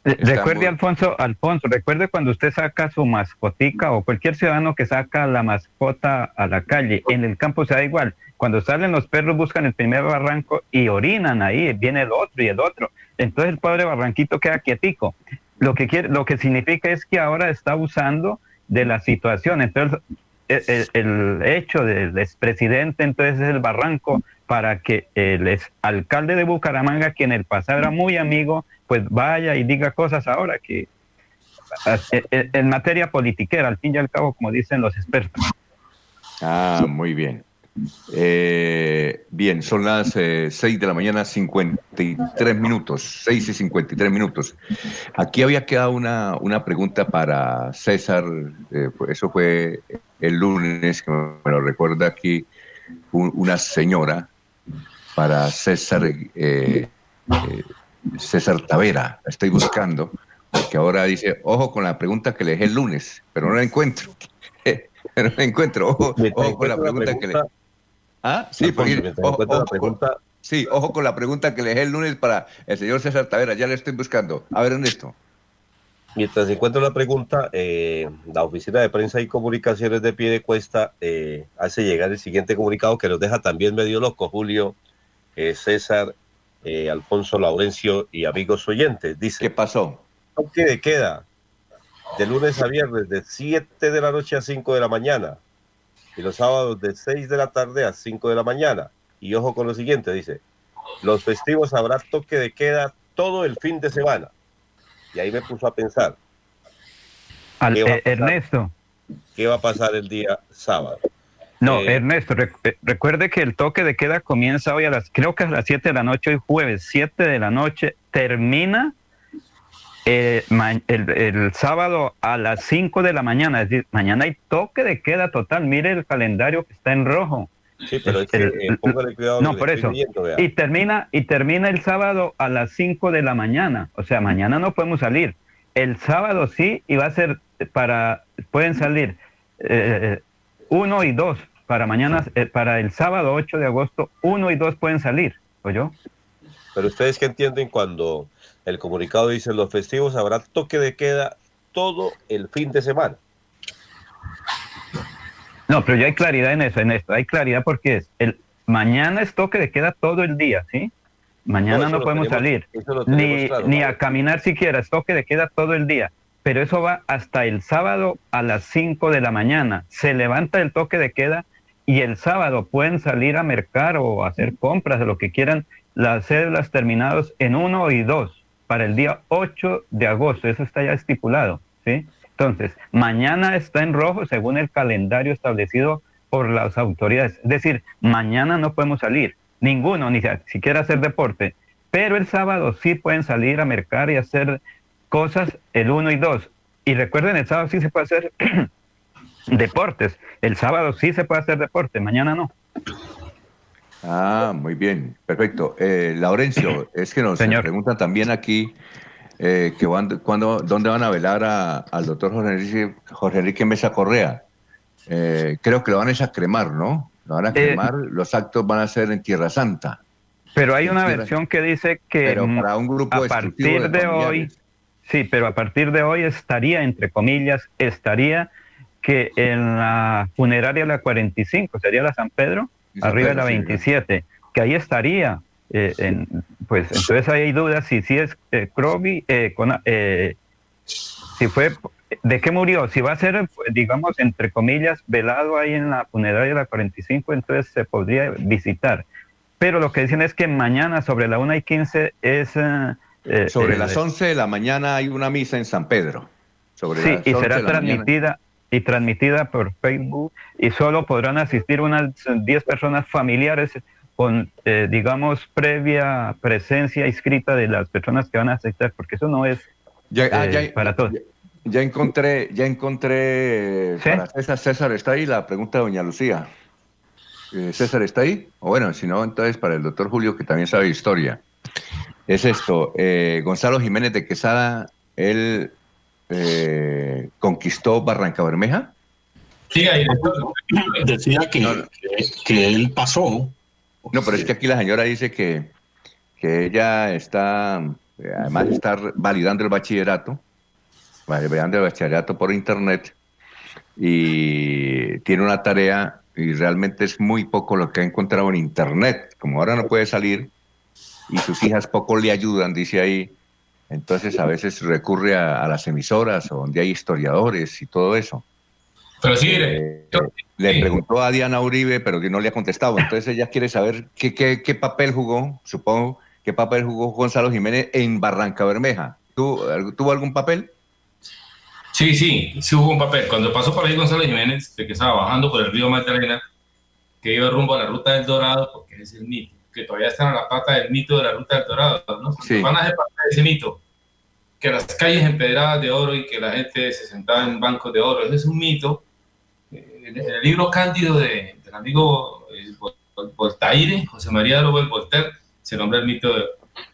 Recuerde, Alfonso, Alfonso, recuerde cuando usted saca su mascotica o cualquier ciudadano que saca la mascota a la calle, en el campo se da igual. Cuando salen los perros buscan el primer barranco y orinan ahí, viene el otro y el otro. Entonces el pobre barranquito queda quietico. Lo que quiere, lo que significa es que ahora está usando de la situación. Entonces el, el hecho del expresidente entonces es el barranco para que el alcalde de Bucaramanga, que en el pasado era muy amigo, pues vaya y diga cosas ahora que en materia politiquera, al fin y al cabo, como dicen los expertos. Ah, muy bien. Eh, bien, son las eh, 6 de la mañana, 53 minutos, 6 y 53 minutos. Aquí había quedado una, una pregunta para César, eh, pues eso fue el lunes, que me lo recuerda aquí una señora, para César, eh, eh, César Tavera, la estoy buscando, porque ahora dice, ojo con la pregunta que le dejé el lunes, pero no la encuentro. [LAUGHS] pero no la encuentro, ojo, ojo con la pregunta, que le... Ah, sí, porque, ojo, ojo, pregunta... sí, ojo con la pregunta que le dejé el lunes para el señor César Tavera, ya le estoy buscando. A ver, Ernesto. Mientras encuentro la pregunta, eh, la Oficina de Prensa y Comunicaciones de Pie de Cuesta eh, hace llegar el siguiente comunicado que nos deja también medio loco, Julio, eh, César, eh, Alfonso Laurencio y amigos oyentes. Dice, ¿qué pasó? Toque de queda de lunes a viernes de 7 de la noche a 5 de la mañana y los sábados de 6 de la tarde a 5 de la mañana. Y ojo con lo siguiente, dice, los festivos habrá toque de queda todo el fin de semana. Y ahí me puso a pensar. Al, eh, Ernesto. ¿Qué va a pasar el día sábado? No, eh, Ernesto, recuerde que el toque de queda comienza hoy a las, creo que a las 7 de la noche, hoy jueves, 7 de la noche, termina eh, el, sábado a las 5 de la mañana, es decir, mañana hay toque de queda total, mire el calendario que está en rojo. Sí, pero es que, eh, cuidado. No, por eso. y termina, y termina el sábado a las 5 de la mañana, o sea, mañana no podemos salir. El sábado sí, y va a ser para, pueden salir eh, uno y dos para mañana, eh, para el sábado 8 de agosto, uno y dos pueden salir, ¿o yo? Pero ustedes que entienden cuando el comunicado dice los festivos habrá toque de queda todo el fin de semana. No, pero ya hay claridad en eso, en esto, hay claridad porque es el mañana es toque de queda todo el día, ¿sí? Mañana no, podemos salir, ni, ni a caminar siquiera, es toque de queda todo el día pero eso va hasta el sábado a las 5 de la mañana. Se levanta el toque de queda y el sábado pueden salir a mercar o hacer compras de lo que quieran las cédulas terminadas en 1 y 2 para el día 8 de agosto. Eso está ya estipulado, ¿sí? Entonces, mañana está en rojo según el calendario establecido por las autoridades. Es decir, mañana no podemos salir, ninguno, ni siquiera hacer deporte. Pero el sábado sí pueden salir a mercar y hacer cosas el 1 y 2. Y recuerden, el sábado sí se puede hacer [CLEARS THROAT] deportes. El sábado sí se puede hacer deporte, mañana no. Ah, muy bien, perfecto. Eh, Laurencio, [CLEARS THROAT] es que nos preguntan también aquí eh, que cuando, dónde van a velar al doctor Jorge Enrique, Jorge Enrique Mesa Correa. Eh, creo que lo van a, cremar, ¿no? Lo van a cremar, los actos van a ser en Tierra Santa. Pero hay una versión que dice que para un grupo a partir de hoy Sí, pero a partir de hoy estaría, entre comillas, estaría que en la funeraria la 45, sería la San Pedro, arriba de la 27, que ahí estaría. Eh, en, pues entonces ahí hay dudas si, si es eh, eh, con, eh, si fue, ¿de qué murió? Si va a ser, digamos, entre comillas, velado ahí en la funeraria de la 45, entonces se podría visitar. Pero lo que dicen es que mañana sobre la 1 y 15 es eh, sobre eh, las 11 de la mañana hay una misa en San Pedro. Sobre sí, y será transmitida y transmitida por Facebook y solo podrán asistir unas 10 personas familiares con, eh, digamos, previa presencia inscrita de las personas que van a asistir, porque eso no es ah, para todos. ya encontré, ya encontré para César, César está ahí la pregunta de doña Lucía. Eh, César está ahí, o bueno, si no, entonces para el doctor Julio, que también sabe historia. Es esto, eh, Gonzalo Jiménez de Quesada, él eh, conquistó Barranca Bermeja. Sí, ahí decía que, que, él pasó. No, pero es que aquí la señora dice que, que ella está, además de estar validando el bachillerato, validando el bachillerato por internet, y tiene una tarea y realmente es muy poco lo que ha encontrado en internet. Como ahora no puede salir y sus hijas poco le ayudan, dice ahí, entonces a veces recurre a, las emisoras o donde hay historiadores y todo eso. Pero sí, eh, le preguntó a Diana Uribe, pero que no le ha contestado. Entonces ella quiere saber qué, qué, qué papel jugó, supongo, qué papel jugó Gonzalo Jiménez en Barranca Bermeja. ¿Tuvo algún papel? Sí, sí, sí hubo un papel. Cuando pasó por ahí Gonzalo Jiménez, de que estaba bajando por el río Magdalena, que iba rumbo a la ruta del Dorado, porque ese es el mito, que todavía está en la pata del mito de la ruta del Dorado, ¿no? Sí. Van a hacer parte de ese mito, que las calles empedradas de oro y que la gente se sentaba en bancos de oro, ese es un mito. Eh, en el libro Cándido de, del amigo eh, Voltaire, José María de Voltaire, se nombra el mito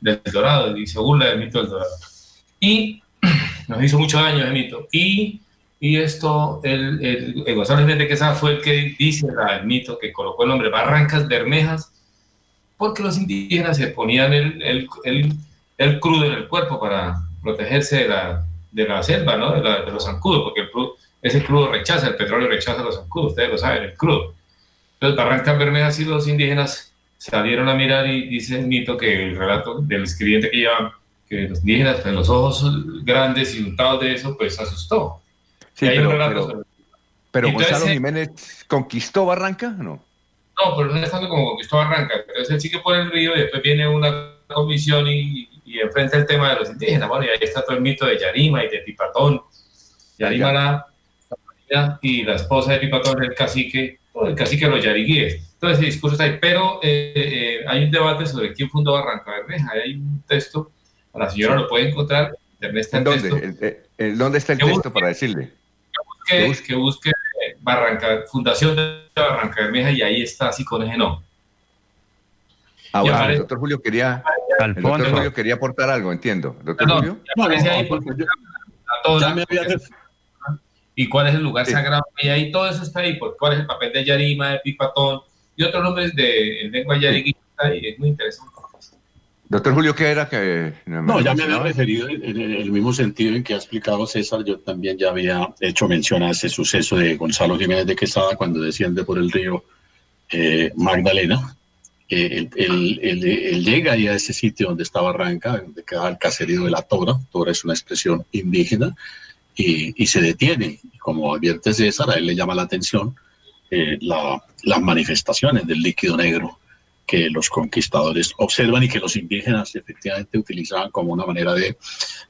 del Dorado y se burla del mito del Dorado. Y [CLEARS THROAT] nos hizo mucho daño el mito. Y, y esto, el, el, el de Quesada fue el que dice el mito que colocó el nombre Barrancas Bermejas, porque los indígenas se ponían el, el, el crudo en el cuerpo para protegerse de la, de la selva, ¿no? de, de los zancudos, porque el ese crudo rechaza, el petróleo rechaza los zancudos, ustedes lo saben, el crudo. Entonces, Barrancas Bermejas y los indígenas salieron a mirar y dice el mito que el relato del escribiente que lleva los indígenas, con los ojos grandes y untados de eso, pues asustó. Sí, pero, pero, Gonzalo Jiménez conquistó Barranca, ¿no? No, pero no es tanto como conquistó Barranca. Entonces él sigue por el río y después viene una comisión y, y, enfrenta el tema de los indígenas. Bueno, y ahí está todo el mito de Yarima y de Pipatón. Yarima la, la y la esposa de Pipatón, el cacique, o el cacique de los yariguíes. Entonces ese discurso está ahí. Pero eh, eh, hay un debate sobre quién fundó Barranca Bermeja. Hay un texto la señora lo puede encontrar. Está ¿En dónde? ¿Dónde está el texto para decirle? Que busque, que busque Barranca, Fundación de Barranca Bermeja y ahí está así con ese no. Ah, bueno, el doctor Julio quería, el doctor Julio quería aportar algo, entiendo. ¿Doctor Julio? No, ahí ¿Y cuál es el lugar sagrado? Y ahí todo eso está ahí, porque cuál es el papel de Yarima, de Pipatón y otros nombres de en lengua yariguí, es muy interesante. Doctor Julio, ¿qué era que.? No, ya me había referido en, el mismo sentido en que ha explicado César. Yo también ya había hecho mención a ese suceso de Gonzalo Jiménez de Quesada cuando desciende por el río eh, Magdalena. Eh, él, llega ahí a ese sitio donde está Barranca, donde queda el caserío de la Tora. Tora es una expresión indígena. Y, se detiene. Como advierte César, a él le llama la atención eh, las manifestaciones del líquido negro que los conquistadores observan y que los indígenas efectivamente utilizaban como una manera de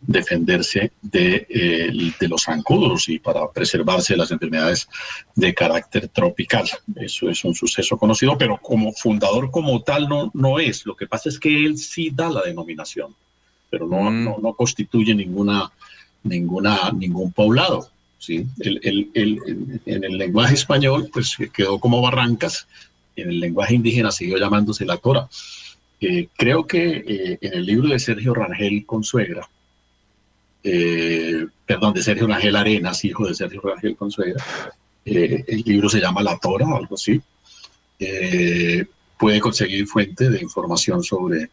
defenderse de, eh, de los zancudos y para preservarse de las enfermedades de carácter tropical. Eso es un suceso conocido, pero como fundador como tal no, no es. Lo que pasa es que él sí da la denominación, pero no, mm. no, no, constituye ninguna, ninguna, ningún poblado. ¿sí? El, el, el, en el lenguaje español pues quedó como barrancas en el lenguaje indígena siguió llamándose la Cora. Eh, creo que eh, en el libro de Sergio Rangel Consuegra, eh, perdón, de Sergio Rangel Arenas, hijo de Sergio Rangel Consuegra, el libro se llama La Tora o algo así, puede conseguir fuente de información sobre...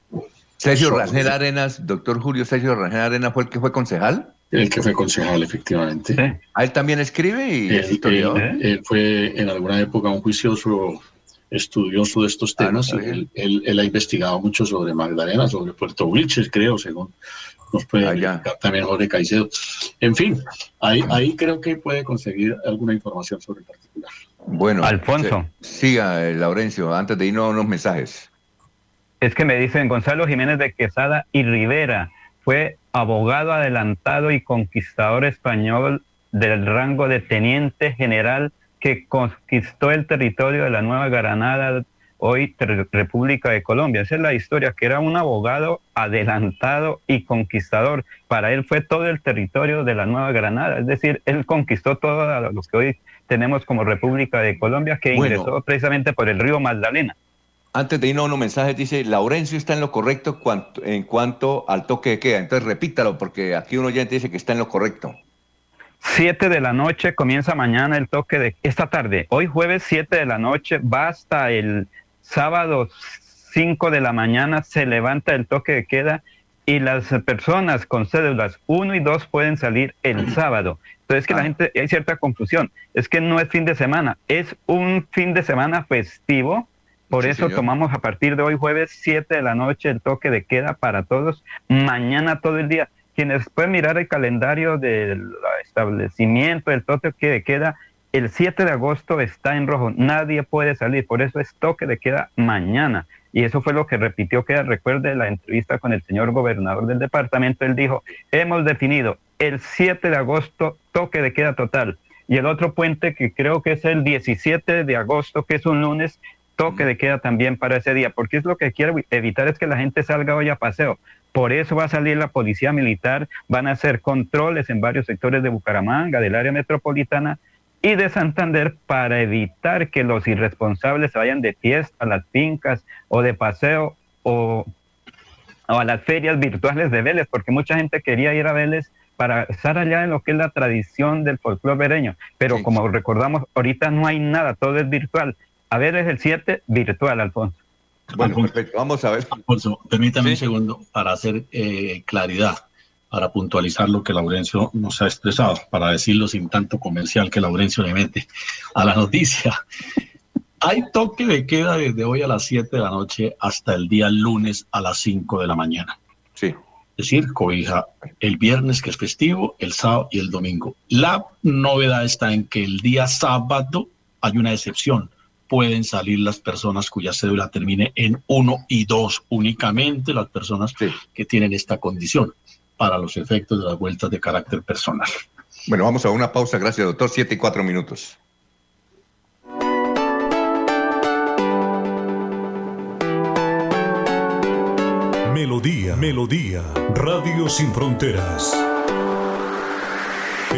Sergio Rangel Arenas, doctor Julio Sergio Rangel Arenas fue el que fue concejal. El que fue concejal, efectivamente. ¿A él también escribe y él, fue en alguna época un juicioso estudioso de estos ah, temas. él, ha investigado mucho sobre Magdalena, sobre Puerto Wilches, creo, según nos puede ah, también Jorge Caicedo. En fin, ahí, ahí creo que puede conseguir alguna información sobre el particular. Bueno, Alfonso. siga, eh, Laurencio, antes de irnos a unos mensajes. Es que me dicen Gonzalo Jiménez de Quesada y Rivera fue abogado adelantado y conquistador español del rango de teniente general que conquistó el territorio de la Nueva Granada hoy República de Colombia. Esa es la historia, que era un abogado adelantado y conquistador. Para él fue todo el territorio de la Nueva Granada, es decir, él conquistó todo lo que hoy tenemos como República de Colombia, que ingresó precisamente por el río Magdalena. Antes de irnos a unos mensajes, dice, Laurencio está en lo correcto en cuanto al toque de queda. Entonces repítalo, porque aquí uno ya dice que está en lo correcto. 7 de la noche comienza mañana el toque de esta tarde. Hoy jueves 7 de la noche va hasta el sábado 5 de la mañana se levanta el toque de queda y las personas con cédulas 1 y 2 pueden salir el sábado. Entonces que la ah. gente, hay cierta confusión, es que no es fin de semana, es un fin de semana festivo, por eso tomamos a partir de hoy jueves 7 de la noche el toque de queda para todos, mañana todo el día. Quienes pueden mirar el calendario del establecimiento, el toque de queda, el 7 de agosto está en rojo, nadie puede salir, por eso es toque de queda mañana. Y eso fue lo que repitió que recuerde la entrevista con el señor gobernador del departamento. Él dijo, hemos definido el 7 de agosto toque de queda total. Y el otro puente que creo que es el 17 de agosto, que es un lunes, toque de queda también para ese día, porque es lo que quiero evitar es que la gente salga hoy a paseo. Por eso va a salir la policía militar, van a hacer controles en varios sectores de Bucaramanga, del área metropolitana, y de Santander para evitar que los irresponsables se vayan de fiesta a las fincas o de paseo o, a las ferias virtuales de Vélez, porque mucha gente quería ir a Vélez para estar allá en lo que es la tradición del folclore vereño. Pero como recordamos, ahorita no hay nada, todo es virtual. A ver, es el 7 virtual, Alfonso. Bueno, perfecto. Vamos a ver. Alfonso, permítame un segundo para hacer eh, claridad para puntualizar lo que Laurencio nos ha expresado, para decirlo sin tanto comercial que Laurencio le mete a la noticia. Hay toque de queda desde hoy a las 7 de la noche hasta el día lunes a las 5 de la mañana. Sí. Es decir, cobija el viernes que es festivo, el sábado y el domingo. La novedad está en que el día sábado hay una excepción. Pueden salir las personas cuya cédula termine en 1 y 2 únicamente, las personas que tienen esta condición para los efectos de las vueltas de carácter personal. Bueno, vamos a una pausa. Gracias, doctor. Siete y cuatro minutos. Melodía, Melodía, Radio Sin Fronteras.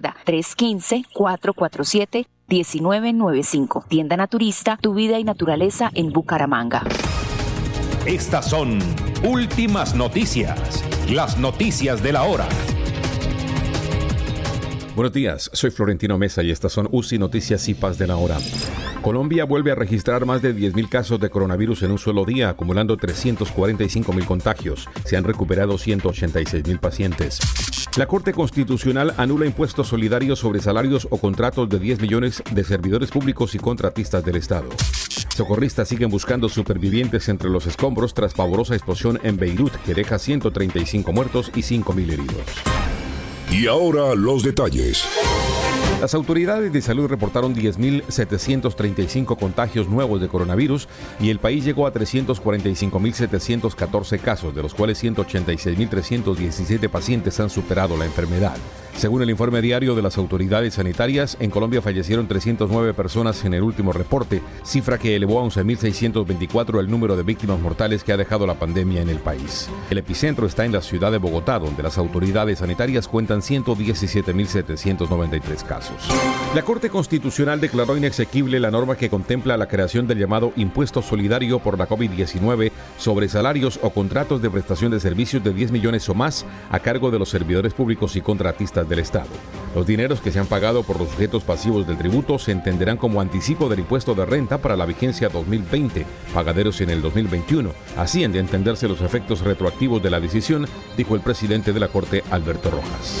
315-447-1995. Tienda Naturista, tu vida y naturaleza en Bucaramanga. Estas son últimas noticias, las noticias de la hora. Buenos días, soy Florentino Mesa y estas son UCI Noticias y Paz de la Hora. Colombia vuelve a registrar más de 10.000 casos de coronavirus en un solo día, acumulando 345.000 contagios. Se han recuperado 186.000 pacientes. La Corte Constitucional anula impuestos solidarios sobre salarios o contratos de 10 millones de servidores públicos y contratistas del Estado. Socorristas siguen buscando supervivientes entre los escombros tras pavorosa explosión en Beirut que deja 135 muertos y 5.000 heridos. Y ahora los detalles. Las autoridades de salud reportaron 10.735 contagios nuevos de coronavirus y el país llegó a 345.714 casos, de los cuales 186.317 pacientes han superado la enfermedad. Según el informe diario de las autoridades sanitarias, en Colombia fallecieron 309 personas en el último reporte, cifra que elevó a 11.624 el número de víctimas mortales que ha dejado la pandemia en el país. El epicentro está en la ciudad de Bogotá, donde las autoridades sanitarias cuentan 117.793 casos. La Corte Constitucional declaró inexequible la norma que contempla la creación del llamado impuesto solidario por la COVID-19 sobre salarios o contratos de prestación de servicios de 10 millones o más a cargo de los servidores públicos y contratistas del Estado. Los dineros que se han pagado por los sujetos pasivos del tributo se entenderán como anticipo del impuesto de renta para la vigencia 2020, pagaderos en el 2021. Así han de entenderse los efectos retroactivos de la decisión, dijo el presidente de la Corte, Alberto Rojas.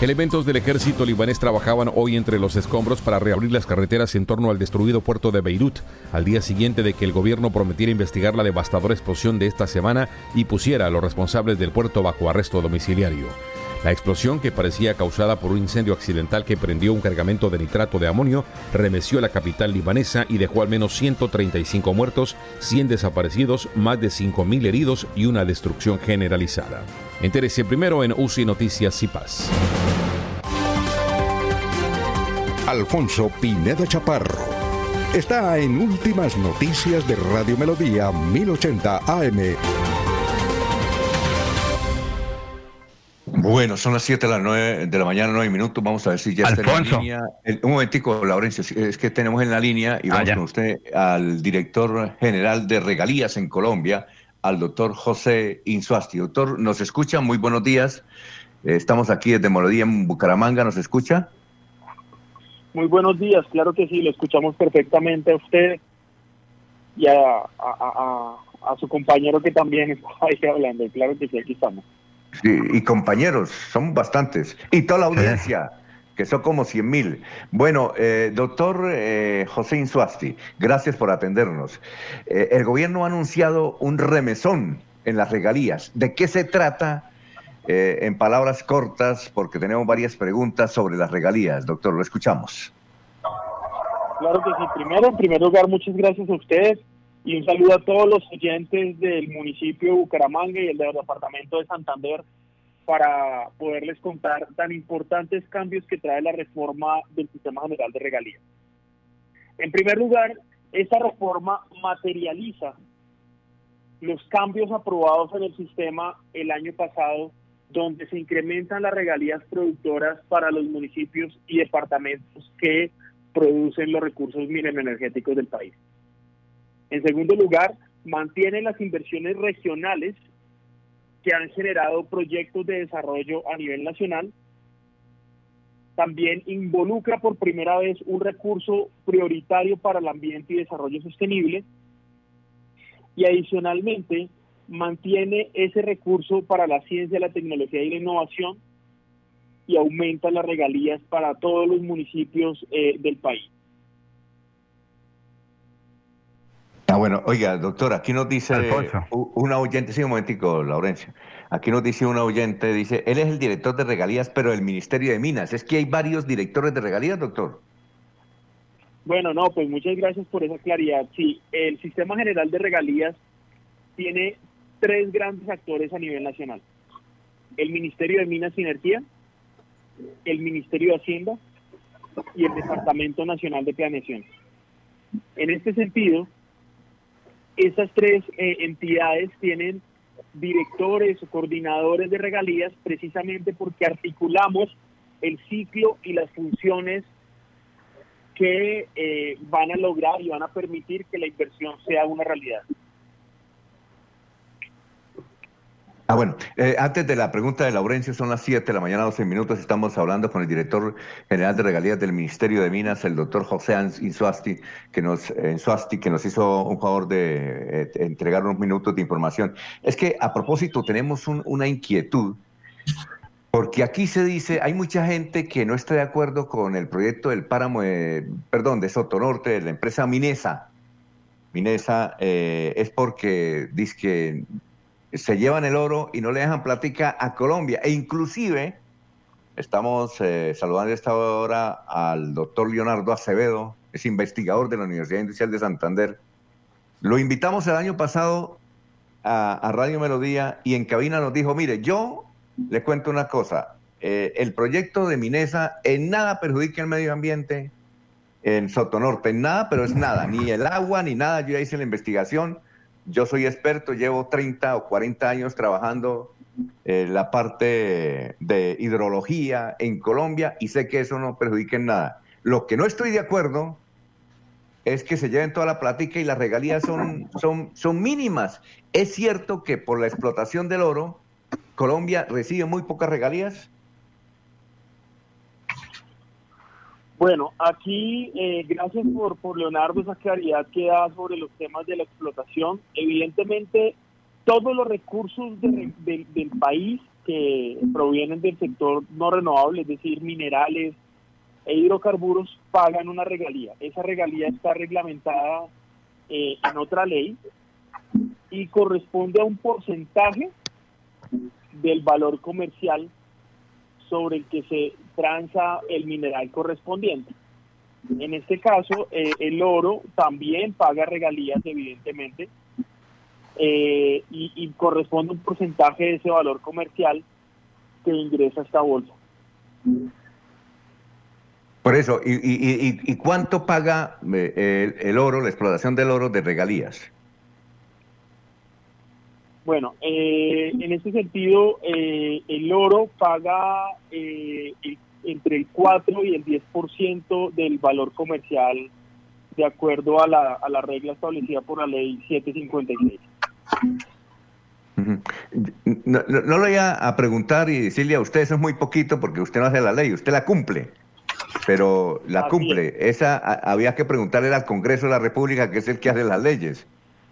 Elementos del ejército libanés trabajaban hoy entre los escombros para reabrir las carreteras en torno al destruido puerto de Beirut, al día siguiente de que el gobierno prometiera investigar la devastadora explosión de esta semana y pusiera a los responsables del puerto bajo arresto domiciliario. La explosión, que parecía causada por un incendio accidental que prendió un cargamento de nitrato de amonio, remeció la capital libanesa y dejó al menos 135 muertos, 100 desaparecidos, más de 5.000 heridos y una destrucción generalizada. Entérese primero en UCI Noticias y Paz. Alfonso Pineda Chaparro. Está en Últimas Noticias de Radio Melodía 1080 AM. Bueno, son las 7 de la, 9 de la mañana, 9 minutos. Vamos a ver si ya está en la Alfonso. línea. El- un momentico, Laurencio, es que tenemos en la línea y Ah, vamos con usted al director general de regalías en Colombia, al doctor José Insuasti. Doctor, ¿nos escucha? Muy buenos días. Eh, Estamos aquí desde Melodía en Bucaramanga, ¿nos escucha? Muy buenos días, claro que sí, lo escuchamos perfectamente a usted y a, a- a- a- a su compañero que también [LAUGHS] está ahí hablando, claro que sí, aquí estamos. Sí, y compañeros, son bastantes. Y toda la audiencia, que son como 100 mil. Bueno, eh, doctor eh, José Insuasti, gracias por atendernos. Eh, el gobierno ha anunciado un remesón en las regalías. ¿De qué se trata? Eh, en palabras cortas, porque tenemos varias preguntas sobre las regalías. Doctor, lo escuchamos. Claro que sí, primero, en primer lugar, muchas gracias a ustedes y un saludo a todos los oyentes del municipio de Bucaramanga y el del departamento de Santander para poderles contar tan importantes cambios que trae la reforma del sistema general de regalías. En primer lugar, esta reforma materializa los cambios aprobados en el sistema el año pasado, donde se incrementan las regalías productoras para los municipios y departamentos que producen los recursos mineroenergéticos del país. En segundo lugar, mantiene las inversiones regionales que han generado proyectos de desarrollo a nivel nacional. También involucra por primera vez un recurso prioritario para el ambiente y desarrollo sostenible. Y adicionalmente, mantiene ese recurso para la ciencia, la tecnología y la innovación y aumenta las regalías para todos los municipios eh, del país. Ah, bueno, oiga, doctor, aquí nos dice una oyente, sí, un momentico, Laurencio. Aquí nos dice una oyente, dice, él es el director de regalías, pero del Ministerio de Minas. Es que hay varios directores de regalías, doctor. Bueno, no, pues muchas gracias por esa claridad. Sí, el sistema general de regalías tiene tres grandes actores a nivel nacional. El Ministerio de Minas y Energía, el Ministerio de Hacienda y el Departamento Nacional de Planeación. En este sentido, estas tres eh, entidades tienen directores o coordinadores de regalías precisamente porque articulamos el ciclo y las funciones que eh, van a lograr y van a permitir que la inversión sea una realidad. Ah, bueno, eh, antes de la pregunta de Laurencio, son las 7 de la mañana, 12 minutos, estamos hablando con el director general de regalías del Ministerio de Minas, el doctor José Insuasti, que nos, eh, Insuasti, que nos hizo un favor de eh, entregar unos minutos de información. Es que a propósito tenemos un- una inquietud, porque aquí se dice, hay mucha gente que no está de acuerdo con el proyecto del páramo, de- perdón, de Sotonorte, de la empresa Minesa. Minesa es porque dice que se llevan el oro y no le dejan plática a Colombia. E inclusive estamos eh, saludando a esta hora al doctor Leonardo Acevedo, es investigador de la Universidad Industrial de Santander. Lo invitamos el año pasado a, Radio Melodía y en cabina nos dijo, mire, yo le cuento una cosa, eh, el proyecto de Minesa en nada perjudica el medio ambiente en Sotonorte, en nada, pero es nada, ni el agua, ni nada, yo ya hice la investigación, yo soy experto, llevo 30 o 40 años trabajando eh, la parte de hidrología en Colombia y sé que eso no perjudica en nada. Lo que no estoy de acuerdo es que se lleven toda la plática y las regalías son, son, son mínimas. Es cierto que por la explotación del oro, Colombia recibe muy pocas regalías. Bueno, aquí, eh, gracias por, por Leonardo, esa claridad que da sobre los temas de la explotación. Evidentemente, todos los recursos de- de- del país que provienen del sector no renovable, es decir, minerales e hidrocarburos, pagan una regalía. Esa regalía está reglamentada eh, en otra ley y corresponde a un porcentaje del valor comercial sobre el que se transa el mineral correspondiente. En este caso, eh, el oro también paga regalías, evidentemente, eh, y, corresponde un porcentaje de ese valor comercial que ingresa a esta bolsa. Por eso, ¿y, y- y- y cuánto paga eh, el, el oro, la explotación del oro de regalías? Bueno, eh, en este sentido, eh, el oro paga eh, entre el 4 y el 10% del valor comercial de acuerdo a la, a la regla establecida por la ley 756. Ujú. No, no, no le voy a, preguntar y decirle a usted, eso es muy poquito porque usted no hace la ley, usted la cumple, pero la Así cumple. Esa a- había que preguntarle al Congreso de la República, que es el que hace las leyes.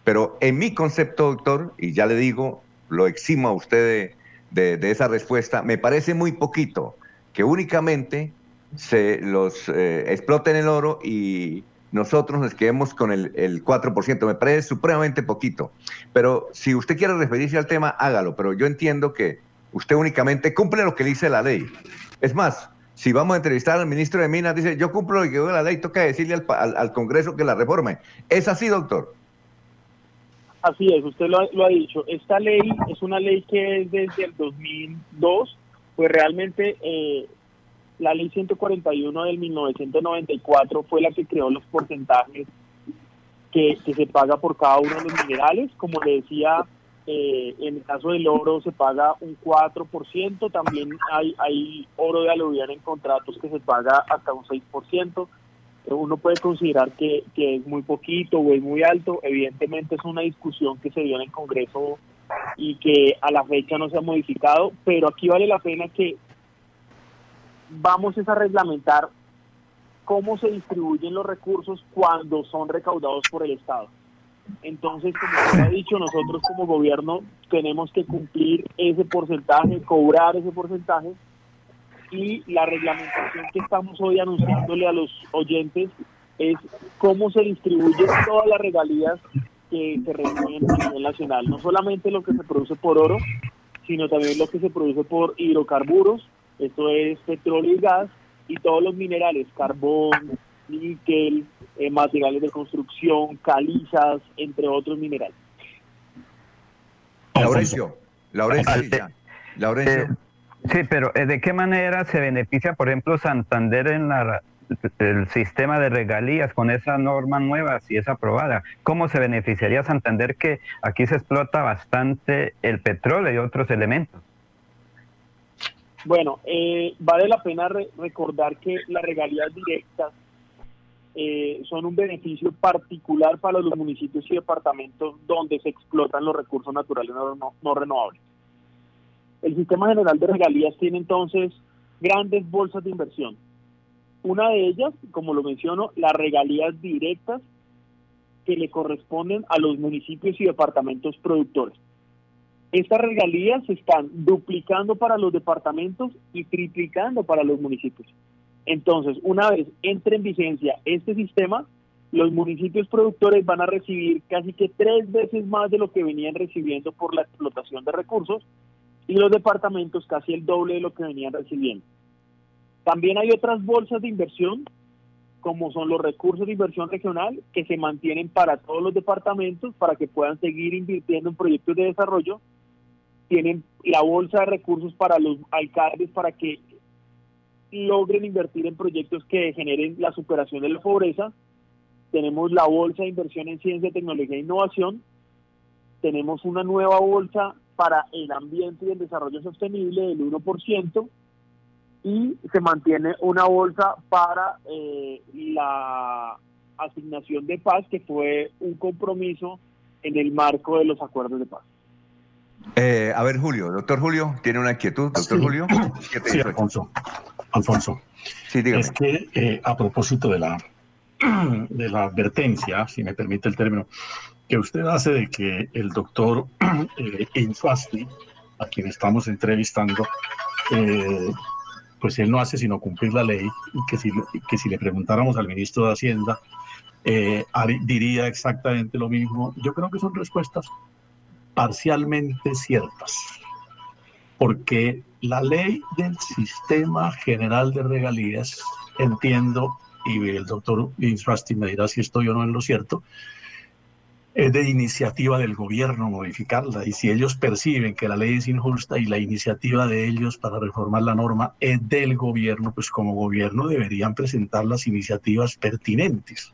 Pero en mi concepto, doctor, y ya le digo, lo eximo a usted de, esa respuesta, me parece muy poquito que únicamente se los eh, exploten el oro y nosotros nos quedemos con el, el 4%. Me parece supremamente poquito. Pero si usted quiere referirse al tema, hágalo. Pero yo entiendo que usted únicamente cumple lo que dice la ley. Es más, si vamos a entrevistar al ministro de Minas, dice, yo cumplo lo que dice la ley, toca decirle al Congreso que la reforme. ¿Es así, doctor? Así es, usted lo, lo ha dicho. Esta ley es una ley que es desde el 2002, pues realmente eh, la ley 141 del 1994 fue la que creó los porcentajes que, se paga por cada uno de los minerales. Como le decía, eh, en el caso del oro se paga un 4%, también hay, hay oro de aluvión en contratos que se paga hasta un 6% uno puede considerar que, que es muy poquito o es muy alto. Evidentemente es una discusión que se dio en el Congreso y que a la fecha no se ha modificado, pero aquí vale la pena que vamos a reglamentar cómo se distribuyen los recursos cuando son recaudados por el Estado. Entonces, como se ha dicho, nosotros como gobierno tenemos que cumplir ese porcentaje, cobrar ese porcentaje y la reglamentación que estamos hoy anunciándole a los oyentes es cómo se distribuyen todas las regalías que se reciben a nivel nacional, no solamente lo que se produce por oro, sino también lo que se produce por hidrocarburos, esto es petróleo y gas, y todos los minerales, carbón, níquel, eh, materiales de construcción, calizas, entre otros minerales. Laurencio, Laurencio. Laurencio. Sí, pero eh, ¿de qué manera se beneficia, por ejemplo, Santander en la, el sistema de regalías con esa norma nueva, si es aprobada? ¿Cómo se beneficiaría Santander que aquí se explota bastante el petróleo y otros elementos? Bueno, eh, vale la pena re- recordar que las regalías directas eh, son un beneficio particular para los municipios y departamentos donde se explotan los recursos naturales no, no- no renovables. El sistema general de regalías tiene entonces grandes bolsas de inversión. Una de ellas, como lo menciono, las regalías directas que le corresponden a los municipios y departamentos productores. Estas regalías se están duplicando para los departamentos y triplicando para los municipios. Entonces, una vez entre en vigencia este sistema, los municipios productores van a recibir casi que tres veces más de lo que venían recibiendo por la explotación de recursos y los departamentos casi el doble de lo que venían recibiendo. También hay otras bolsas de inversión, como son los recursos de inversión regional, que se mantienen para todos los departamentos para que puedan seguir invirtiendo en proyectos de desarrollo. Tienen la bolsa de recursos para los alcaldes para que logren invertir en proyectos que generen la superación de la pobreza. Tenemos la bolsa de inversión en ciencia, tecnología e innovación. Tenemos una nueva bolsa para el ambiente y el desarrollo sostenible del 1% y se mantiene una bolsa para eh, la asignación de paz, que fue un compromiso en el marco de los acuerdos de paz. Eh, a ver, Julio, doctor Julio, ¿tiene una inquietud? Doctor Julio. [CLEARS THROAT] Sí, Alfonso. Alfonso. Sí, dígame. Es que eh, a propósito de la, [CLEARS THROAT] de la advertencia, si me permite el término, que usted hace de que el doctor [CLEARS THROAT] eh, Insuasti, a quien estamos entrevistando, eh, pues él no hace sino cumplir la ley y que si, que si le preguntáramos al ministro de Hacienda, eh, diría exactamente lo mismo. Yo creo que son respuestas parcialmente ciertas, porque la ley del sistema general de regalías, entiendo, y el doctor Insuasti me dirá si estoy o no en lo cierto, es de iniciativa del gobierno modificarla. Y si ellos perciben que la ley es injusta y la iniciativa de ellos para reformar la norma es del gobierno, pues como gobierno deberían presentar las iniciativas pertinentes.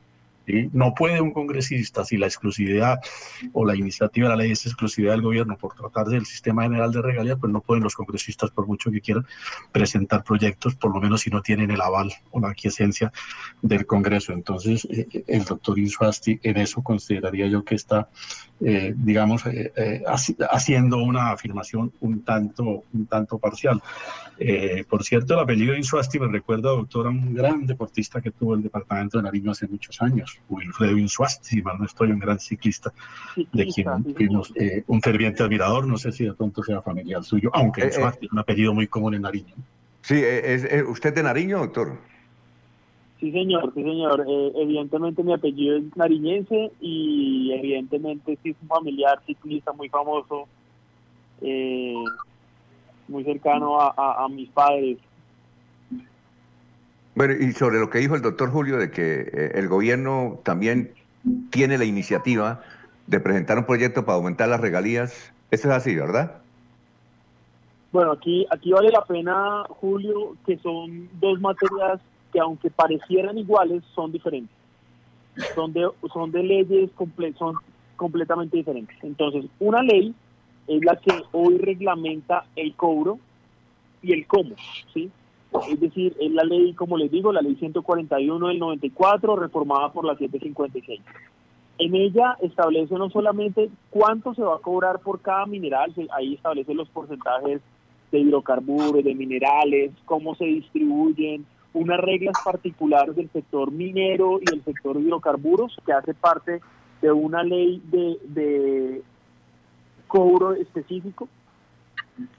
No puede un congresista, si la exclusividad o la iniciativa de la ley es exclusividad del gobierno por tratarse del sistema general de regalías, pues no pueden los congresistas, por mucho que quieran, presentar proyectos, por lo menos si no tienen el aval o la aquiescencia del Congreso. Entonces, eh, el doctor Insuasti en eso consideraría yo que está, eh, digamos, haciendo una afirmación un tanto, un tanto parcial. por cierto, el apellido Insuasti me recuerda, doctor, a un gran deportista que tuvo el departamento de Nariño hace muchos años. Wilfredo Insuasti, si mal no estoy, un gran ciclista, de quien fuimos eh, un ferviente admirador, no sé si de pronto sea familiar suyo, aunque Eh, Insuasti es un apellido muy común en Nariño. Sí, eh, ¿es, es usted de Nariño, doctor? Sí, señor, sí, señor. Eh, evidentemente mi apellido es nariñense y evidentemente sí es un familiar ciclista muy famoso, eh, muy cercano a, a- a mis padres. Bueno, y sobre lo que dijo el doctor Julio de que eh, el gobierno también tiene la iniciativa de presentar un proyecto para aumentar las regalías, eso es así, ¿verdad? Bueno, aquí, aquí vale la pena, Julio, que son dos materias que aunque parecieran iguales, son diferentes. Son de, son de leyes, comple son completamente diferentes. Entonces, una ley es la que hoy reglamenta el cobro y el cómo, ¿sí? Es decir, es la ley, como les digo, la ley 141 del 94, reformada por la 756. En ella establece no solamente cuánto se va a cobrar por cada mineral, ahí establece los porcentajes de hidrocarburos, de minerales, cómo se distribuyen, unas reglas particulares del sector minero y del sector hidrocarburos, que hace parte de una ley de, de cobro específico.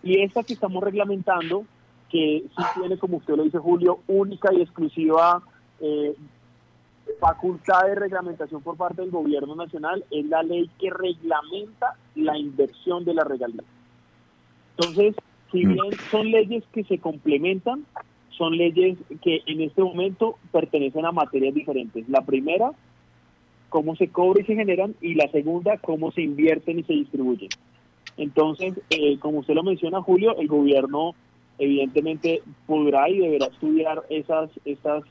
Y esta que estamos reglamentando, que sí tiene, como usted lo dice, Julio, única y exclusiva eh, facultad de reglamentación por parte del gobierno nacional, es la ley que reglamenta la inversión de la regalía. Entonces, si bien son leyes que se complementan, son leyes que en este momento pertenecen a materias diferentes. La primera, cómo se cobra y se generan, y la segunda, cómo se invierten y se distribuyen. Entonces, eh, como usted lo menciona, Julio, el gobierno evidentemente podrá y deberá estudiar esas, estas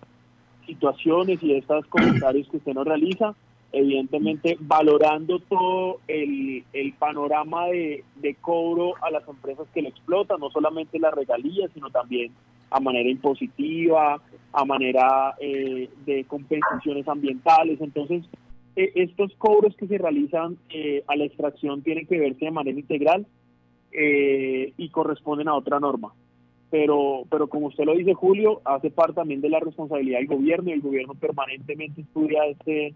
situaciones y estos comentarios que usted nos realiza, evidentemente valorando todo el, el panorama de, de cobro a las empresas que lo explotan, no solamente las regalías, sino también a manera impositiva, a manera eh, de compensaciones ambientales. Entonces, eh, estos cobros que se realizan eh, a la extracción tienen que verse de manera integral eh, y corresponden a otra norma. Pero, pero como usted lo dice, Julio, hace parte también de la responsabilidad del gobierno y el gobierno permanentemente estudia este,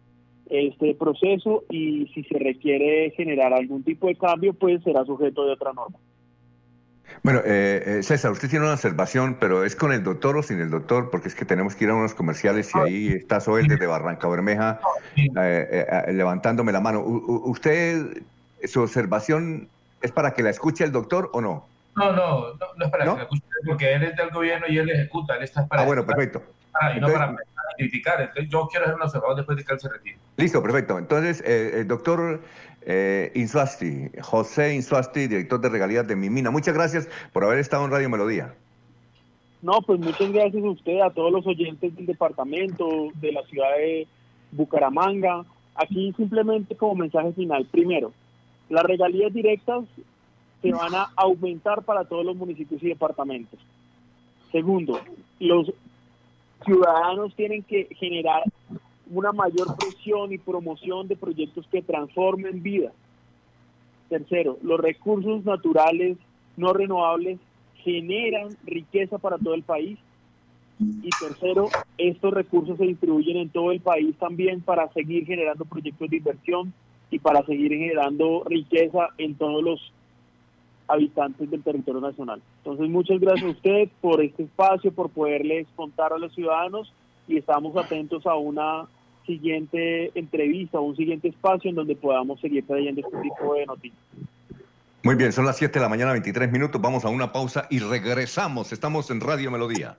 este proceso y si se requiere generar algún tipo de cambio, pues será sujeto de otra norma. Bueno, eh, eh, César, usted tiene una observación, pero ¿es con el doctor o sin el doctor? Porque es que tenemos que ir a unos comerciales y ahí está Soel desde Barranca Bermeja eh, levantándome la mano. ¿Usted, su observación es para que la escuche el doctor o no? No, no, no, es para que la escuche, porque él es del gobierno y él ejecuta. Él está para ah, bueno, perfecto. Ah, y no para criticar. Entonces, yo quiero hacer una observación después de que él se retire. Listo, perfecto. Entonces, el doctor eh, Insuasti, José Insuasti, director de regalías de Mimina. Muchas gracias por haber estado en Radio Melodía. No, pues muchas gracias a usted, a todos los oyentes del departamento, de la ciudad de Bucaramanga. Aquí simplemente como mensaje final. Primero, las regalías directas se van a aumentar para todos los municipios y departamentos. Segundo, los ciudadanos tienen que generar una mayor presión y promoción de proyectos que transformen vida. Tercero, los recursos naturales no renovables generan riqueza para todo el país. Y tercero, estos recursos se distribuyen en todo el país también para seguir generando proyectos de inversión y para seguir generando riqueza en todos los habitantes del territorio nacional. Entonces, muchas gracias a usted por este espacio, por poderles contar a los ciudadanos y estamos atentos a una siguiente entrevista o un siguiente espacio en donde podamos seguir trayendo este tipo de noticias. Muy bien, son las 7 de la mañana, 23 minutos. Vamos a una pausa y regresamos. Estamos en Radio Melodía.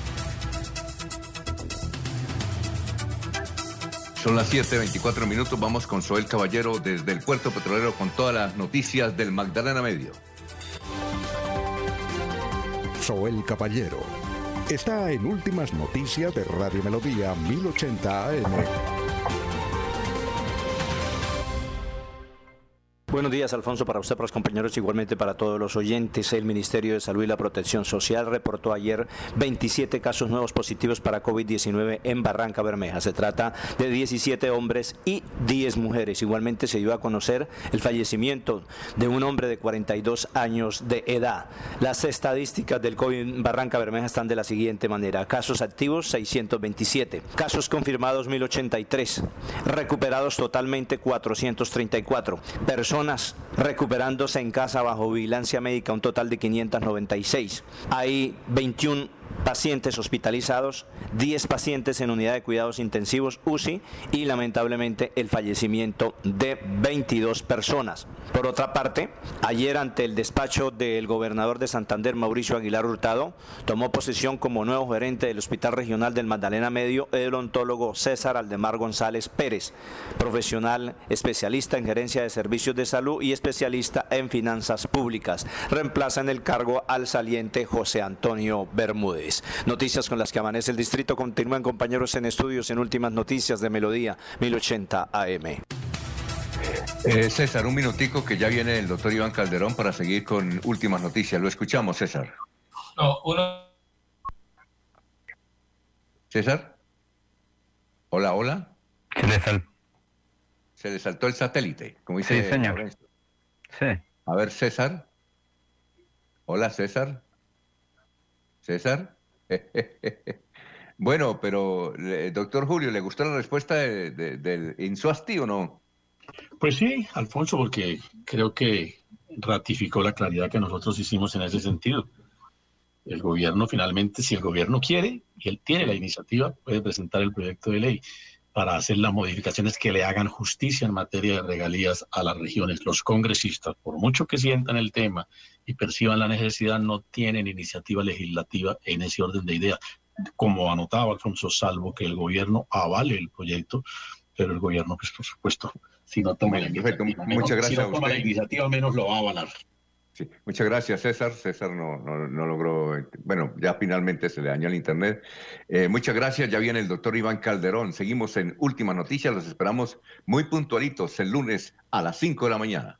Son las 7:24 minutos. Vamos con Soel Caballero desde el puerto petrolero con todas las noticias del Magdalena Medio. Soel Caballero está en Últimas Noticias de Radio Melodía 1080 AM. Buenos días, Alfonso, para usted, para los compañeros, igualmente para todos los oyentes. El Ministerio de Salud y la Protección Social reportó ayer 27 casos nuevos positivos para COVID-19 en Barranca Bermeja. Se trata de 17 hombres y 10 mujeres. Igualmente se dio a conocer el fallecimiento de un hombre de 42 años de edad. Las estadísticas del COVID en Barranca Bermeja están de la siguiente manera. Casos activos 627, casos confirmados 1083, recuperados totalmente 434, personas recuperándose en casa bajo vigilancia médica, un total de 596. Hay 21 pacientes hospitalizados, 10 pacientes en unidad de cuidados intensivos UCI y lamentablemente el fallecimiento de 22 personas. Por otra parte, ayer ante el despacho del gobernador de Santander, Mauricio Aguilar Hurtado, tomó posesión como nuevo gerente del Hospital Regional del Magdalena Medio el ontólogo César Aldemar González Pérez, profesional especialista en gerencia de servicios de salud y especialista en finanzas públicas. Reemplaza en el cargo al saliente José Antonio Bermúdez. Noticias con las que amanece el distrito. Continúan compañeros en estudios en últimas noticias de Melodía 1080 AM. Eh, César, un minutico que ya viene el doctor Iván Calderón para seguir con últimas noticias. Lo escuchamos, César. No, uno. César. Hola, hola. Se le, sal... Se le saltó el satélite, como dice. Sí, señor. Sí. A ver, César. Hola, César. César. [LAUGHS] bueno, pero doctor Julio, ¿le gustó la respuesta del Insuasti o no? Pues sí, Alfonso, porque creo que ratificó la claridad que nosotros hicimos en ese sentido. El gobierno finalmente, si el gobierno quiere, y él tiene la iniciativa, puede presentar el proyecto de ley para hacer las modificaciones que le hagan justicia en materia de regalías a las regiones. Los congresistas, por mucho que sientan el tema y perciban la necesidad, no tienen iniciativa legislativa en ese orden de ideas. Como anotaba Alfonso, salvo que el gobierno avale el proyecto, pero el gobierno, pues por supuesto, si no toma la iniciativa, Muchas gracias si no toma la iniciativa menos lo va a avalar. Sí, muchas gracias, César. César no, no, logró, bueno, ya finalmente se le dañó el internet. Eh, muchas gracias, ya viene el doctor Iván Calderón. Seguimos en Última Noticia, los esperamos muy puntualitos el lunes a las 5 de la mañana.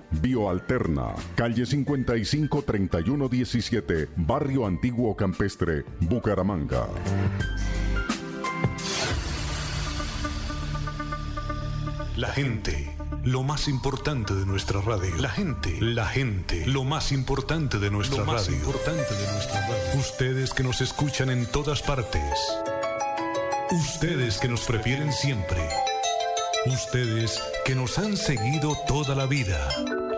Bioalterna, calle 55 3117, Barrio Antiguo Campestre, Bucaramanga. La gente, lo más importante de nuestra radio. La gente, la gente, lo más importante de nuestra lo más importante de nuestra radio. Ustedes que nos escuchan en todas partes. Ustedes que nos prefieren siempre. Ustedes que nos han seguido toda la vida.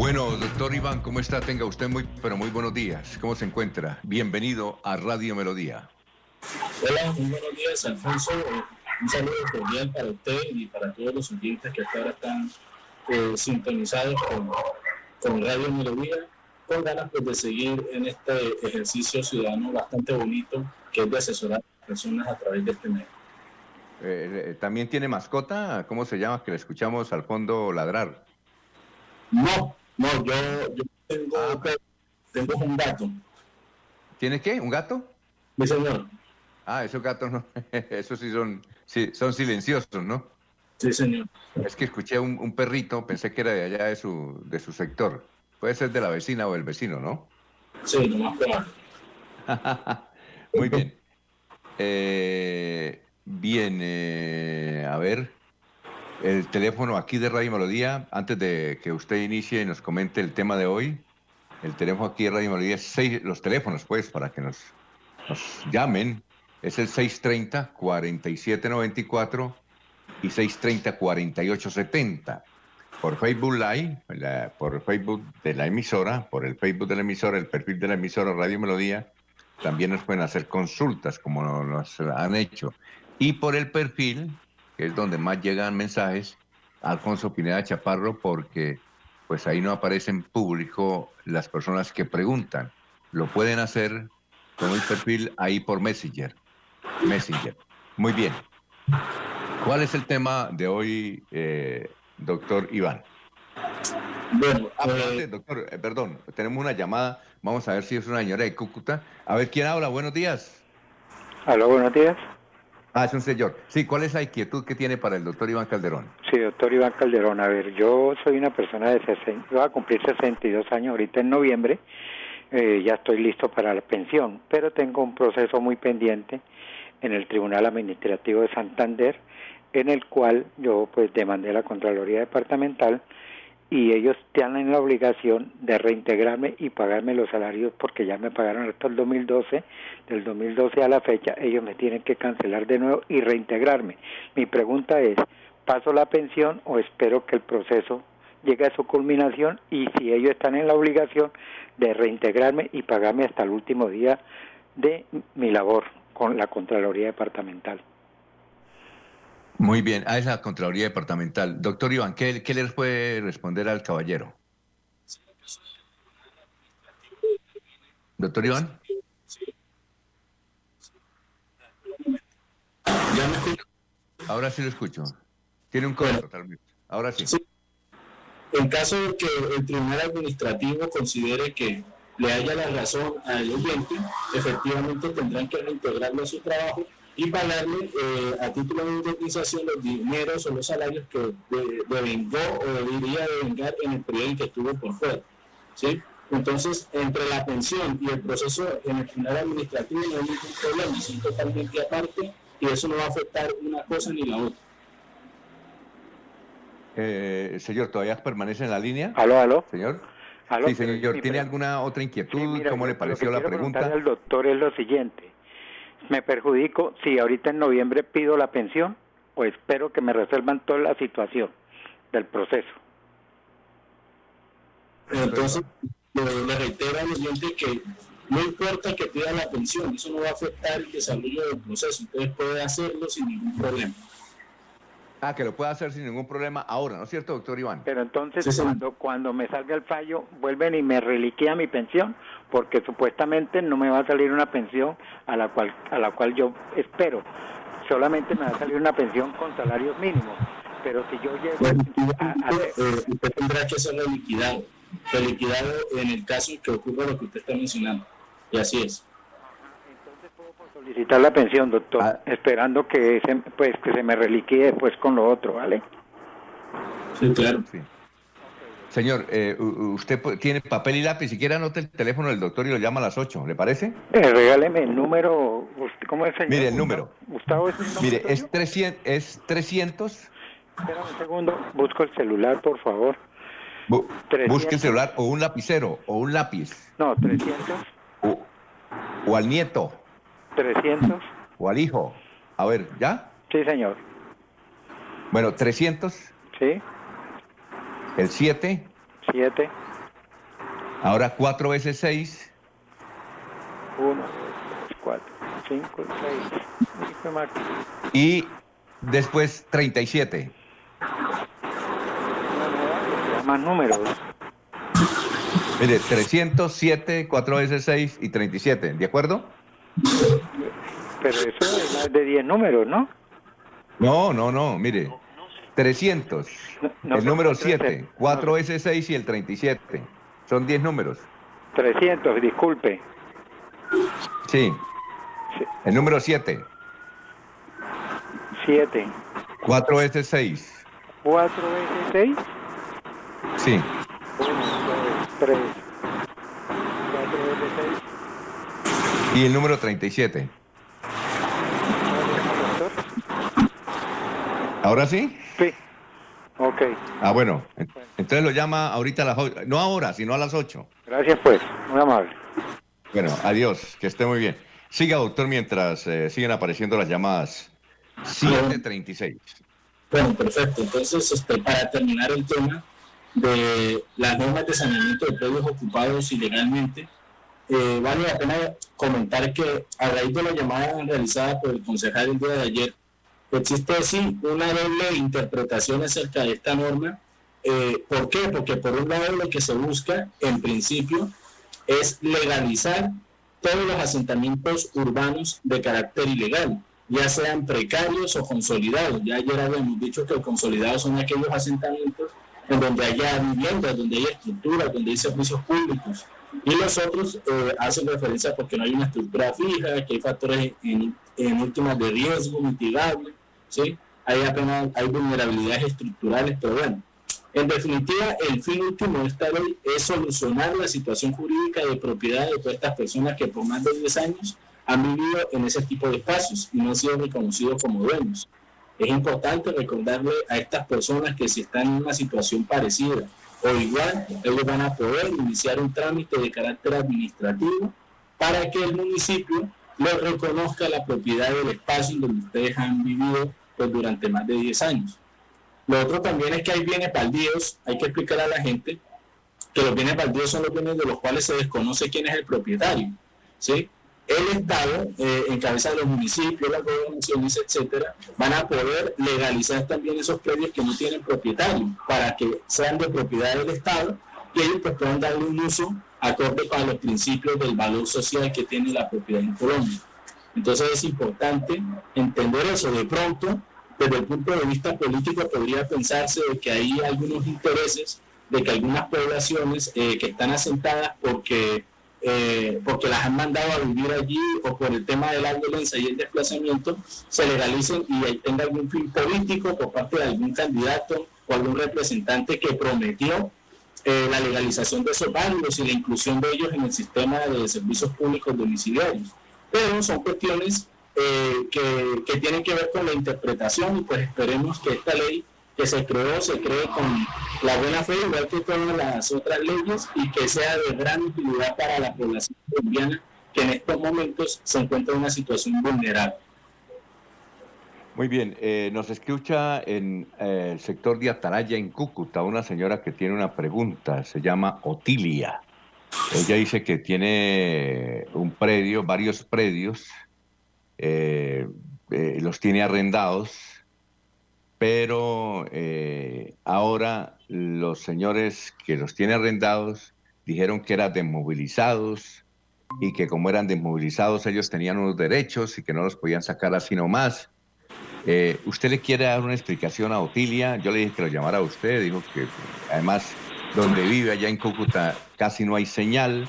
Bueno, doctor Iván, ¿cómo está? Tenga usted muy, pero muy buenos días. ¿Cómo se encuentra? Bienvenido a Radio Melodía. Hola, muy buenos días, Alfonso. Un saludo cordial para usted y para todos los oyentes que hasta ahora están eh, sintonizados con, Radio Melodía, con ganas pues, de seguir en este ejercicio ciudadano bastante bonito que es de asesorar a las personas a través de este medio. Eh, eh, ¿También tiene mascota? ¿Cómo se llama? Que le escuchamos al fondo ladrar. No, no, yo, yo tengo, ah. tengo un gato. ¿Tienes qué? ¿Un gato? Mi señor. Ah, esos gatos no, [LAUGHS] esos sí son, sí, son silenciosos, ¿no? Sí, señor. Es que escuché un, un, perrito, pensé que era de allá de su, de su sector. Puede ser de la vecina o el vecino, ¿no? Sí, lo más probable. [LAUGHS] Muy bien. Eh, bien, eh, a ver, el teléfono aquí de Radio Melodía, antes de que usted inicie y nos comente el tema de hoy, el teléfono aquí de Radio Melodía seis, los teléfonos, pues, para que nos, nos llamen, es el 630-4794 y 630-4870. Por Facebook Live, por Facebook de la emisora, por el Facebook de la emisora, el perfil de la emisora Radio Melodía, también nos pueden hacer consultas como nos han hecho. Y por el perfil que es donde más llegan mensajes, Alfonso Pineda Chaparro, porque pues ahí no aparece en público las personas que preguntan. Lo pueden hacer con el perfil ahí por Messenger. Messenger. Muy bien. ¿Cuál es el tema de hoy, eh, doctor Iván? Bueno, eh, doctor, eh, perdón, tenemos una llamada. Vamos a ver si es una señora de Cúcuta. A ver, ¿quién habla? Buenos días. Aló, buenos días. Ah, es un señor. Sí, ¿cuál es la inquietud que tiene para el doctor Iván Calderón? Sí, doctor Iván Calderón. A ver, yo soy una persona de 60, voy a cumplir 62 años ahorita en noviembre. Eh, ya estoy listo para la pensión, pero tengo un proceso muy pendiente en el Tribunal Administrativo de Santander, en el cual yo pues demandé la Contraloría Departamental y ellos tienen la obligación de reintegrarme y pagarme los salarios porque ya me pagaron hasta el 2012, del 2012 a la fecha ellos me tienen que cancelar de nuevo y reintegrarme. Mi pregunta es, ¿paso la pensión o espero que el proceso llegue a su culminación y si ellos están en la obligación de reintegrarme y pagarme hasta el último día de mi labor con la Contraloría Departamental? Muy bien, a esa Contraloría Departamental. Doctor Iván, ¿qué, qué le puede responder al caballero? Doctor Iván. Ahora sí lo escucho. Tiene un código totalmente. Ahora sí. En caso de que el Tribunal Administrativo considere que le haya la razón al oyente, efectivamente tendrán que reintegrarlo a su trabajo y pagarle eh, a título de indemnización los dineros o los salarios que devengó o debería devengar en el periodo en que estuvo por fuera. ¿sí? Entonces, entre la pensión y el proceso en el tribunal administrativo no hay ningún problema, son totalmente aparte y eso no va a afectar una cosa ni la otra. Eh, señor, ¿todavía permanece en la línea? Aló, aló. Señor. sí, señor, ¿tiene alguna otra inquietud? ¿Cómo le pareció la pregunta? al doctor es lo siguiente me perjudico si ahorita en noviembre pido la pensión o espero que me resuelvan toda la situación del proceso. Entonces, le reitero al oyente que no importa que pida la pensión, eso no va a afectar el desarrollo del proceso, entonces puede hacerlo sin ningún problema. Ah, que lo pueda hacer sin ningún problema ahora, ¿no es cierto, doctor Iván? Pero entonces cuando, cuando me salga el fallo, vuelven y me reliquea mi pensión, porque supuestamente no me va a salir una pensión a la cual, a la cual yo espero. Solamente me va a salir una pensión con salarios mínimos. Pero si yo llego a, eh, usted tendrá que ser reliquidado, reliquidado en el caso que ocurra lo que usted está mencionando. Y así es solicitar la pensión, doctor, ah. esperando que se, pues que se me reliquie después con lo otro, ¿vale? Sí, claro. Señor, eh, usted tiene papel y lápiz, si quiere anote el teléfono del doctor y lo llama a las 8, ¿le parece? Eh, regáleme el número, ¿cómo es Mire el número. Gustavo, ¿es el número Mire, es 300, es 300. Espera un segundo, busco el celular, por favor. busque el celular o un lapicero o un lápiz. No, 300. o al nieto. 300. O al hijo. A ver, ¿ya? Sí, señor. Bueno, 300. Sí. El 7. 7. Ahora 4 veces 6. 1, 2, 3, 4, 5, 6. Y después 37. Más números. Mire, 307, 4 veces 6 y 37, ¿de acuerdo? Pero eso es más de 10 números, ¿no? No, no, no, mire. 300. el número 7, 4S6 y el 37. Son 10 números. 300, disculpe. Sí. El número 7. 7. 4S6. 4S6. Sí. 1, 2, 3. Y el número 37. ¿Ahora sí? Sí. Ok. Ah, bueno. Entonces lo llama ahorita a las 8. No ahora, sino a las 8. Gracias, pues. Muy amable. Bueno, adiós. Que esté muy bien. Siga, doctor, mientras eh, siguen apareciendo las llamadas 736. Bueno, perfecto. Entonces, este, para terminar el tema de las normas de saneamiento de predios ocupados ilegalmente, eh, vale la pena comentar que a raíz de la llamada realizada por el concejal el día de ayer, existe sí una doble interpretación acerca de esta norma. Eh, ¿Por qué? Porque por un lado lo que se busca en principio es legalizar todos los asentamientos urbanos de carácter ilegal, ya sean precarios o consolidados. Ya ayer habíamos dicho que los consolidados son aquellos asentamientos en donde haya viviendas, donde haya estructuras, donde hay servicios públicos. Y los otros eh, hacen referencia porque no hay una estructura fija, que hay factores en, en últimas de riesgo mitigable, ¿sí? Hay apenas hay vulnerabilidades estructurales, pero bueno, en definitiva, el fin último de esta ley es solucionar la situación jurídica de propiedad de todas estas personas que por más de 10 años han vivido en ese tipo de espacios y no han sido reconocidos como dueños. Es importante recordarle a estas personas que si están en una situación parecida o igual, ellos van a poder iniciar un trámite de carácter administrativo para que el municipio les reconozca la propiedad del espacio donde ustedes han vivido pues, durante más de 10 años. Lo otro también es que hay bienes baldíos, hay que explicar a la gente que los bienes baldíos son los bienes de los cuales se desconoce quién es el propietario. ¿sí? El Estado, eh, en cabeza de los municipios, las gobernaciones, etcétera, van a poder legalizar también esos predios que no tienen propietario para que sean de propiedad del Estado y ellos pues, puedan darle un uso acorde para los principios del valor social que tiene la propiedad en Colombia. Entonces es importante entender eso. De pronto, desde el punto de vista político podría pensarse que hay algunos intereses de que algunas poblaciones eh, que están asentadas porque, eh, porque las han mandado a vivir allí o por el tema de la violencia y el desplazamiento, se legalicen y tenga algún fin político por parte de algún candidato o algún representante que prometió eh, la legalización de esos barrios y la inclusión de ellos en el sistema de servicios públicos domiciliarios. Pero son cuestiones eh, que, que, tienen que ver con la interpretación y pues esperemos que esta ley que se creó se cree con la buena fe, igual que todas las otras leyes, y que sea de gran utilidad para la población colombiana que en estos momentos se encuentra en una situación vulnerable. Muy bien, eh, nos escucha en eh, el sector de Atalaya, en Cúcuta, una señora que tiene una pregunta, se llama Otilia. Ella dice que tiene un predio, varios predios, eh, eh, los tiene arrendados, pero eh, ahora los señores que los tiene arrendados dijeron que eran desmovilizados y que como eran desmovilizados ellos tenían unos derechos y que no los podían sacar así nomás. ¿Usted le quiere dar una explicación a Otilia? Yo le dije que lo llamara a usted, dijo que además donde vive allá en Cúcuta casi no hay señal.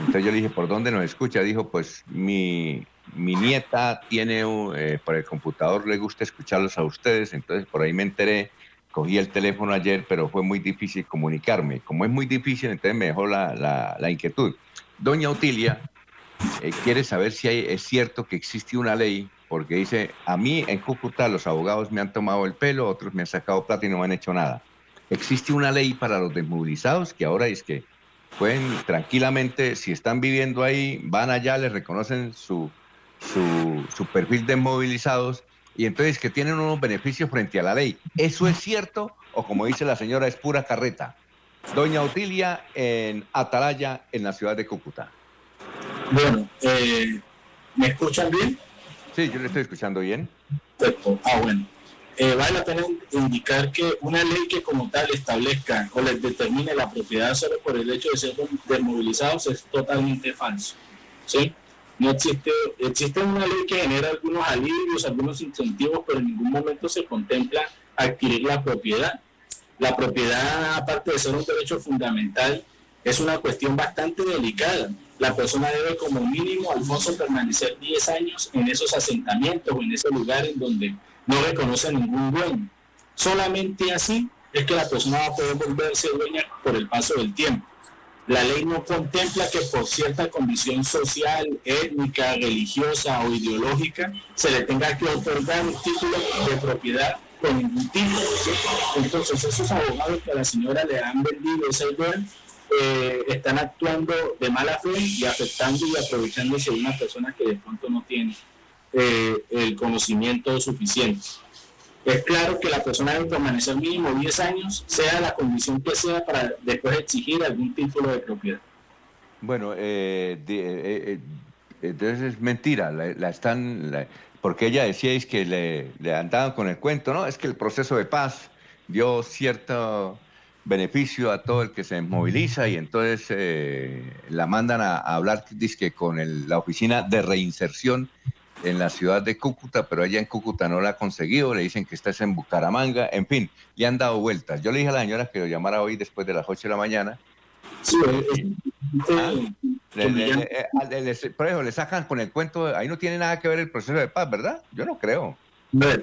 Entonces yo le dije, ¿por dónde nos escucha? Dijo, pues mi, mi nieta tiene, eh, por el computador le gusta escucharlos a ustedes, entonces por ahí me enteré, cogí el teléfono ayer, pero fue muy difícil comunicarme. Como es muy difícil, entonces me dejó la, la, inquietud. Doña Otilia eh, quiere saber si es cierto que existe una ley, porque dice, a mí en Cúcuta los abogados me han tomado el pelo, otros me han sacado plata y no me han hecho nada. Existe una ley para los desmovilizados que ahora es que pueden tranquilamente, si están viviendo ahí, van allá, les reconocen su su, perfil de movilizados y entonces que tienen unos beneficios frente a la ley. ¿Eso es cierto o como dice la señora es pura carreta? Doña Otilia en Atalaya, en la ciudad de Cúcuta. Bueno, eh, ¿me escuchan bien? Sí, yo le estoy escuchando bien. Ah, bueno. Eh, vale la pena indicar que una ley que como tal establezca o les determine la propiedad solo por el hecho de ser desmovilizados es totalmente falso. ¿sí? No existe, existe una ley que genera algunos alivios, algunos incentivos, pero en ningún momento se contempla adquirir la propiedad. La propiedad, aparte de ser un derecho fundamental, es una cuestión bastante delicada. La persona debe como mínimo, Alfonso, permanecer 10 años en esos asentamientos o en ese lugar en donde no reconoce ningún dueño. Solamente así es que la persona va a poder volverse dueña por el paso del tiempo. La ley no contempla que por cierta condición social, étnica, religiosa o ideológica se le tenga que otorgar un título de propiedad con ningún título. Entonces esos abogados que a la señora le han vendido ese bien eh, están actuando de mala fe y afectando y aprovechándose de una persona que de pronto no tiene eh, el conocimiento suficiente es claro que la persona debe permanecer mínimo 10 años, sea la condición que sea, para después exigir algún título de propiedad. Bueno, eh, eh, eh, entonces es mentira, la, están, porque ella decíais que le, le andaban con el cuento, ¿no? Es que el proceso de paz dio cierto beneficio a todo el que se moviliza y entonces la mandan a, hablar con la oficina de reinserción en la ciudad de Cúcuta, pero allá en Cúcuta no la ha conseguido, le dicen que está en Bucaramanga, en fin, le han dado vueltas. Yo le dije a la señora que lo llamara hoy después de las 8 de la mañana. Sí, por ejemplo, le sacan con el cuento, ahí no tiene nada que ver el proceso de paz, ¿verdad? Yo no creo.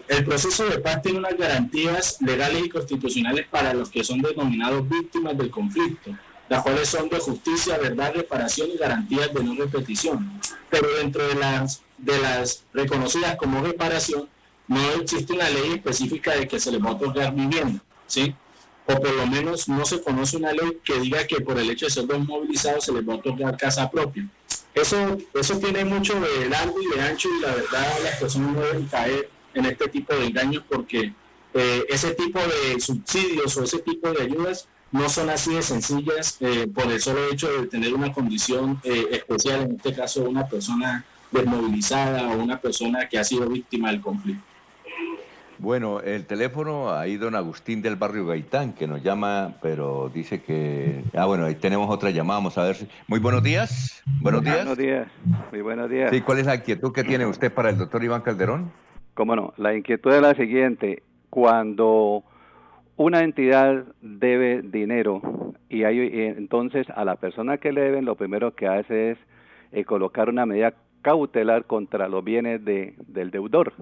El proceso de paz tiene unas garantías legales y constitucionales para los que son denominados víctimas del conflicto, las cuales son de justicia, verdad, reparación y garantías de no repetición. Pero dentro de las, de las reconocidas como reparación, no existe una ley específica de que se les va a otorgar vivienda, ¿sí? O por lo menos no se conoce una ley que diga que por el hecho de ser desmovilizados se les va a otorgar casa propia. Eso, eso tiene mucho de largo y de ancho y la verdad las personas no deben caer en este tipo de engaños porque eh, ese tipo de subsidios o ese tipo de ayudas no son así de sencillas eh, por el solo hecho de tener una condición eh, especial, en este caso una persona desmovilizada o una persona que ha sido víctima del conflicto. Bueno, el teléfono, ahí don Agustín del barrio Gaitán, que nos llama, pero dice que... Ah, bueno, ahí tenemos otra llamada, vamos a ver si... Muy buenos días, buenos días. Buenos días, muy buenos días. Sí, ¿cuál es la inquietud que tiene usted para el doctor Iván Calderón? Cómo no, la inquietud es la siguiente, cuando una entidad debe dinero y hay y entonces a la persona que le deben lo primero que hace es eh, colocar una medida cautelar contra los bienes de, del deudor.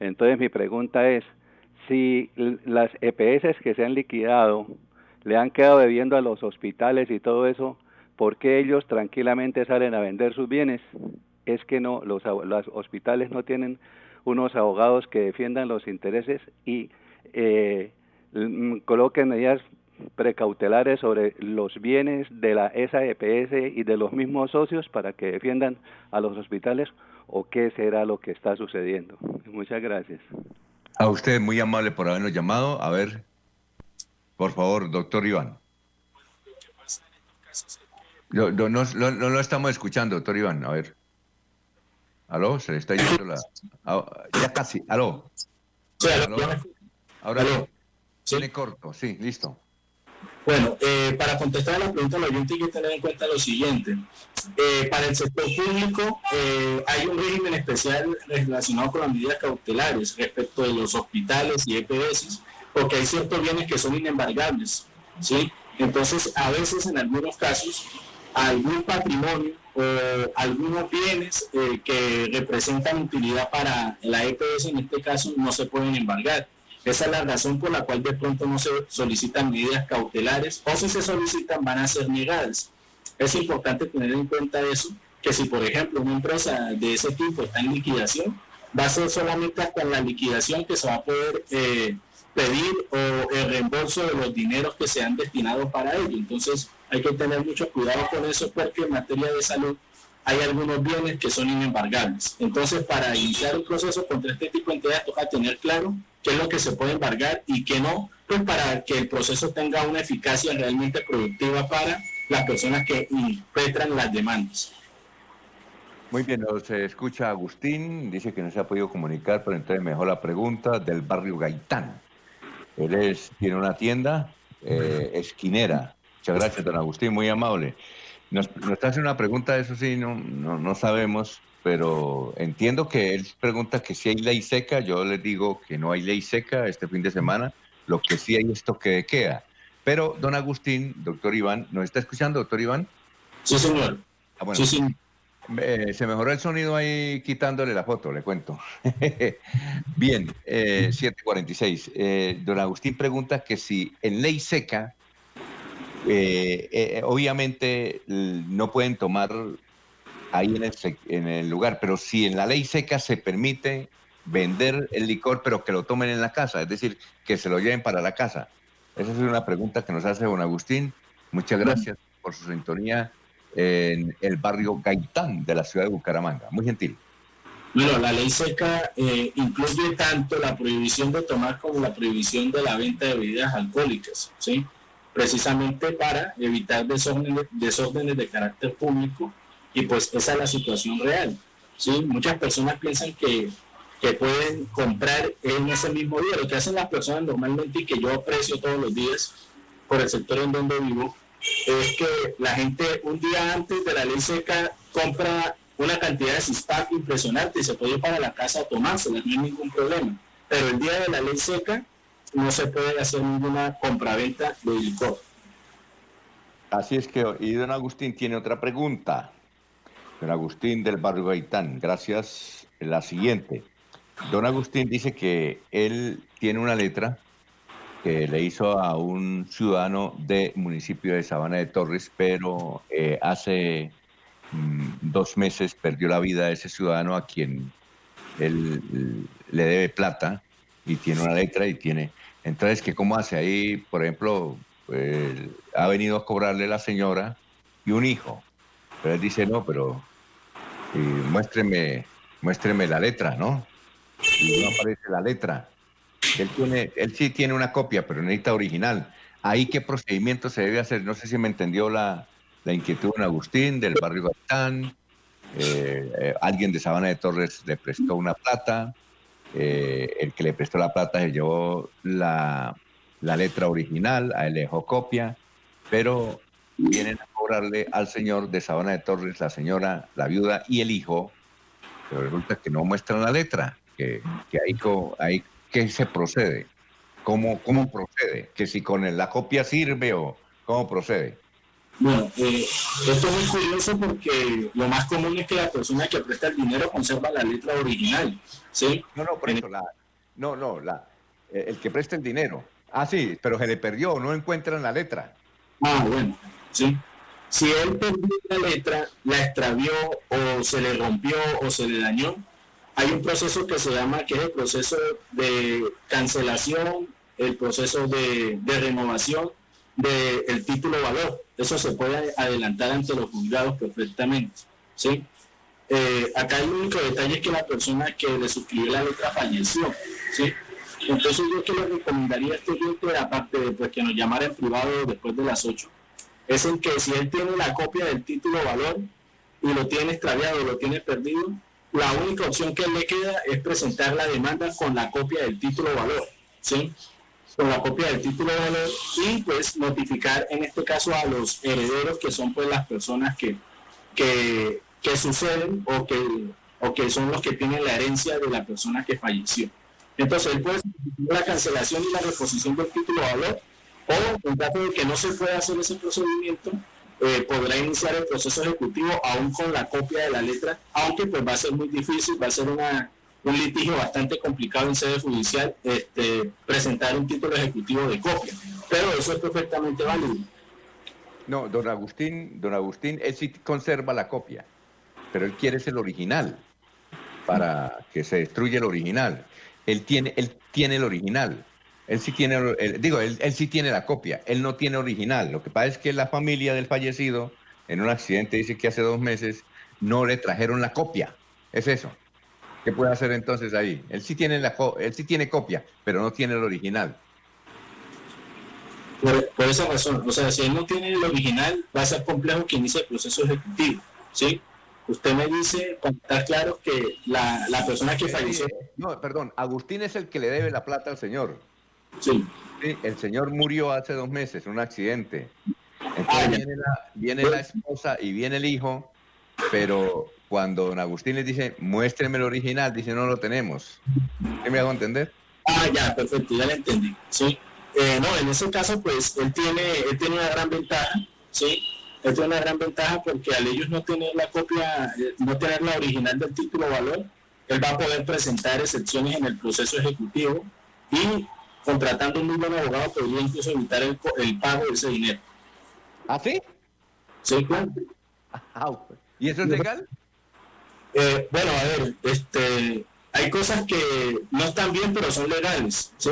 Entonces mi pregunta es, si las EPS que se han liquidado le han quedado debiendo a los hospitales y todo eso, ¿por qué ellos tranquilamente salen a vender sus bienes? Es que no, los, los hospitales no tienen unos abogados que defiendan los intereses y eh, coloquen medidas precautelares sobre los bienes de la esa EPS y de los mismos socios para que defiendan a los hospitales o qué será lo que está sucediendo. Muchas gracias. A usted, muy amable por habernos llamado. A ver, por favor, doctor Iván. No, no, no, no- no lo estamos escuchando, doctor Iván. A ver. ¿Aló? Se le está yendo la... Ya casi. ¿Aló? ¿Aló? Ahora Tiene corto, sí, listo. Bueno, eh, para contestar a la pregunta, lo oyente hay que tener en cuenta lo siguiente. Eh, para el sector público eh, hay un régimen especial relacionado con las medidas cautelares respecto de los hospitales y EPS, porque hay ciertos bienes que son inembargables, ¿sí? Entonces, a veces, en algunos casos, algún patrimonio o algunos bienes que representan utilidad para la EPS, en este caso, no se pueden embargar. Esa es la razón por la cual de pronto no se solicitan medidas cautelares o si se solicitan van a ser negadas. Es importante tener en cuenta eso, que si por ejemplo una empresa de ese tipo está en liquidación, va a ser solamente hasta la liquidación que se va a poder eh, pedir o el reembolso de los dineros que se han destinado para ello. Entonces hay que tener mucho cuidado con eso porque en materia de salud hay algunos bienes que son inembargables. Entonces, para iniciar un proceso contra este tipo de entidades, toca tener claro qué es lo que se puede embargar y qué no, pues para que el proceso tenga una eficacia realmente productiva para las personas que impetran las demandas. Muy bien, nos escucha Agustín, dice que no se ha podido comunicar, pero entonces mejor la pregunta del barrio Gaitán. Él es, tiene una tienda eh, esquinera. Muchas gracias, don Agustín, muy amable. Nos, nos hace una pregunta, eso sí, no, no, no sabemos, pero entiendo que él pregunta que si hay ley seca, yo les digo que no hay ley seca este fin de semana, lo que sí hay es toque de queda. Pero, don Agustín, doctor Iván, ¿nos está escuchando, doctor Iván? Sí, señor. Ah, bueno. Sí, sí. Eh, se mejoró el sonido ahí quitándole la foto, le cuento. [LAUGHS] Bien, eh, 746. Eh, don Agustín pregunta que si en ley seca, eh, eh, obviamente no pueden tomar ahí en el, en el lugar, pero si en la ley seca se permite vender el licor, pero que lo tomen en la casa, es decir, que se lo lleven para la casa. Esa es una pregunta que nos hace don Agustín. Muchas gracias por su sintonía en el barrio Gaitán de la ciudad de Bucaramanga. Muy gentil. Bueno, la ley seca eh, incluye tanto la prohibición de tomar como la prohibición de la venta de bebidas alcohólicas, ¿sí? Precisamente para evitar desórdenes, desórdenes de carácter público y pues esa es la situación real, ¿sí? Muchas personas piensan que, que pueden comprar en ese mismo día. Lo que hacen las personas normalmente y que yo aprecio todos los días por el sector en donde vivo es que la gente un día antes de la ley seca compra una cantidad de CISPAC impresionante y se puede ir para la casa a tomársela, no hay ningún problema. Pero el día de la ley seca no se puede hacer ninguna compraventa de licor. Así es que, y don Agustín tiene otra pregunta. Don Agustín del barrio Gaitán, gracias. La siguiente. Don Agustín dice que él tiene una letra que le hizo a un ciudadano del municipio de Sabana de Torres, pero eh, hace mm, dos meses perdió la vida ese ciudadano a quien él le debe plata y tiene una letra y tiene... Entonces, ¿qué cómo hace ahí? Por ejemplo, ha venido a cobrarle la señora y un hijo. Pero él dice, no, pero muéstreme, muéstreme la letra, ¿no? Y no aparece la letra. Él, tiene, él sí tiene una copia, pero necesita original. Ahí qué procedimiento se debe hacer. No sé si me entendió la, la inquietud de Agustín, del barrio Gatán. Eh, eh, alguien de Sabana de Torres le prestó una plata. Eh, el que le prestó la plata se llevó la, la letra original, a él le dejó copia, pero vienen a cobrarle al señor de Sabana de Torres, la señora, la viuda y el hijo, pero resulta que no muestran la letra, que, ahí que se procede, ¿Cómo, cómo procede, que si con la copia sirve o cómo procede. Bueno, eh, esto es muy curioso porque lo más común es que la persona que presta el dinero conserva la letra original, ¿sí? No, no, por eso, la, no, no, la, eh, el que presta el dinero, Ah, sí, pero se le perdió, no encuentran la letra. Ah, bueno, sí. Si él perdió la letra, la extravió o se le rompió o se le dañó, hay un proceso que se llama, que es el proceso de cancelación, el proceso de, renovación del título valor. Eso se puede adelantar ante los juzgados perfectamente. ¿sí? Eh, acá el único detalle es que la persona que le suscribió la letra falleció. ¿sí? Entonces yo que le recomendaría a este cliente, aparte de pues, que nos llamara en privado después de las 8, es en que si él tiene la copia del título valor y lo tiene extraviado, lo tiene perdido, la única opción que le queda es presentar la demanda con la copia del título valor, ¿sí? Con la copia del título valor y pues notificar en este caso a los herederos que son pues las personas que, que, que suceden o que, o que son los que tienen la herencia de la persona que falleció. Entonces, él puede la cancelación y la reposición del título de valor, o en caso de que no se pueda hacer ese procedimiento, eh, podrá iniciar el proceso ejecutivo aún con la copia de la letra, aunque pues va a ser muy difícil, va a ser una, un litigio bastante complicado en sede judicial este, presentar un título ejecutivo de copia, pero eso es perfectamente válido. No, don Agustín, don Agustín, él sí conserva la copia, pero él quiere el original para que se destruya el original él tiene, él tiene el original. Él sí tiene, digo, él, sí tiene la copia, él no tiene original. Lo que pasa es que la familia del fallecido, en un accidente, dice que hace dos meses no le trajeron la copia. Es eso. ¿Qué puede hacer entonces ahí? Él sí tiene, la, él sí tiene copia, pero no tiene el original. Por, por, esa razón, o sea, si él no tiene el original, va a ser complejo que inicie el proceso ejecutivo, ¿sí? Usted me dice, está claro que la, la persona que falleció... No, perdón, Agustín es el que le debe la plata al señor. Sí. el señor murió hace dos meses en un accidente. Entonces ah, viene, la, viene la esposa y viene el hijo, pero cuando don Agustín le dice, muéstreme el original, dice, no lo tenemos. ¿Qué me hago entender? Ah, ya, perfecto, ya le entendí. Sí. Eh, no, en ese caso, pues, él tiene, él tiene una gran ventaja, ¿sí? Esto es una gran ventaja porque al ellos no tener la copia, eh, no tener la original del título valor, él va a poder presentar excepciones en el proceso ejecutivo y contratando un muy buen abogado podría incluso evitar el, pago de ese dinero. ¿Ah, sí? Sí, claro. [LAUGHS] ¿Y eso es legal? Eh, bueno, a ver, este, hay cosas que no están bien, pero son legales, ¿sí?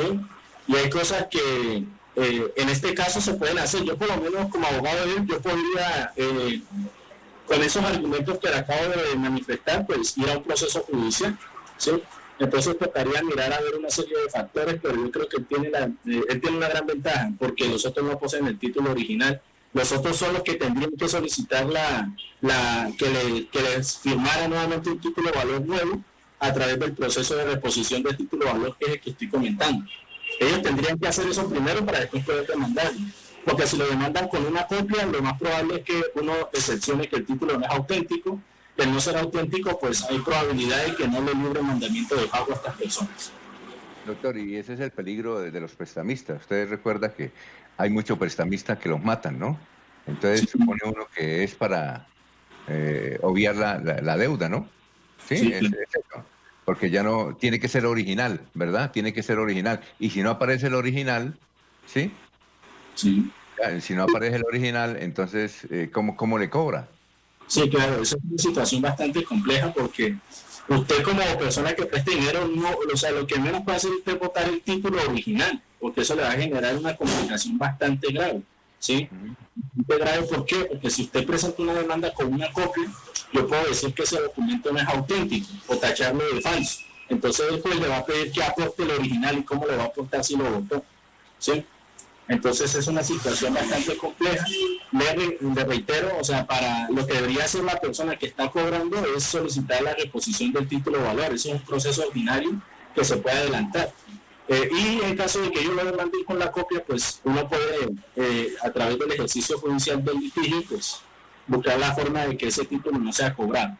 Y hay cosas que eh, en este caso se pueden hacer. Yo por lo menos como abogado yo podría, eh, con esos argumentos que acabo de manifestar, pues ir a un proceso judicial. ¿sí? Entonces tocaría mirar a ver una serie de factores, pero yo creo que tiene, la, eh, él tiene una gran ventaja, porque los otros no poseen el título original. Los otros son los que tendrían que solicitar la, la que, que les firmara nuevamente un título de valor nuevo a través del proceso de reposición del título de valor que es el que estoy comentando. Ellos tendrían que hacer eso primero para después poder demandar. Porque si lo demandan con una copia, lo más probable es que uno excepcione que el título no es auténtico de no ser auténtico, pues hay probabilidad de que no le libre mandamiento de pago a estas personas. Doctor, y ese es el peligro de, los prestamistas. Ustedes recuerdan que hay muchos prestamistas que los matan, ¿no? Entonces supone uno que es para eh, obviar la, deuda, ¿no? Sí, es, porque ya no, tiene que ser original, ¿verdad? Tiene que ser original. Y si no aparece el original, ¿sí? Sí. Si no aparece el original, entonces, eh, ¿cómo, ¿cómo le cobra? Sí, claro, esa es una situación bastante compleja porque usted como persona que presta dinero, no, o sea, lo que menos puede hacer es usted votar el título original, porque eso le va a generar una complicación bastante grave. ¿sí? Muy grave, ¿por qué? Porque si usted presenta una demanda con una copia, yo puedo decir que ese documento no es auténtico o tacharlo de falso. Entonces después le va a pedir que aporte el original y cómo le va a aportar si lo votó. ¿sí? Entonces es una situación bastante compleja. Le, reitero, o sea, para lo que debería hacer la persona que está cobrando es solicitar la reposición del título de valor. Ese es un proceso ordinario que se puede adelantar. Eh, y en caso de que yo lo demande con la copia, pues uno puede, eh, a través del ejercicio judicial del litigio, pues buscar la forma de que ese título no sea cobrado.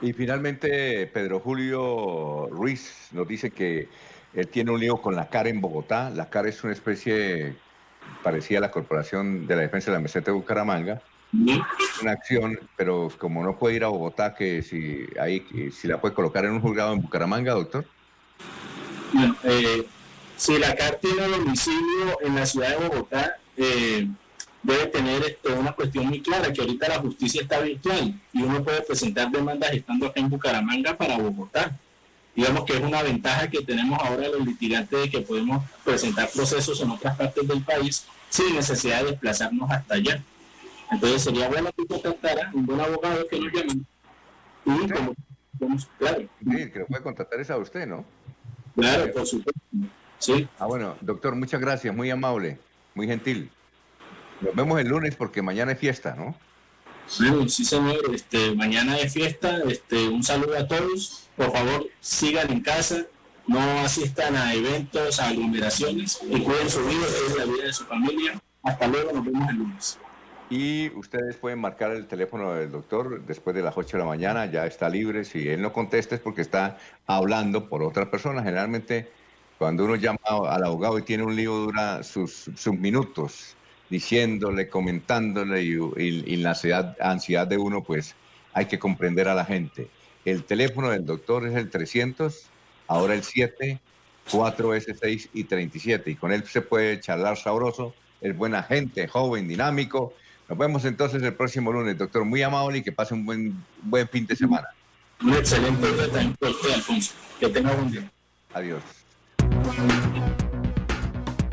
Y finalmente, Pedro Julio Ruiz nos dice que él tiene un lío con la CAR en Bogotá. La CAR es una especie parecida a la Corporación de la Defensa de la Meseta de Bucaramanga. Una acción, pero como no puede ir a Bogotá, que si, ahí, si la puede colocar en un juzgado en Bucaramanga, doctor. Eh, si la CAR tiene domicilio en la ciudad de Bogotá, eh, debe tener este, una cuestión muy clara, que ahorita la justicia está virtual y uno puede presentar demandas estando acá en Bucaramanga para Bogotá. Digamos que es una ventaja que tenemos ahora los litigantes de que podemos presentar procesos en otras partes del país sin necesidad de desplazarnos hasta allá. Entonces sería bueno que contactara un buen abogado que nos llame. Y como, claro. Sí, que lo puede contactar es a usted, ¿no? Claro, por supuesto. Sí. Ah, bueno, doctor, muchas gracias, muy amable, muy gentil. Nos vemos el lunes porque mañana es fiesta, ¿no? Sí, sí, señor. Este, mañana es fiesta. Este, un saludo a todos. Por favor, sigan en casa. No asistan a eventos, a aglomeraciones y cuiden su vida, cuiden la vida de su familia. Hasta luego, nos vemos el lunes. Y ustedes pueden marcar el teléfono del doctor después de las 8 de la mañana, ya está libre. Si él no contesta es porque está hablando por otra persona. Generalmente, cuando uno llama al abogado y tiene un lío, dura sus, sus minutos diciéndole, comentándole y, la ansiedad, ansiedad de uno, pues hay que comprender a la gente. El teléfono del doctor es el 300, ahora el 7, 4S6 y 37. Y con él se puede charlar sabroso. Es buena gente, joven, dinámico. Nos vemos entonces el próximo lunes, doctor. Muy amable y que pase un buen, buen fin de semana. Un excelente día Alfonso. Que tenga buen día. Adiós.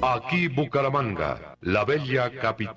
Aquí Bucaramanga, la bella capital.